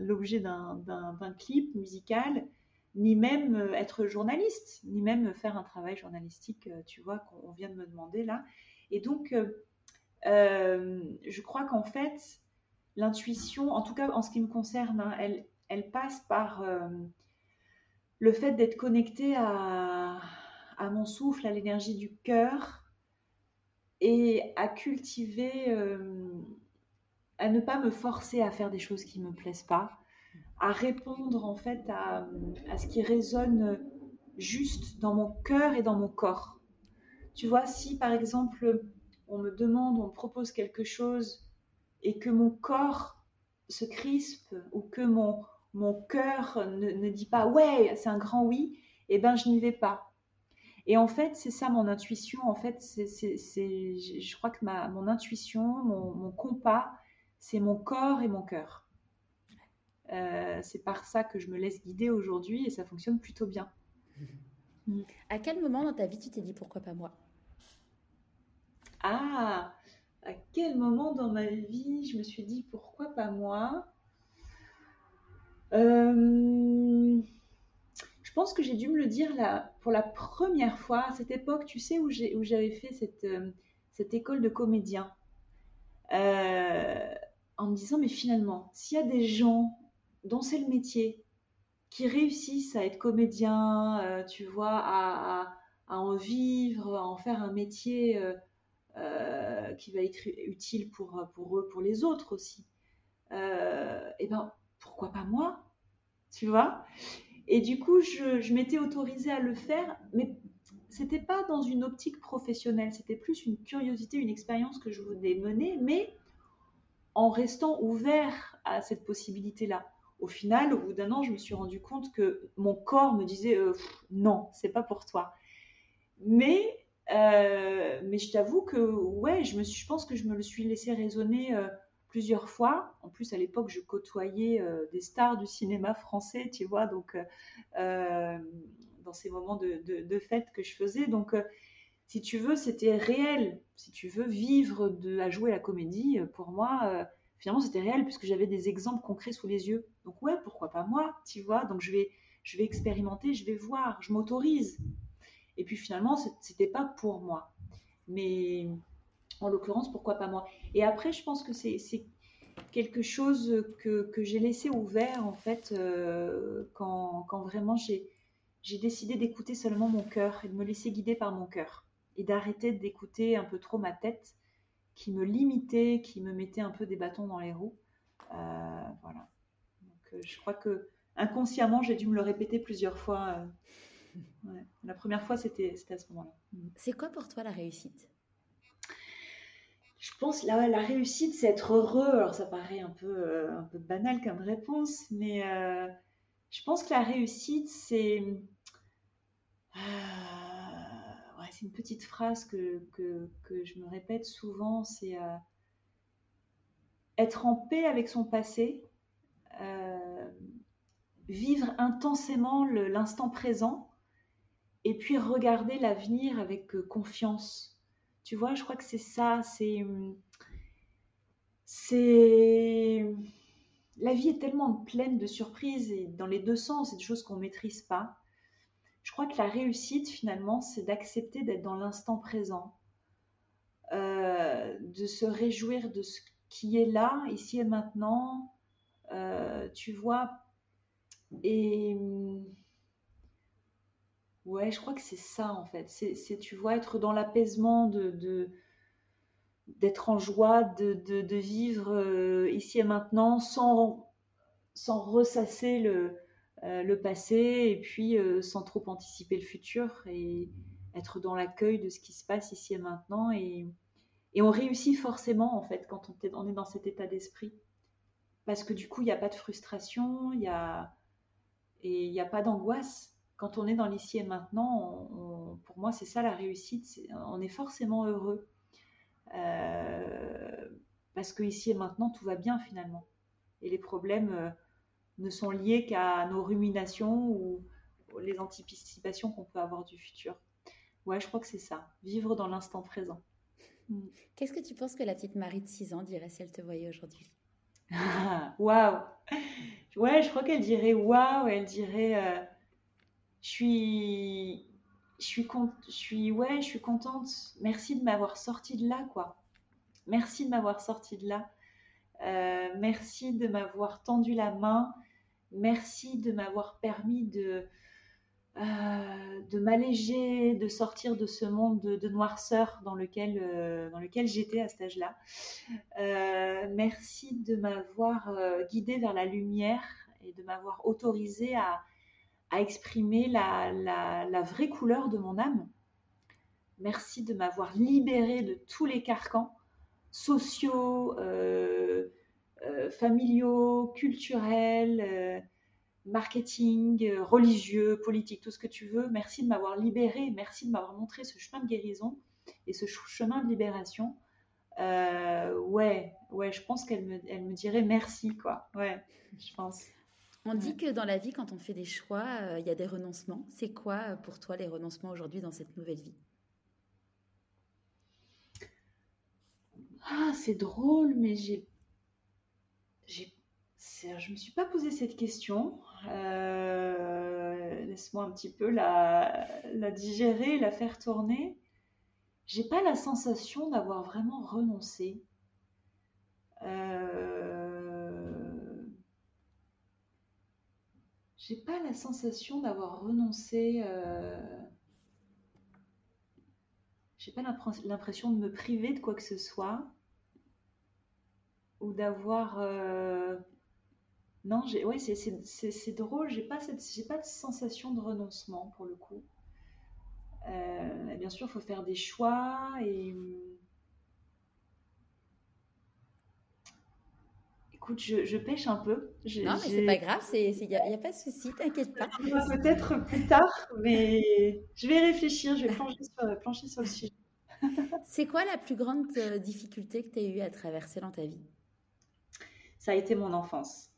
clip musical, ni même être journaliste, ni même faire un travail journalistique, tu vois, qu'on vient de me demander là. Et donc, je crois qu'en fait, l'intuition, en tout cas en ce qui me concerne, hein, elle, passe par euh, le fait d'être connecté à, mon souffle, à l'énergie du cœur et à cultiver, euh, à ne pas me forcer à faire des choses qui ne me plaisent pas, à répondre en fait à, ce qui résonne juste dans mon cœur et dans mon corps. Tu vois, si par exemple on me demande, on me propose quelque chose et que mon corps se crispe ou que mon, mon cœur ne, dit pas ouais, c'est un grand oui, eh ben je n'y vais pas. Et en fait, c'est ça mon intuition. En fait, c'est, je crois que ma, mon intuition, mon, compas, c'est mon corps et mon cœur. Euh, c'est par ça que je me laisse guider aujourd'hui et ça fonctionne plutôt bien. À quel moment dans ta vie tu t'es dit pourquoi pas moi? Ah, à quel moment dans ma vie je me suis dit pourquoi pas moi? Euh, Je pense que j'ai dû me le dire là, pour la première fois à cette époque, tu sais, où j'avais fait cette, euh, cette, école de comédien. Euh, en me disant, mais finalement, s'il y a des gens dont c'est le métier, qui réussissent à être comédien, tu vois, à, en vivre, à en faire un métier euh, qui va être utile pour, eux, pour les autres aussi. Euh, et ben, pourquoi pas moi Tu vois? Et du coup, je, m'étais autorisée à le faire, mais c'était pas dans une optique professionnelle, c'était plus une curiosité, une expérience que je voulais mener, mais en restant ouvert à cette possibilité-là. Au final, au bout d'un an, je me suis rendu compte que mon corps me disait euh, non, c'est pas pour toi. Mais euh, mais je t'avoue que ouais, je pense que je me le suis laissé résonner euh, plusieurs fois. En plus, à l'époque, je côtoyais euh, des stars du cinéma français, tu vois, donc dans ces moments de, fête que je faisais. Donc, si tu veux, c'était réel. Si tu veux vivre à jouer la comédie, pour moi, finalement, c'était réel puisque j'avais des exemples concrets sous les yeux. Donc ouais, pourquoi pas moi, tu vois Donc je vais, je vais expérimenter, je vais voir, je m'autorise. Et puis finalement, c'était pas pour moi. Mais en l'occurrence, pourquoi pas moi? Et après, je pense que c'est quelque chose que, j'ai laissé ouvert en fait euh, quand, vraiment j'ai décidé d'écouter seulement mon cœur et de me laisser guider par mon cœur et d'arrêter d'écouter un peu trop ma tête qui me limitait, qui me mettait un peu des bâtons dans les roues. Euh, voilà. Euh, je crois que inconsciemment, j'ai dû me le répéter plusieurs fois la première fois, c'était à ce moment-là. Mm. C'est quoi pour toi la réussite? Je pense la, la réussite, c'est être heureux. Alors ça paraît un peu, euh, un peu banal comme réponse, mais euh, je pense que la réussite, c'est euh, ouais, c'est une petite phrase que, que, que, je me répète souvent, c'est être en paix avec son passé, vivre intensément l'instant présent et puis regarder l'avenir avec euh, confiance. Tu vois, je crois que c'est ça, c'est c'est la vie est tellement pleine de surprises et dans les deux sens, c'est des choses qu'on maîtrise pas. Je crois que la réussite finalement, c'est d'accepter d'être dans l'instant présent, euh, de se réjouir de ce qui est là, ici et maintenant. Euh, tu vois, et Ouais, je crois que c'est ça en fait. C'est, tu vois, être dans l'apaisement de, d'être en joie, de, de, vivre euh, ici et maintenant sans, sans ressasser le, euh, le passé et puis euh, sans trop anticiper le futur et être dans l'accueil de ce qui se passe ici et maintenant. Et, et on réussit forcément en fait quand on est, on est dans cet état d'esprit. Parce que du coup, il n'y a pas de frustration, il y a, et il n'y a pas d'angoisse quand on est dans l'ici et maintenant, pour moi, c'est ça la réussite. on est forcément heureux. Euh, parce que ici et maintenant, tout va bien finalement. Et les problèmes euh, ne sont liés qu'à nos ruminations ou les anticipations qu'on peut avoir du futur. Ouais, je crois que c'est ça. Vivre dans l'instant présent. Mm. Qu'est-ce que tu penses que la petite Marie de 6 ans dirait si elle te voyait aujourd'hui? (laughs) Waouh Ouais, je crois qu'elle dirait waouh, elle dirait euh, je suis, je suis, je suis, ouais, je suis contente. Merci de m'avoir sorti de là, quoi. Merci de m'avoir sorti de là. Euh, merci de m'avoir tendu la main. Merci de m'avoir permis de, euh, de m'alléger, de sortir de ce monde de, noirceur dans lequel, euh, dans lequel j'étais à cet âge-là. merci de m'avoir guidé vers la lumière et de m'avoir autorisé à, à exprimer la, vraie couleur de mon âme. Merci de m'avoir libéré de tous les carcans sociaux, euh, euh, familiaux, culturels, euh, marketing, religieux, politique, tout ce que tu veux. Merci de m'avoir libéré, merci de m'avoir montré ce chemin de guérison et ce chemin de libération. ouais, ouais, je pense qu'elle me, me dirait merci, quoi. Ouais, je pense. On dit que dans la vie, quand on fait des choix, euh, il y a des renoncements. C'est quoi euh, pour toi les renoncements aujourd'hui dans cette nouvelle vie? Ah, c'est drôle, mais j'ai, j'ai, je me suis pas posé cette question. Euh, laisse-moi un petit peu la, la digérer, la faire tourner. J'ai pas la sensation d'avoir vraiment renoncé. J'ai pas la sensation d'avoir renoncé. Euh... J'ai pas l'impression de me priver de quoi que ce soit ou d'avoir. Euh... Non, j'ai... ouais, c'est drôle. J'ai pas cette, pas de sensation de renoncement pour le coup. Euh, bien sûr, il faut faire des choix et Écoute, je, pêche un peu. non, mais c'est pas grave, il n'y a, a, pas de souci, t'inquiète pas. Peut-être plus tard, mais je vais réfléchir, je vais plancher sur, plancher sur le sujet. (laughs) c'est quoi la plus grande euh, difficulté que tu as eu à traverser dans ta vie? Ça a été mon enfance.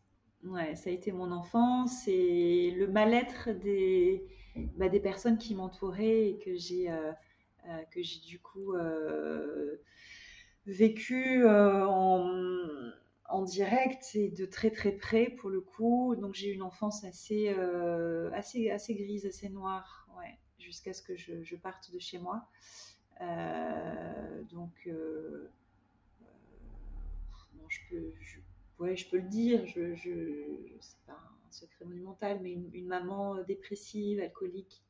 Ouais, ça a été mon enfance et le mal-être des, bah, des personnes qui m'entouraient et que j'ai euh, euh, que j'ai du coup vécu en en direct et de très très près pour le coup. Donc j'ai une enfance assez, euh, assez, assez grise, assez noire, ouais, jusqu'à ce que je, parte de chez moi. Euh, donc, euh, je peux, ouais, je peux le dire, je, je, c'est pas un secret monumental, mais une, maman dépressive, alcoolique,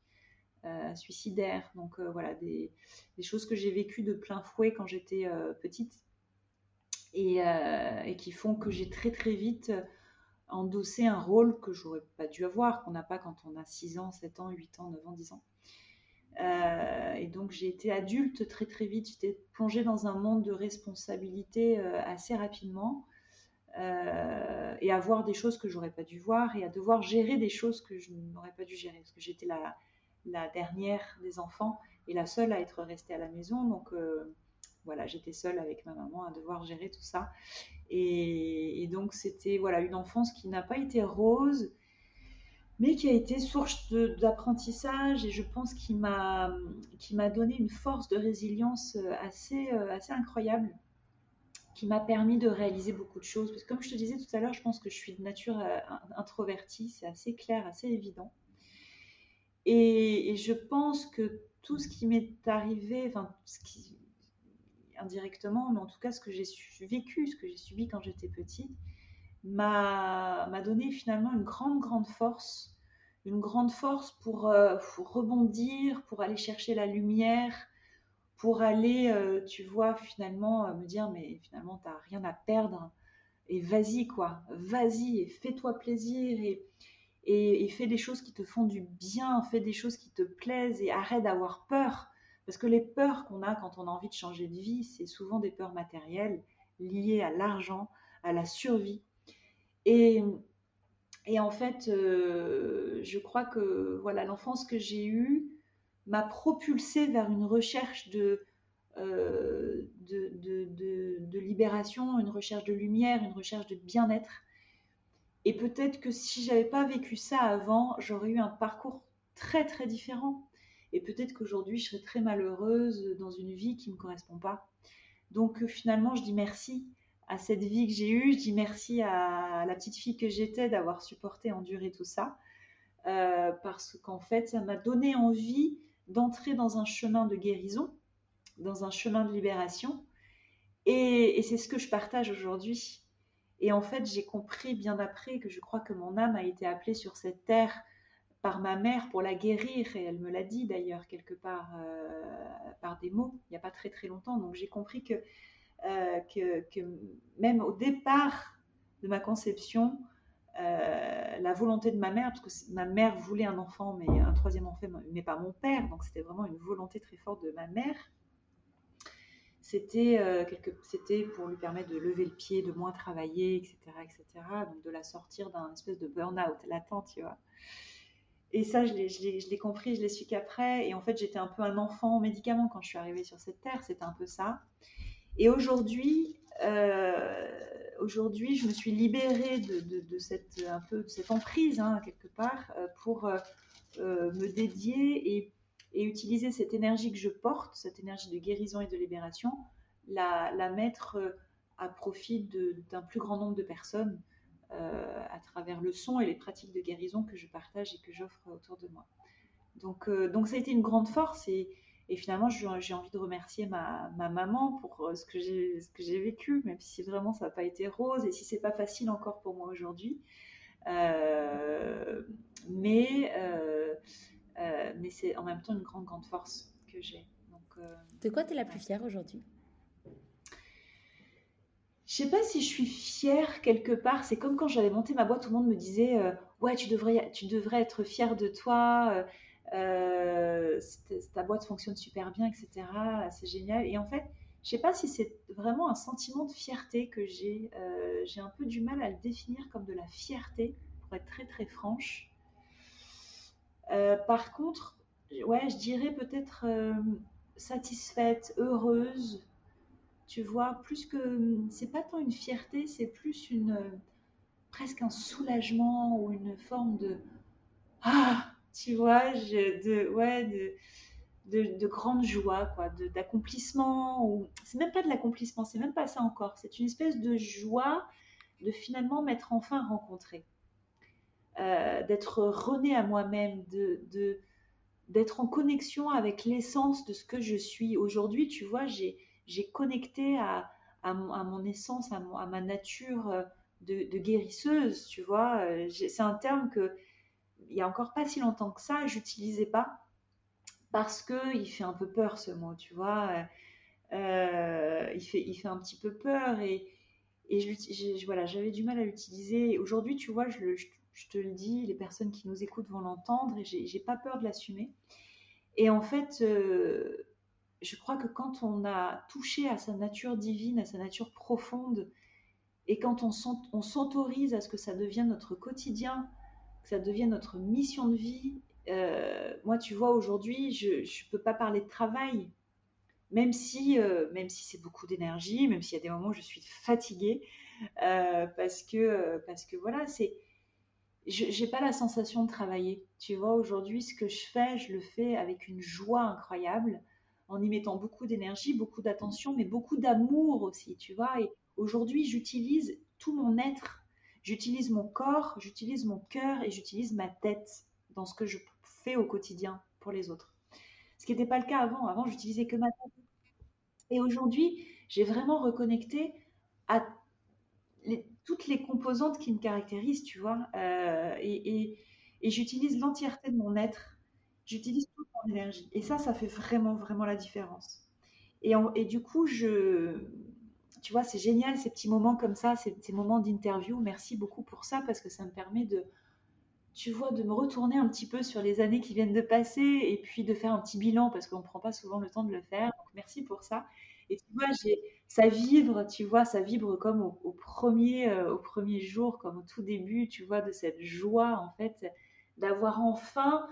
suicidaire. Donc voilà, des, choses que j'ai vécues de plein fouet quand j'étais petite euh, et, qui font que j'ai très très vite euh, endossé un rôle que j'aurais pas dû avoir, qu'on n'a pas quand on a 6 ans, 7 ans, 8 ans, 9 ans, 10 ans. Euh, et donc j'ai été adulte très très vite, j'étais plongée dans un monde de responsabilité assez rapidement et à voir des choses que j'aurais pas dû voir et à devoir gérer des choses que je n'aurais pas dû gérer parce que j'étais la, la, dernière des enfants et la seule à être restée à la maison. Donc voilà, j'étais seule avec ma maman à devoir gérer tout ça. Et, donc c'était voilà une enfance qui n'a pas été rose, mais qui a été source d'apprentissage et je pense qui m'a donné une force de résilience assez euh, assez incroyable, qui m'a permis de réaliser beaucoup de choses. Parce que comme je te disais tout à l'heure, je pense que je suis de nature euh, introvertie, c'est assez clair, assez évident. Et, et, je pense que tout ce qui m'est arrivé, enfin, ce qui, indirectement, mais en tout cas, ce que j'ai vécu, ce que j'ai subi quand j'étais petite, m'a donné finalement une grande, grande force, une grande force pour, euh, rebondir, pour aller chercher la lumière, pour aller, euh, tu vois, finalement, euh, me dire, mais finalement, tu n'as rien à perdre. Et vas-y, quoi, vas-y, et fais-toi plaisir, et, et, fais des choses qui te font du bien, fais des choses qui te plaisent, et arrête d'avoir peur. Parce que les peurs qu'on a quand on a envie de changer de vie, c'est souvent des peurs matérielles liées à l'argent, à la survie. Et, en fait, euh, je crois que voilà, l'enfance que j'ai eue m'a propulsée vers une recherche de, euh, de, de, libération, une recherche de lumière, une recherche de bien-être. Et peut-être que si j'avais pas vécu ça avant, j'aurais eu un parcours très très différent. Et peut-être qu'aujourd'hui, je serais très malheureuse dans une vie qui ne me correspond pas. Donc euh, finalement, je dis merci à cette vie que j'ai eue. Je dis merci à la petite fille que j'étais d'avoir supporté, enduré tout ça. Euh, parce qu'en fait, ça m'a donné envie d'entrer dans un chemin de guérison, dans un chemin de libération. Et, et c'est ce que je partage aujourd'hui. Et en fait, j'ai compris bien après que je crois que mon âme a été appelée sur cette terre par ma mère pour la guérir, et elle me l'a dit d'ailleurs quelque part euh, par des mots, il n'y a pas très très longtemps. Donc j'ai compris que, euh, que, même au départ de ma conception, euh, la volonté de ma mère, parce que ma mère voulait un enfant, mais un troisième enfant, mais pas mon père, donc c'était vraiment une volonté très forte de ma mère. C'était c'était pour lui permettre de lever le pied, de moins travailler, etc., etc. Donc de la sortir d'un espèce de burn-out latent, tu vois. Et ça, je l'ai compris, je l'ai su qu'après. Et en fait, j'étais un peu un enfant médicament quand je suis arrivée sur cette terre. C'était un peu ça. Et aujourd'hui, euh, aujourd'hui, je me suis libérée de, cette un peu de cette emprise hein, quelque part euh, pour euh, me dédier et, utiliser cette énergie que je porte, cette énergie de guérison et de libération, la, mettre à profit d'un plus grand nombre de personnes à travers le son et les pratiques de guérison que je partage et que j'offre autour de moi. Donc, euh, donc ça a été une grande force et, et finalement j'ai envie de remercier ma, ma maman pour euh, ce que j'ai vécu, même si vraiment ça n'a pas été rose et si c'est pas facile encore pour moi aujourd'hui. Euh, mais euh, euh, mais c'est en même temps une grande grande force que j'ai. de quoi tu es la plus fière aujourd'hui? Je sais pas si je suis fière quelque part. C'est comme quand j'avais monté ma boîte, tout le monde me disait euh, ouais tu devrais tu devrais être fière de toi. Euh, euh ta boîte fonctionne super bien, etc. C'est génial. Et en fait, je sais pas si c'est vraiment un sentiment de fierté que j'ai. J'ai un peu du mal à le définir comme de la fierté, pour être très très franche. Par contre, ouais, je dirais peut-être satisfaite, heureuse. Tu vois, plus que c'est pas tant une fierté, c'est plus une presque un soulagement ou une forme de ah, tu vois, de ouais de de, grande joie, quoi, d'accomplissement. Ou c'est même pas de l'accomplissement, c'est même pas ça encore. C'est une espèce de joie de finalement m'être enfin rencontré, euh, d'être rené à moi-même, de, d'être en connexion avec l'essence de ce que je suis. Aujourd'hui, tu vois, j'ai, j'ai connecté à, à, mon essence, à, ma nature euh, de, guérisseuse, tu vois. Euh, c'est un terme que, il y a encore pas si longtemps que ça, j'utilisais pas parce que il fait un peu peur ce mot, tu vois. Euh, il, fait, il fait un petit peu peur et, et je, voilà, j'avais du mal à l'utiliser. Aujourd'hui, tu vois, je, te le dis, les personnes qui nous écoutent vont l'entendre et j'ai pas peur de l'assumer. Et en fait, je crois que quand on a touché à sa nature divine, à sa nature profonde, et quand on s'autorise à ce que ça devienne notre quotidien, que ça devienne notre mission de vie euh, moi, tu vois, aujourd'hui, je ne peux pas parler de travail, même si, euh, si c'est beaucoup d'énergie, même s'il y a des moments où je suis fatiguée, euh, parce que, parce que voilà, c'est, j'ai pas la sensation de travailler. Tu vois, aujourd'hui, ce que je fais, je le fais avec une joie incroyable, en y mettant beaucoup d'énergie, beaucoup d'attention, mais beaucoup d'amour aussi, tu vois. Et aujourd'hui, j'utilise tout mon être, j'utilise mon corps, j'utilise mon cœur et j'utilise ma tête dans ce que je fais au quotidien pour les autres. Ce qui n'était pas le cas avant. Avant, j'utilisais que ma tête. Et aujourd'hui, j'ai vraiment reconnecté à toutes les composantes qui me caractérisent, tu vois. Euh, et, j'utilise l'entièreté de mon être. J'utilise toute mon énergie. Et ça, ça fait vraiment, vraiment la différence. Et, et du coup, je, tu vois, c'est génial ces petits moments comme ça, ces, ces moments d'interview. Merci beaucoup pour ça parce que ça me permet de, tu vois, de me retourner un petit peu sur les années qui viennent de passer et puis de faire un petit bilan parce qu'on ne prend pas souvent le temps de le faire. Donc, merci pour ça. Et tu vois, ça vibre, tu vois, ça vibre comme au, premier, euh, au premier jour, comme au tout début, tu vois, de cette joie, en fait, d'avoir enfin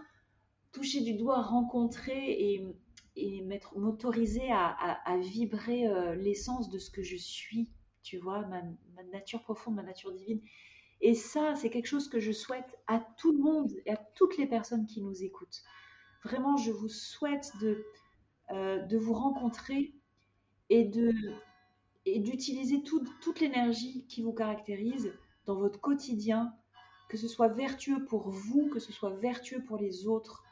touché du doigt, rencontré et, et m'autoriser à, à, vibrer euh, l'essence de ce que je suis, tu vois, ma, ma nature profonde, ma nature divine. Et ça, c'est quelque chose que je souhaite à tout le monde et à toutes les personnes qui nous écoutent. Vraiment, je vous souhaite de, euh, de vous rencontrer et de et d'utiliser toute l'énergie qui vous caractérise dans votre quotidien, que ce soit vertueux pour vous, que ce soit vertueux pour les autres.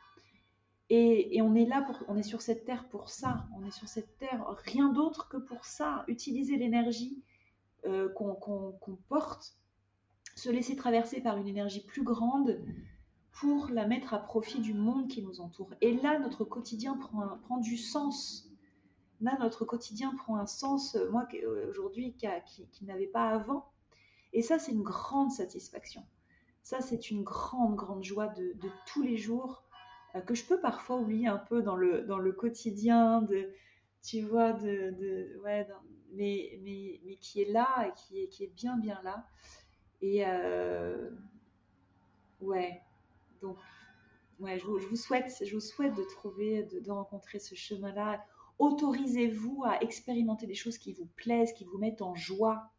Et, on est là pour, on est sur cette terre pour ça. On est sur cette terre rien d'autre que pour ça. Utiliser l'énergie euh, qu'on porte se laisser traverser par une énergie plus grande pour la mettre à profit du monde qui nous entoure. Et là, notre quotidien prend, prend du sens. Là, notre quotidien prend un sens, euh, moi, euh, aujourd'hui, qui, n'avait pas avant. Et ça, c'est une grande satisfaction. Ça, c'est une grande, grande joie de, tous les jours que je peux parfois oublier un peu dans le, dans le quotidien, de, tu vois, de, ouais, mais, mais, mais qui est là et qui est, qui est bien, bien là. Et euh, ouais, donc ouais, je vous, souhaite, je vous souhaite de trouver, de, rencontrer ce chemin-là. Autorisez-vous à expérimenter des choses qui vous plaisent, qui vous mettent en joie,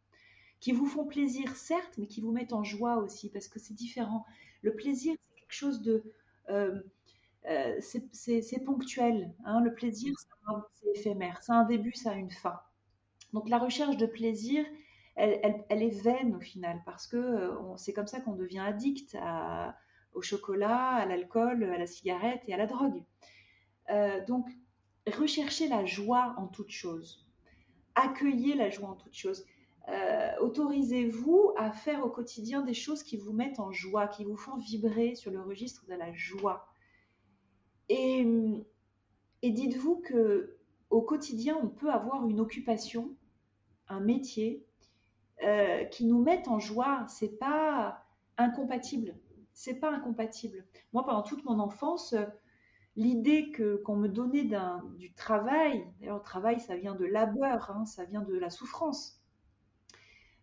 qui vous font plaisir, certes, mais qui vous mettent en joie aussi, parce que c'est différent. Le plaisir, c'est quelque chose de... Euh, euh, c'est ponctuel. Hein. Le plaisir, c'est éphémère. C'est un début, ça a une fin. Donc la recherche de plaisir, elle, est vaine au final, parce que euh, c'est comme ça qu'on devient addict au chocolat, à l'alcool, à la cigarette et à la drogue. Euh, donc, recherchez la joie en toute chose. Accueillez la joie en toute chose. Autorisez-vous à faire au quotidien des choses qui vous mettent en joie, qui vous font vibrer sur le registre de la joie. Et, et dites-vous que au quotidien, on peut avoir une occupation, un métier, euh, qui nous mettent en joie. C'est pas incompatible. C'est pas incompatible. Moi, pendant toute mon enfance, l'idée que qu'on me donnait du travail, d'ailleurs le travail ça vient de labeur, hein, ça vient de la souffrance.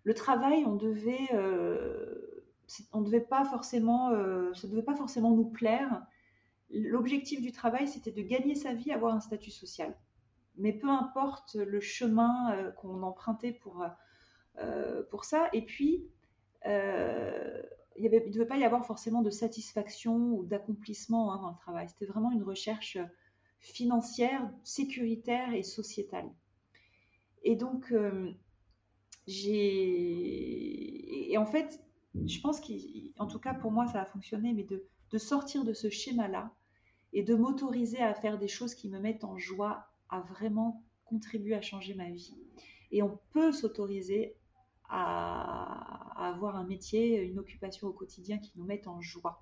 Le travail, on devait, euh, on devait pas forcément, euh, ça devait pas forcément nous plaire. L'objectif du travail, c'était de gagner sa vie, avoir un statut social. Mais peu importe le chemin euh, qu'on empruntait pour pour ça. Et puis, il ne devait pas y avoir forcément de satisfaction ou d'accomplissement hein, dans le travail. C'était vraiment une recherche financière, sécuritaire et sociétale. Et donc, j'ai. Et en fait, je pense qu'en tout cas pour moi, ça a fonctionné, mais de, de sortir de ce schéma-là et de m'autoriser à faire des choses qui me mettent en joie a vraiment contribué à changer ma vie. Et on peut s'autoriser à, avoir un métier, une occupation au quotidien qui nous mette en joie.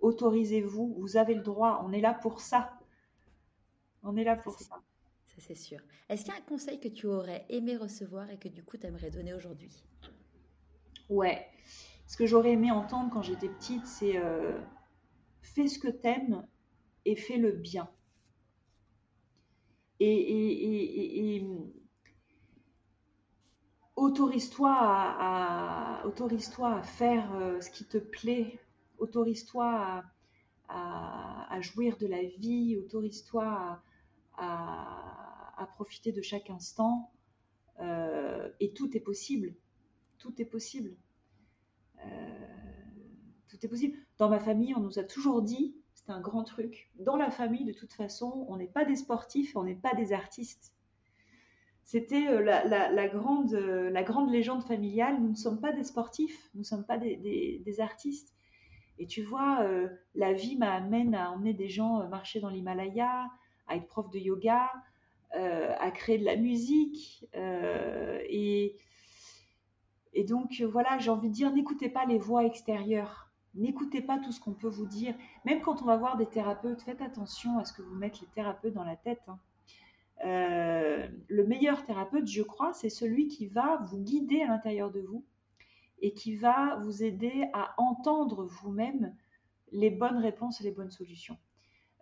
Autorisez-vous, vous avez le droit, on est là pour ça. On est là pour ça. Ça, c'est sûr. Est-ce qu'il y a un conseil que tu aurais aimé recevoir et que du coup, tu aimerais donner aujourd'hui? Ouais. Ce que j'aurais aimé entendre quand j'étais petite, c'est euh, fais ce que t'aimes et fais le bien. Et, autorise-toi à, à faire euh, ce qui te plaît, autorise-toi à, jouir de la vie, autorise-toi à, à, profiter de chaque instant. Euh, et tout est possible. Tout est possible. Euh, tout est possible. Dans ma famille, on nous a toujours dit, c'est un grand truc, dans la famille, de toute façon, on n'est pas des sportifs, on n'est pas des artistes. C'était euh, la, grande, la grande légende familiale, nous ne sommes pas des sportifs, nous ne sommes pas des, artistes. Et tu vois, la vie m'amène à emmener des gens marcher dans l'Himalaya, à être prof de yoga, euh, à créer de la musique. Euh, et donc, voilà, j'ai envie de dire, n'écoutez pas les voix extérieures. N'écoutez pas tout ce qu'on peut vous dire. Même quand on va voir des thérapeutes, faites attention à ce que vous mettez les thérapeutes dans la tête. Hein. Euh, le meilleur thérapeute, je crois, c'est celui qui va vous guider à l'intérieur de vous et qui va vous aider à entendre vous-même les bonnes réponses et les bonnes solutions.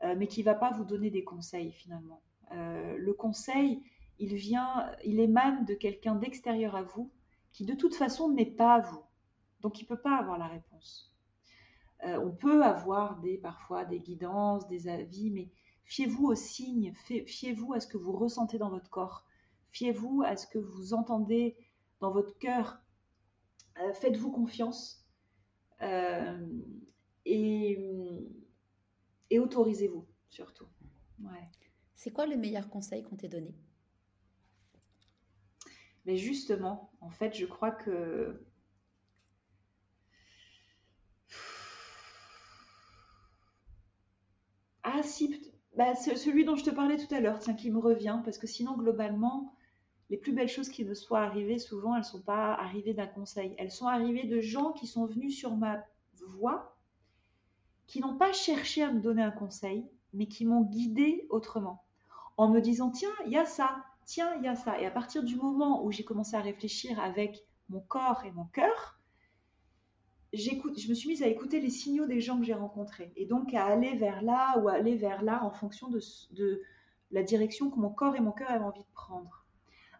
Euh, mais qui va pas vous donner des conseils finalement. Euh, le conseil, il vient, il émane de quelqu'un d'extérieur à vous, qui de toute façon n'est pas vous. Donc il peut pas avoir la réponse. Euh, on peut avoir des parfois des guidances, des avis, mais fiez-vous aux signes, fiez-vous à ce que vous ressentez dans votre corps, fiez-vous à ce que vous entendez dans votre cœur. Faites-vous confiance et et autorisez-vous surtout. Ouais. C'est quoi le meilleur conseil qu'on t'ait donné? Mais justement, en fait, je crois que ah si, bah, celui dont je te parlais tout à l'heure, tiens, qui me revient, parce que sinon globalement, les plus belles choses qui me soient arrivées, souvent, elles ne sont pas arrivées d'un conseil. Elles sont arrivées de gens qui sont venus sur ma voie qui n'ont pas cherché à me donner un conseil, mais qui m'ont guidé autrement, en me disant tiens, il y a ça, tiens, il y a ça. Et à partir du moment où j'ai commencé à réfléchir avec mon corps et mon cœur, j'écoute, je me suis mise à écouter les signaux des gens que j'ai rencontrés, et donc à aller vers là ou aller vers là en fonction de, de la direction que mon corps et mon cœur avaient envie de prendre.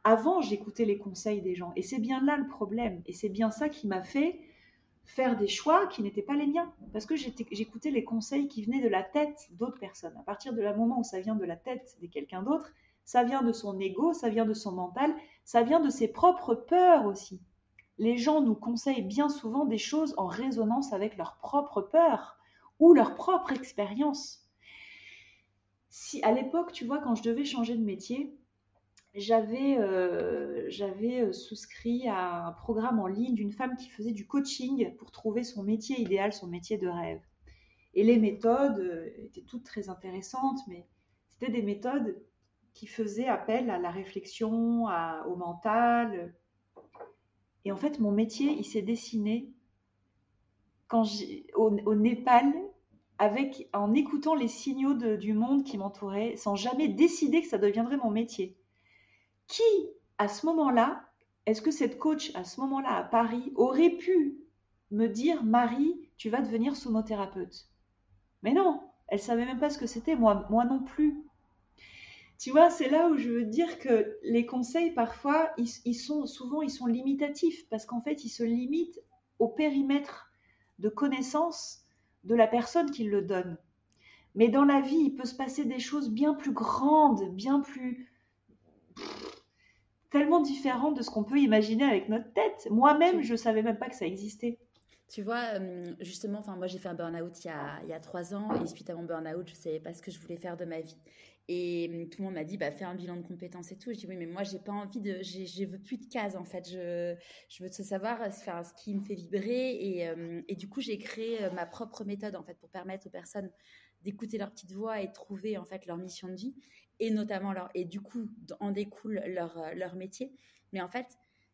Avant, j'écoutais les conseils des gens, et c'est bien là le problème, et c'est bien ça qui m'a fait faire des choix qui n'étaient pas les miens, parce que j'écoutais les conseils qui venaient de la tête d'autres personnes. À partir la moment où ça vient de la tête de quelqu'un d'autre, ça vient de son ego, ça vient de son mental, ça vient de ses propres peurs aussi. Les gens nous conseillent bien souvent des choses en résonance avec leurs propres peurs ou leur propre expérience. Si à l'époque, tu vois, quand je devais changer de métier, j'avais euh, euh, souscrit à un programme en ligne d'une femme qui faisait du coaching pour trouver son métier idéal, son métier de rêve. Et les méthodes euh, étaient toutes très intéressantes, mais c'était des méthodes qui faisaient appel à la réflexion, au mental. Et en fait, mon métier, il s'est dessiné quand au, au, Népal, avec, en écoutant les signaux du monde qui m'entourait, sans jamais décider que ça deviendrait mon métier. Qui, à ce moment-là, est-ce que cette coach, à ce moment-là, à Paris, aurait pu me dire, Marie, tu vas devenir somothérapeute Mais non, Elle savait même pas ce que c'était, moi, moi non plus. Tu vois, c'est là où je veux dire que les conseils, parfois, ils, sont souvent, ils sont limitatifs parce qu'en fait, ils se limitent au périmètre de connaissance de la personne qui le donne. Mais dans la vie, il peut se passer des choses bien plus grandes, bien plus tellement différentes de ce qu'on peut imaginer avec notre tête. Moi-même, je savais même pas que ça existait. Tu vois, euh, justement, enfin, moi j'ai fait un burn-out il, il, y a trois ans et suite à mon burn-out, je savais pas ce que je voulais faire de ma vie. Et hum, tout le monde m'a dit, bah, fais un bilan de compétences et tout. Je dis, oui, mais moi, j'ai pas envie de, je veux plus de cases, en fait. Je, je veux savoir faire ce qui me fait vibrer. Et, hum, et du coup, j'ai créé euh, ma propre méthode, en fait, pour permettre aux personnes d'écouter leur petite voix et trouver, en fait, leur mission de vie. Et notamment leur, et du coup, en découle leur, euh, leur métier. Mais en fait,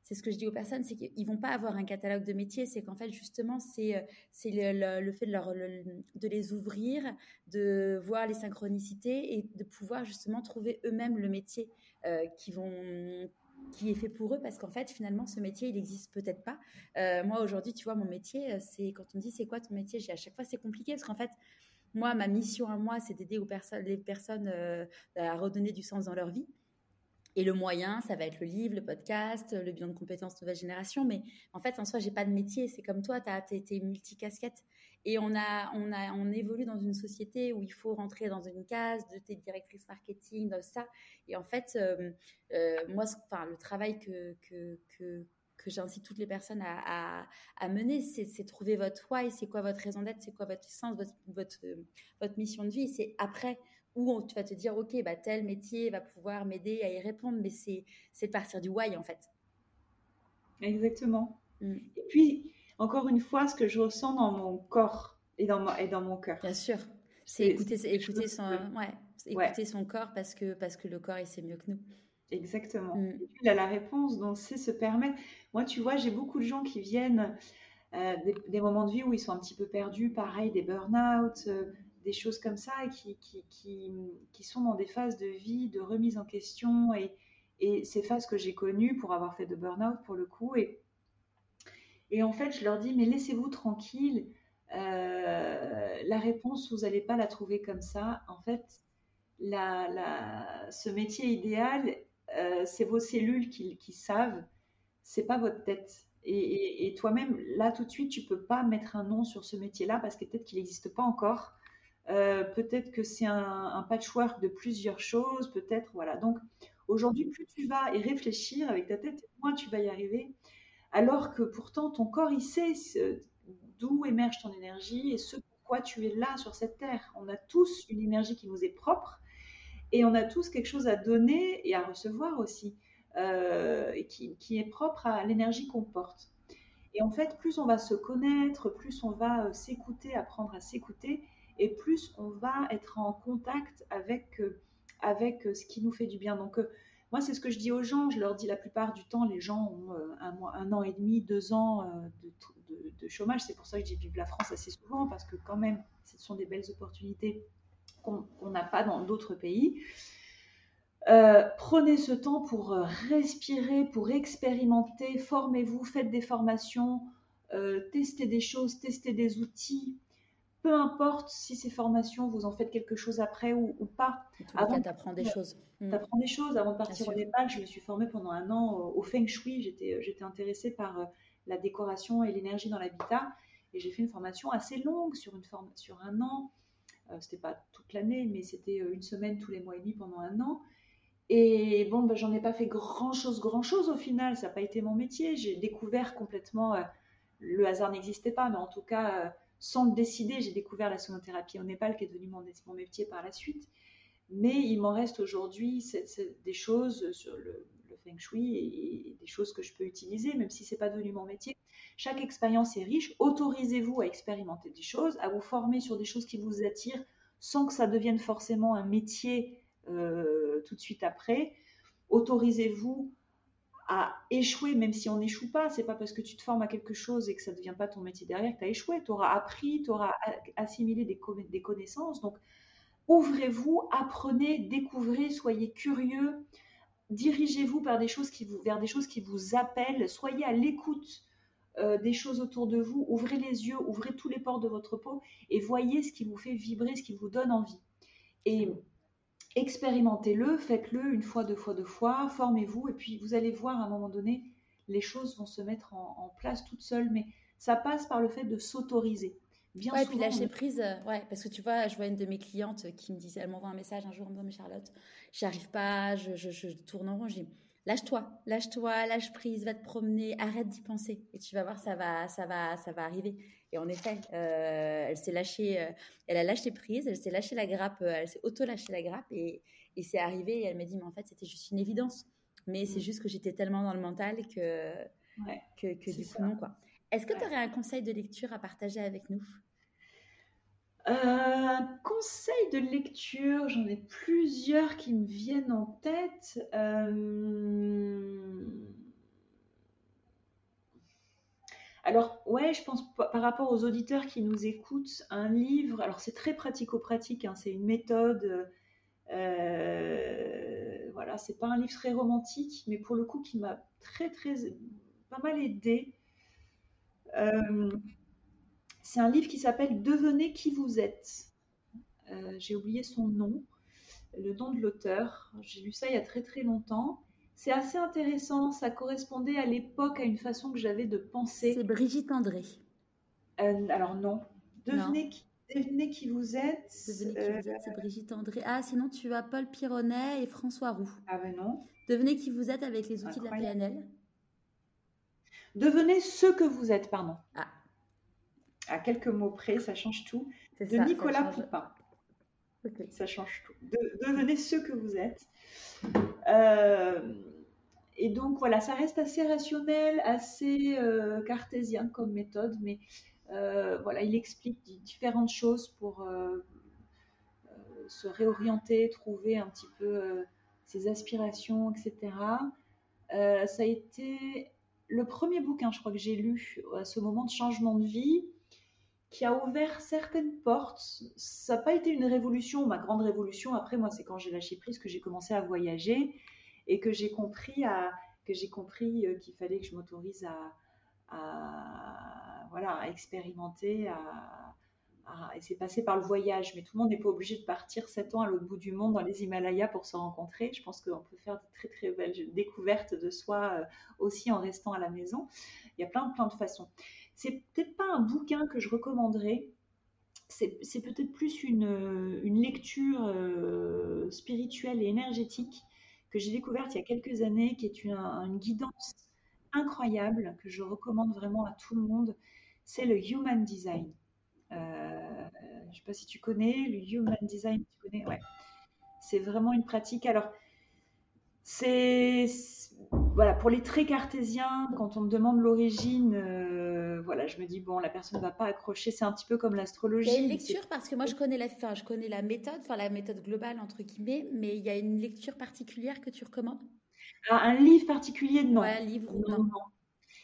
c'est ce que je dis aux personnes, c'est qu'ils vont pas avoir un catalogue de métiers, c'est qu'en fait justement c'est euh, c'est le, fait de, leur, de les ouvrir, de voir les synchronicités et de pouvoir justement trouver eux-mêmes le métier euh, qui vont qui est fait pour eux parce qu'en fait finalement ce métier il existe peut-être pas. Euh, moi aujourd'hui tu vois mon métier c'est quand on me dit c'est quoi ton métier, j'ai à chaque fois c'est compliqué parce qu'en fait moi ma mission à moi c'est d'aider les personnes à redonner du sens dans leur vie. Et le moyen, ça va être le livre, le podcast, le bilan de compétences nouvelle génération. Mais en fait, en soi, j'ai pas de métier. C'est comme toi, tu as été multicasquette. Et on a, on a, on évolue dans une société où il faut rentrer dans une case de tes directrices marketing, de ça. Et en fait, euh, euh, moi, le travail que, que, que, j'incite toutes les personnes à, mener, c'est trouver votre why, c'est quoi votre raison d'être, c'est quoi votre sens, votre, votre, votre mission de vie. C'est après où tu vas te dire, OK, bah, tel métier va pouvoir m'aider à y répondre, mais c'est de partir du why, en fait. Exactement. Mm. Et puis, encore une fois, ce que je ressens dans mon corps et dans, et dans mon cœur. Bien sûr. C'est écouter, écouter, son, ouais, écouter son corps parce que, parce que le corps, il sait mieux que nous. Exactement. Mm. Et puis, il a la réponse, donc c'est se permettre. Moi, tu vois, j'ai beaucoup de gens qui viennent euh, des, moments de vie où ils sont un petit peu perdus, pareil, des burn-out, euh, des choses comme ça qui, qui, qui, qui, sont dans des phases de vie, de remise en question et, et ces phases que j'ai connues pour avoir fait de burn-out pour le coup. Et, et en fait, je leur dis, mais laissez-vous tranquille. Euh, la réponse, vous n'allez pas la trouver comme ça. En fait, la, la, ce métier idéal, euh, c'est vos cellules qui, qui savent, c'est pas votre tête. Et, et, et toi-même, là, tout de suite, tu peux pas mettre un nom sur ce métier-là parce que peut-être qu'il n'existe pas encore. Euh, peut-être que c'est un, patchwork de plusieurs choses, peut-être, voilà. Donc, aujourd'hui, plus tu vas y réfléchir avec ta tête, moins tu vas y arriver. Alors que pourtant, ton corps, il sait d'où émerge ton énergie et ce pourquoi tu es là sur cette terre. On a tous une énergie qui nous est propre et on a tous quelque chose à donner et à recevoir aussi, euh, qui, est propre à l'énergie qu'on porte. Et en fait, plus on va se connaître, plus on va euh, s'écouter, apprendre à s'écouter, et plus on va être en contact avec, euh, avec euh, ce qui nous fait du bien. Donc, euh, moi, c'est ce que je dis aux gens. Je leur dis la plupart du temps, les gens ont un, mois, un an et demi, deux ans de, chômage. C'est pour ça que j'ai vive la France assez souvent, parce que quand même, ce sont des belles opportunités qu'on n'a pas dans d'autres pays. prenez ce temps pour respirer, pour expérimenter, formez-vous, faites des formations, testez des choses, testez des outils, peu importe si ces formations, vous en faites quelque chose après ou, pas. Avant, tu apprends des choses. Tu mm. apprends des choses. Avant de partir au Népal, je me suis formée pendant un an au Feng Shui. J'étais, j'étais intéressée par euh, la décoration et l'énergie dans l'habitat. Et j'ai fait une formation assez longue sur, une forme, sur un an. Euh, c'était pas toute l'année, mais c'était euh, une semaine tous les mois et demi pendant un an. Et bon, ben, j'en ai pas fait grand chose, grand chose au final. Ça n'a pas été mon métier. J'ai découvert complètement. le hasard n'existait pas, mais en tout cas sans le décider, j'ai découvert la sonothérapie au Népal, qui est devenu mon, métier par la suite. Mais il m'en reste aujourd'hui des choses sur le, feng shui et, des choses que je peux utiliser, même si c'est pas devenu mon métier. Chaque expérience est riche. Autorisez-vous à expérimenter des choses, à vous former sur des choses qui vous attirent, sans que ça devienne forcément un métier euh, tout de suite après. Autorisez-vous à échouer, même si on n'échoue pas. C'est pas parce que tu te formes à quelque chose et que ça ne devient pas ton métier derrière que tu as échoué. Tu auras appris, tu auras assimilé des, connaissances. Donc, ouvrez-vous, apprenez, découvrez, soyez curieux, dirigez-vous vers des choses qui vous, appellent, soyez à l'écoute euh, des choses autour de vous, ouvrez les yeux, ouvrez tous les ports de votre peau et voyez ce qui vous fait vibrer, ce qui vous donne envie. Expérimentez-le, faites-le une fois, deux fois, deux fois, formez-vous et puis vous allez voir à un moment donné, les choses vont se mettre en, place toutes seules, mais ça passe par le fait de s'autoriser. Bien ouais, puis lâcher prise, euh, ouais, parce que tu vois, je vois une de mes clientes qui me disait, elle m'envoie un message un jour en me disant, mais Charlotte, j'arrive pas, je, je, je, tourne en rond, je dis, lâche-toi, lâche-toi, lâche prise, va te promener, arrête d'y penser, et tu vas voir, ça va, ça va, ça va arriver. Et en effet, euh, elle s'est lâchée, euh, elle a lâché prise, elle s'est lâché la grappe, euh, elle s'est auto-lâché la grappe, et, et c'est arrivé, et elle m'a dit, mais en fait, c'était juste une évidence. Mais c'est mm. juste que j'étais tellement dans le mental que, que, que du coup, non, quoi. Est-ce que tu aurais un conseil de lecture à partager avec nous? Un conseil de lecture, j'en ai plusieurs qui me viennent en tête. Alors, ouais, je pense par rapport aux auditeurs qui nous écoutent, un livre, alors c'est très pratico-pratique, hein, c'est une méthode euh, voilà, c'est pas un livre très romantique, mais pour le coup qui m'a très très pas mal aidé. Euh, c'est un livre qui s'appelle Devenez qui vous êtes. Euh, j'ai oublié son nom, le nom de l'auteur. J'ai lu ça il y a très très longtemps. C'est assez intéressant. Ça correspondait à l'époque à une façon que j'avais de penser. C'est Brigitte André. alors non. Devenez qui Devenez qui vous êtes. Devenez qui vous êtes, c'est Brigitte André. Ah, sinon tu as Paul Pironnet et François Roux. Ah ben non. Devenez qui vous êtes avec les outils de la PNL. Devenez ce que vous êtes, pardon. Ah. À quelques mots près, ça change tout. De Nicolas Poupin. Ça change tout. devenez ce que vous êtes. Euh, et donc voilà, ça reste assez rationnel, assez euh, cartésien comme méthode, mais euh, voilà, il explique différentes choses pour se réorienter, trouver un petit peu ses aspirations, etc. ça a été le premier bouquin, je crois que j'ai lu à ce moment de changement de vie, qui a ouvert certaines portes. Ça n'a pas été une révolution, ma grande révolution. Après, moi, c'est quand j'ai lâché prise que j'ai commencé à voyager et que j'ai compris à, que j'ai compris qu'il fallait que je m'autorise à, à, voilà, à expérimenter, à, et c'est passé par le voyage. Mais tout le monde n'est pas obligé de partir 7 ans à l'autre bout du monde dans les Himalayas pour se rencontrer. Je pense qu'on peut faire de très très belles découvertes de soi euh, aussi en restant à la maison. Il y a plein plein de façons. C'est peut-être pas un bouquin que je recommanderais. C'est peut-être plus une, une lecture euh, spirituelle et énergétique que j'ai découverte il y a quelques années, qui est une, une guidance incroyable que je recommande vraiment à tout le monde, c'est le Human Design. Euh, je ne sais pas si tu connais le Human Design, tu connais, ouais. C'est vraiment une pratique. Alors, c'est voilà pour les traits cartésiens, quand on me demande l'origine, euh, voilà, je me dis bon, la personne ne va pas accrocher. C'est un petit peu comme l'astrologie. Il y a une lecture parce que moi je connais la, fin, je connais la méthode, enfin la méthode globale entre guillemets, mais il y a une lecture particulière que tu recommandes? Un livre particulier, non. un livre, non.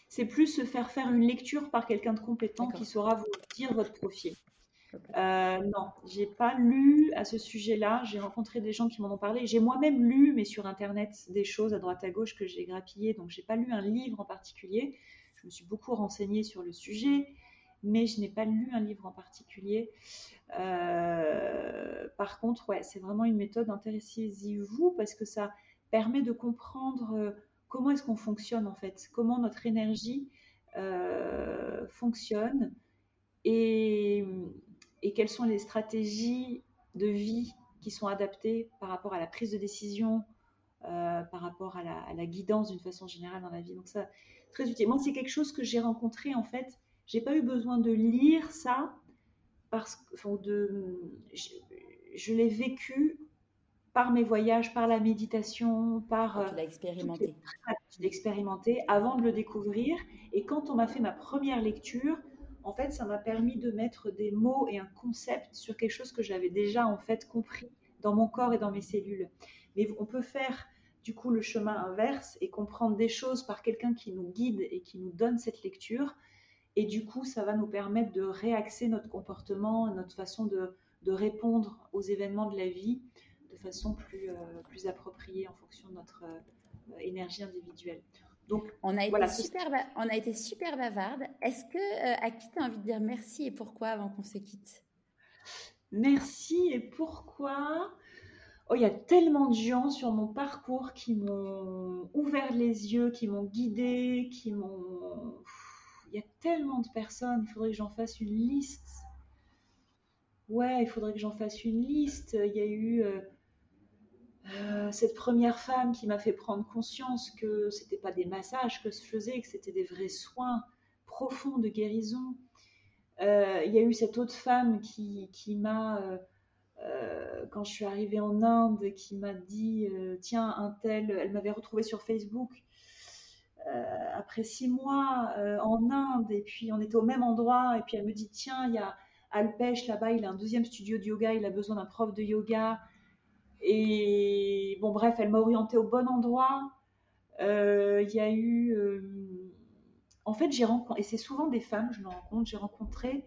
C'est plus se faire faire une lecture par quelqu'un de compétent qui saura vous dire votre profil. Euh, non, j'ai pas lu à ce sujet-là. J'ai rencontré des gens qui m'en ont parlé. J'ai moi-même lu, mais sur Internet, des choses à droite à gauche que j'ai grappillées. Donc, j'ai pas lu un livre en particulier. Je me suis beaucoup renseignée sur le sujet, mais je n'ai pas lu un livre en particulier. Euh, par contre, ouais, c'est vraiment une méthode. Intéressez-y-vous parce que ça, permet de comprendre euh, comment est-ce qu'on fonctionne en fait, comment notre énergie euh, fonctionne et, quelles sont les stratégies de vie qui sont adaptées par rapport à la prise de décision, euh, par rapport à la, guidance d'une façon générale dans la vie? Donc ça, très utile. Moi, c'est quelque chose que j'ai rencontré en fait. J'ai pas eu besoin de lire ça parce que, de, je l'ai vécu par mes voyages, par la méditation, par. Ah, tu l'as expérimenté. Je l'ai expérimenté avant de le découvrir. Et quand on m'a fait ma première lecture, en fait, ça m'a permis de mettre des mots et un concept sur quelque chose que j'avais déjà en fait compris dans mon corps et dans mes cellules. Mais on peut faire du coup le chemin inverse et comprendre des choses par quelqu'un qui nous guide et qui nous donne cette lecture. Et du coup, ça va nous permettre de réaxer notre comportement, notre façon de, répondre aux événements de la vie de façon plus, euh, plus appropriée en fonction de notre euh, énergie individuelle. Donc, on a, été super, on a été super bavarde. Est-ce que à qui tu as envie de dire merci et pourquoi avant qu'on se quitte? Merci et pourquoi? Oh, il y a tellement de gens sur mon parcours qui m'ont ouvert les yeux, qui m'ont guidé, qui m'ont. Il y a tellement de personnes, il faudrait que j'en fasse une liste. Ouais, il faudrait que j'en fasse une liste. Il y a eu euh, cette première femme qui m'a fait prendre conscience que c'était pas des massages que je faisais, que c'était des vrais soins profonds de guérison. Euh, il y a eu cette autre femme qui, qui m'a euh, quand je suis arrivée en Inde, qui m'a dit tiens un tel, elle m'avait retrouvée sur Facebook après six mois en Inde et puis on était au même endroit et puis elle me dit tiens il y a Alpesh là-bas, il a un deuxième studio de yoga, il a besoin d'un prof de yoga et bon bref elle m'a orientée au bon endroit. Il y a eu en fait j'ai rencontré et c'est souvent des femmes je me rencontre j'ai rencontré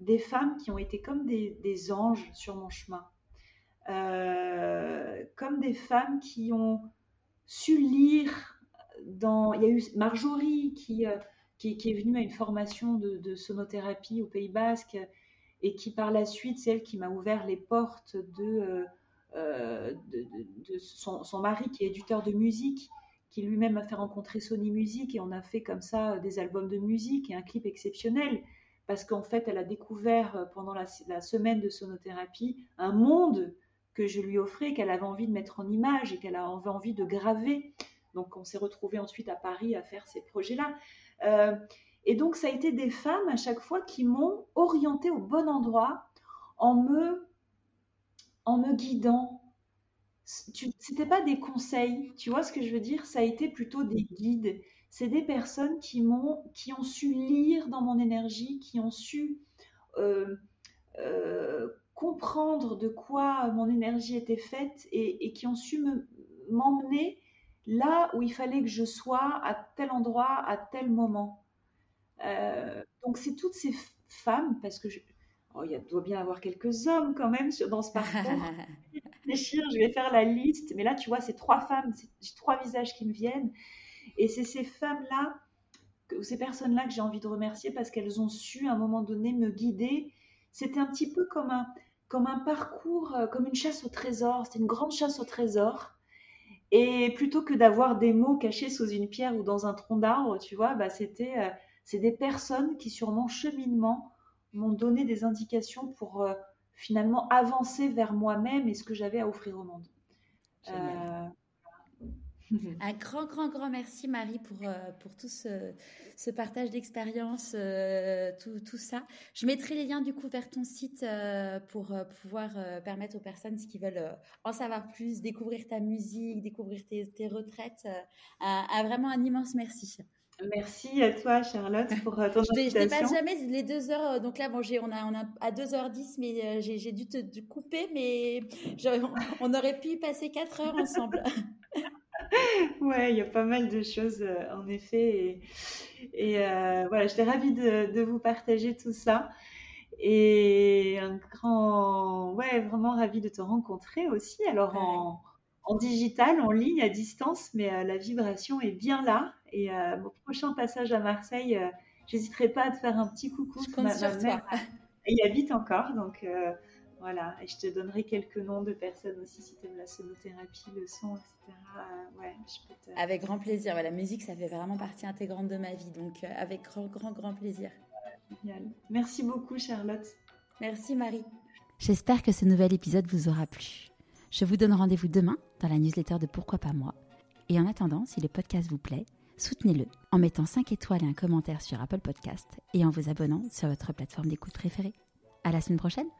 des femmes qui ont été comme des, anges sur mon chemin, euh, comme des femmes qui ont su lire dans... Il y a eu Marjorie qui, euh, qui, est venue à une formation de, sonothérapie au Pays Basque et qui par la suite, c'est elle qui m'a ouvert les portes de, euh, de, son, mari qui est éditeur de musique qui lui-même m'a fait rencontrer Sony Music et on a fait comme ça des albums de musique et un clip exceptionnel parce qu'en fait, elle a découvert euh, pendant la, semaine de sonothérapie un monde que je lui offrais, qu'elle avait envie de mettre en image et qu'elle avait envie de graver. Donc, on s'est retrouvés ensuite à Paris à faire ces projets-là. Euh, et donc, ça a été des femmes à chaque fois qui m'ont orientée au bon endroit en me, en me guidant. C'était pas des conseils, tu vois ce que je veux dire? Ça a été plutôt des guides c'est des personnes qui m'ont, qui ont su lire dans mon énergie, qui ont su euh, euh, comprendre de quoi mon énergie était faite et, qui ont su m'emmener là où il fallait que je sois à tel endroit, à tel moment. Euh, donc c'est toutes ces femmes, parce que oh, il doit bien avoir quelques hommes quand même dans ce parcours. (laughs) je vais faire la liste, mais là tu vois, c'est trois femmes, j'ai trois visages qui me viennent. Et c'est ces femmes-là, ou ces personnes-là que j'ai envie de remercier parce qu'elles ont su à un moment donné me guider. C'était un petit peu comme un, comme un parcours, euh, comme une chasse au trésor. C'était une grande chasse au trésor. Et plutôt que d'avoir des mots cachés sous une pierre ou dans un tronc d'arbre, tu vois, bah c'était, euh, c'est des personnes qui sur mon cheminement m'ont donné des indications pour euh, finalement avancer vers moi-même et ce que j'avais à offrir au monde. Un grand, grand, grand merci Marie pour, euh, pour tout ce, ce partage d'expérience, euh, tout, tout, ça. Je mettrai les liens du coup vers ton site euh, pour pouvoir permettre aux personnes qui veulent en savoir plus, découvrir ta musique, découvrir tes, tes retraites. Un, vraiment un immense merci. Merci à toi, Charlotte, pour ton je invitation. Je dépasse jamais les deux heures. Donc là, bon, on a, on a à 2h10, mais j'ai dû te couper, mais on, aurait pu passer quatre heures ensemble. (laughs) ouais, il y a pas mal de choses euh, en effet. Et, euh, voilà, j'étais ravie de, vous partager tout ça. Et un grand, ouais, vraiment ravie de te rencontrer aussi. Alors en, digital, en ligne, à distance, mais euh, la vibration est bien là. Et mon prochain passage à Marseille, j'hésiterai pas à te faire un petit coucou. Je compte sur toi. Il y habite encore, donc voilà, et je te donnerai quelques noms de personnes aussi si tu aimes la sonothérapie, le son, etc. Euh, ouais, je peux te... Avec grand plaisir. la musique, ça fait vraiment partie intégrante de ma vie, donc euh, avec grand, grand, grand plaisir. Génial. Merci beaucoup, Charlotte. Merci, Marie. J'espère que ce nouvel épisode vous aura plu. Je vous donne rendez-vous demain dans la newsletter de Pourquoi pas moi. Et en attendant, si le podcast vous plaît, soutenez-le en mettant 5 étoiles et un commentaire sur Apple Podcast et en vous abonnant sur votre plateforme d'écoute préférée. À la semaine prochaine!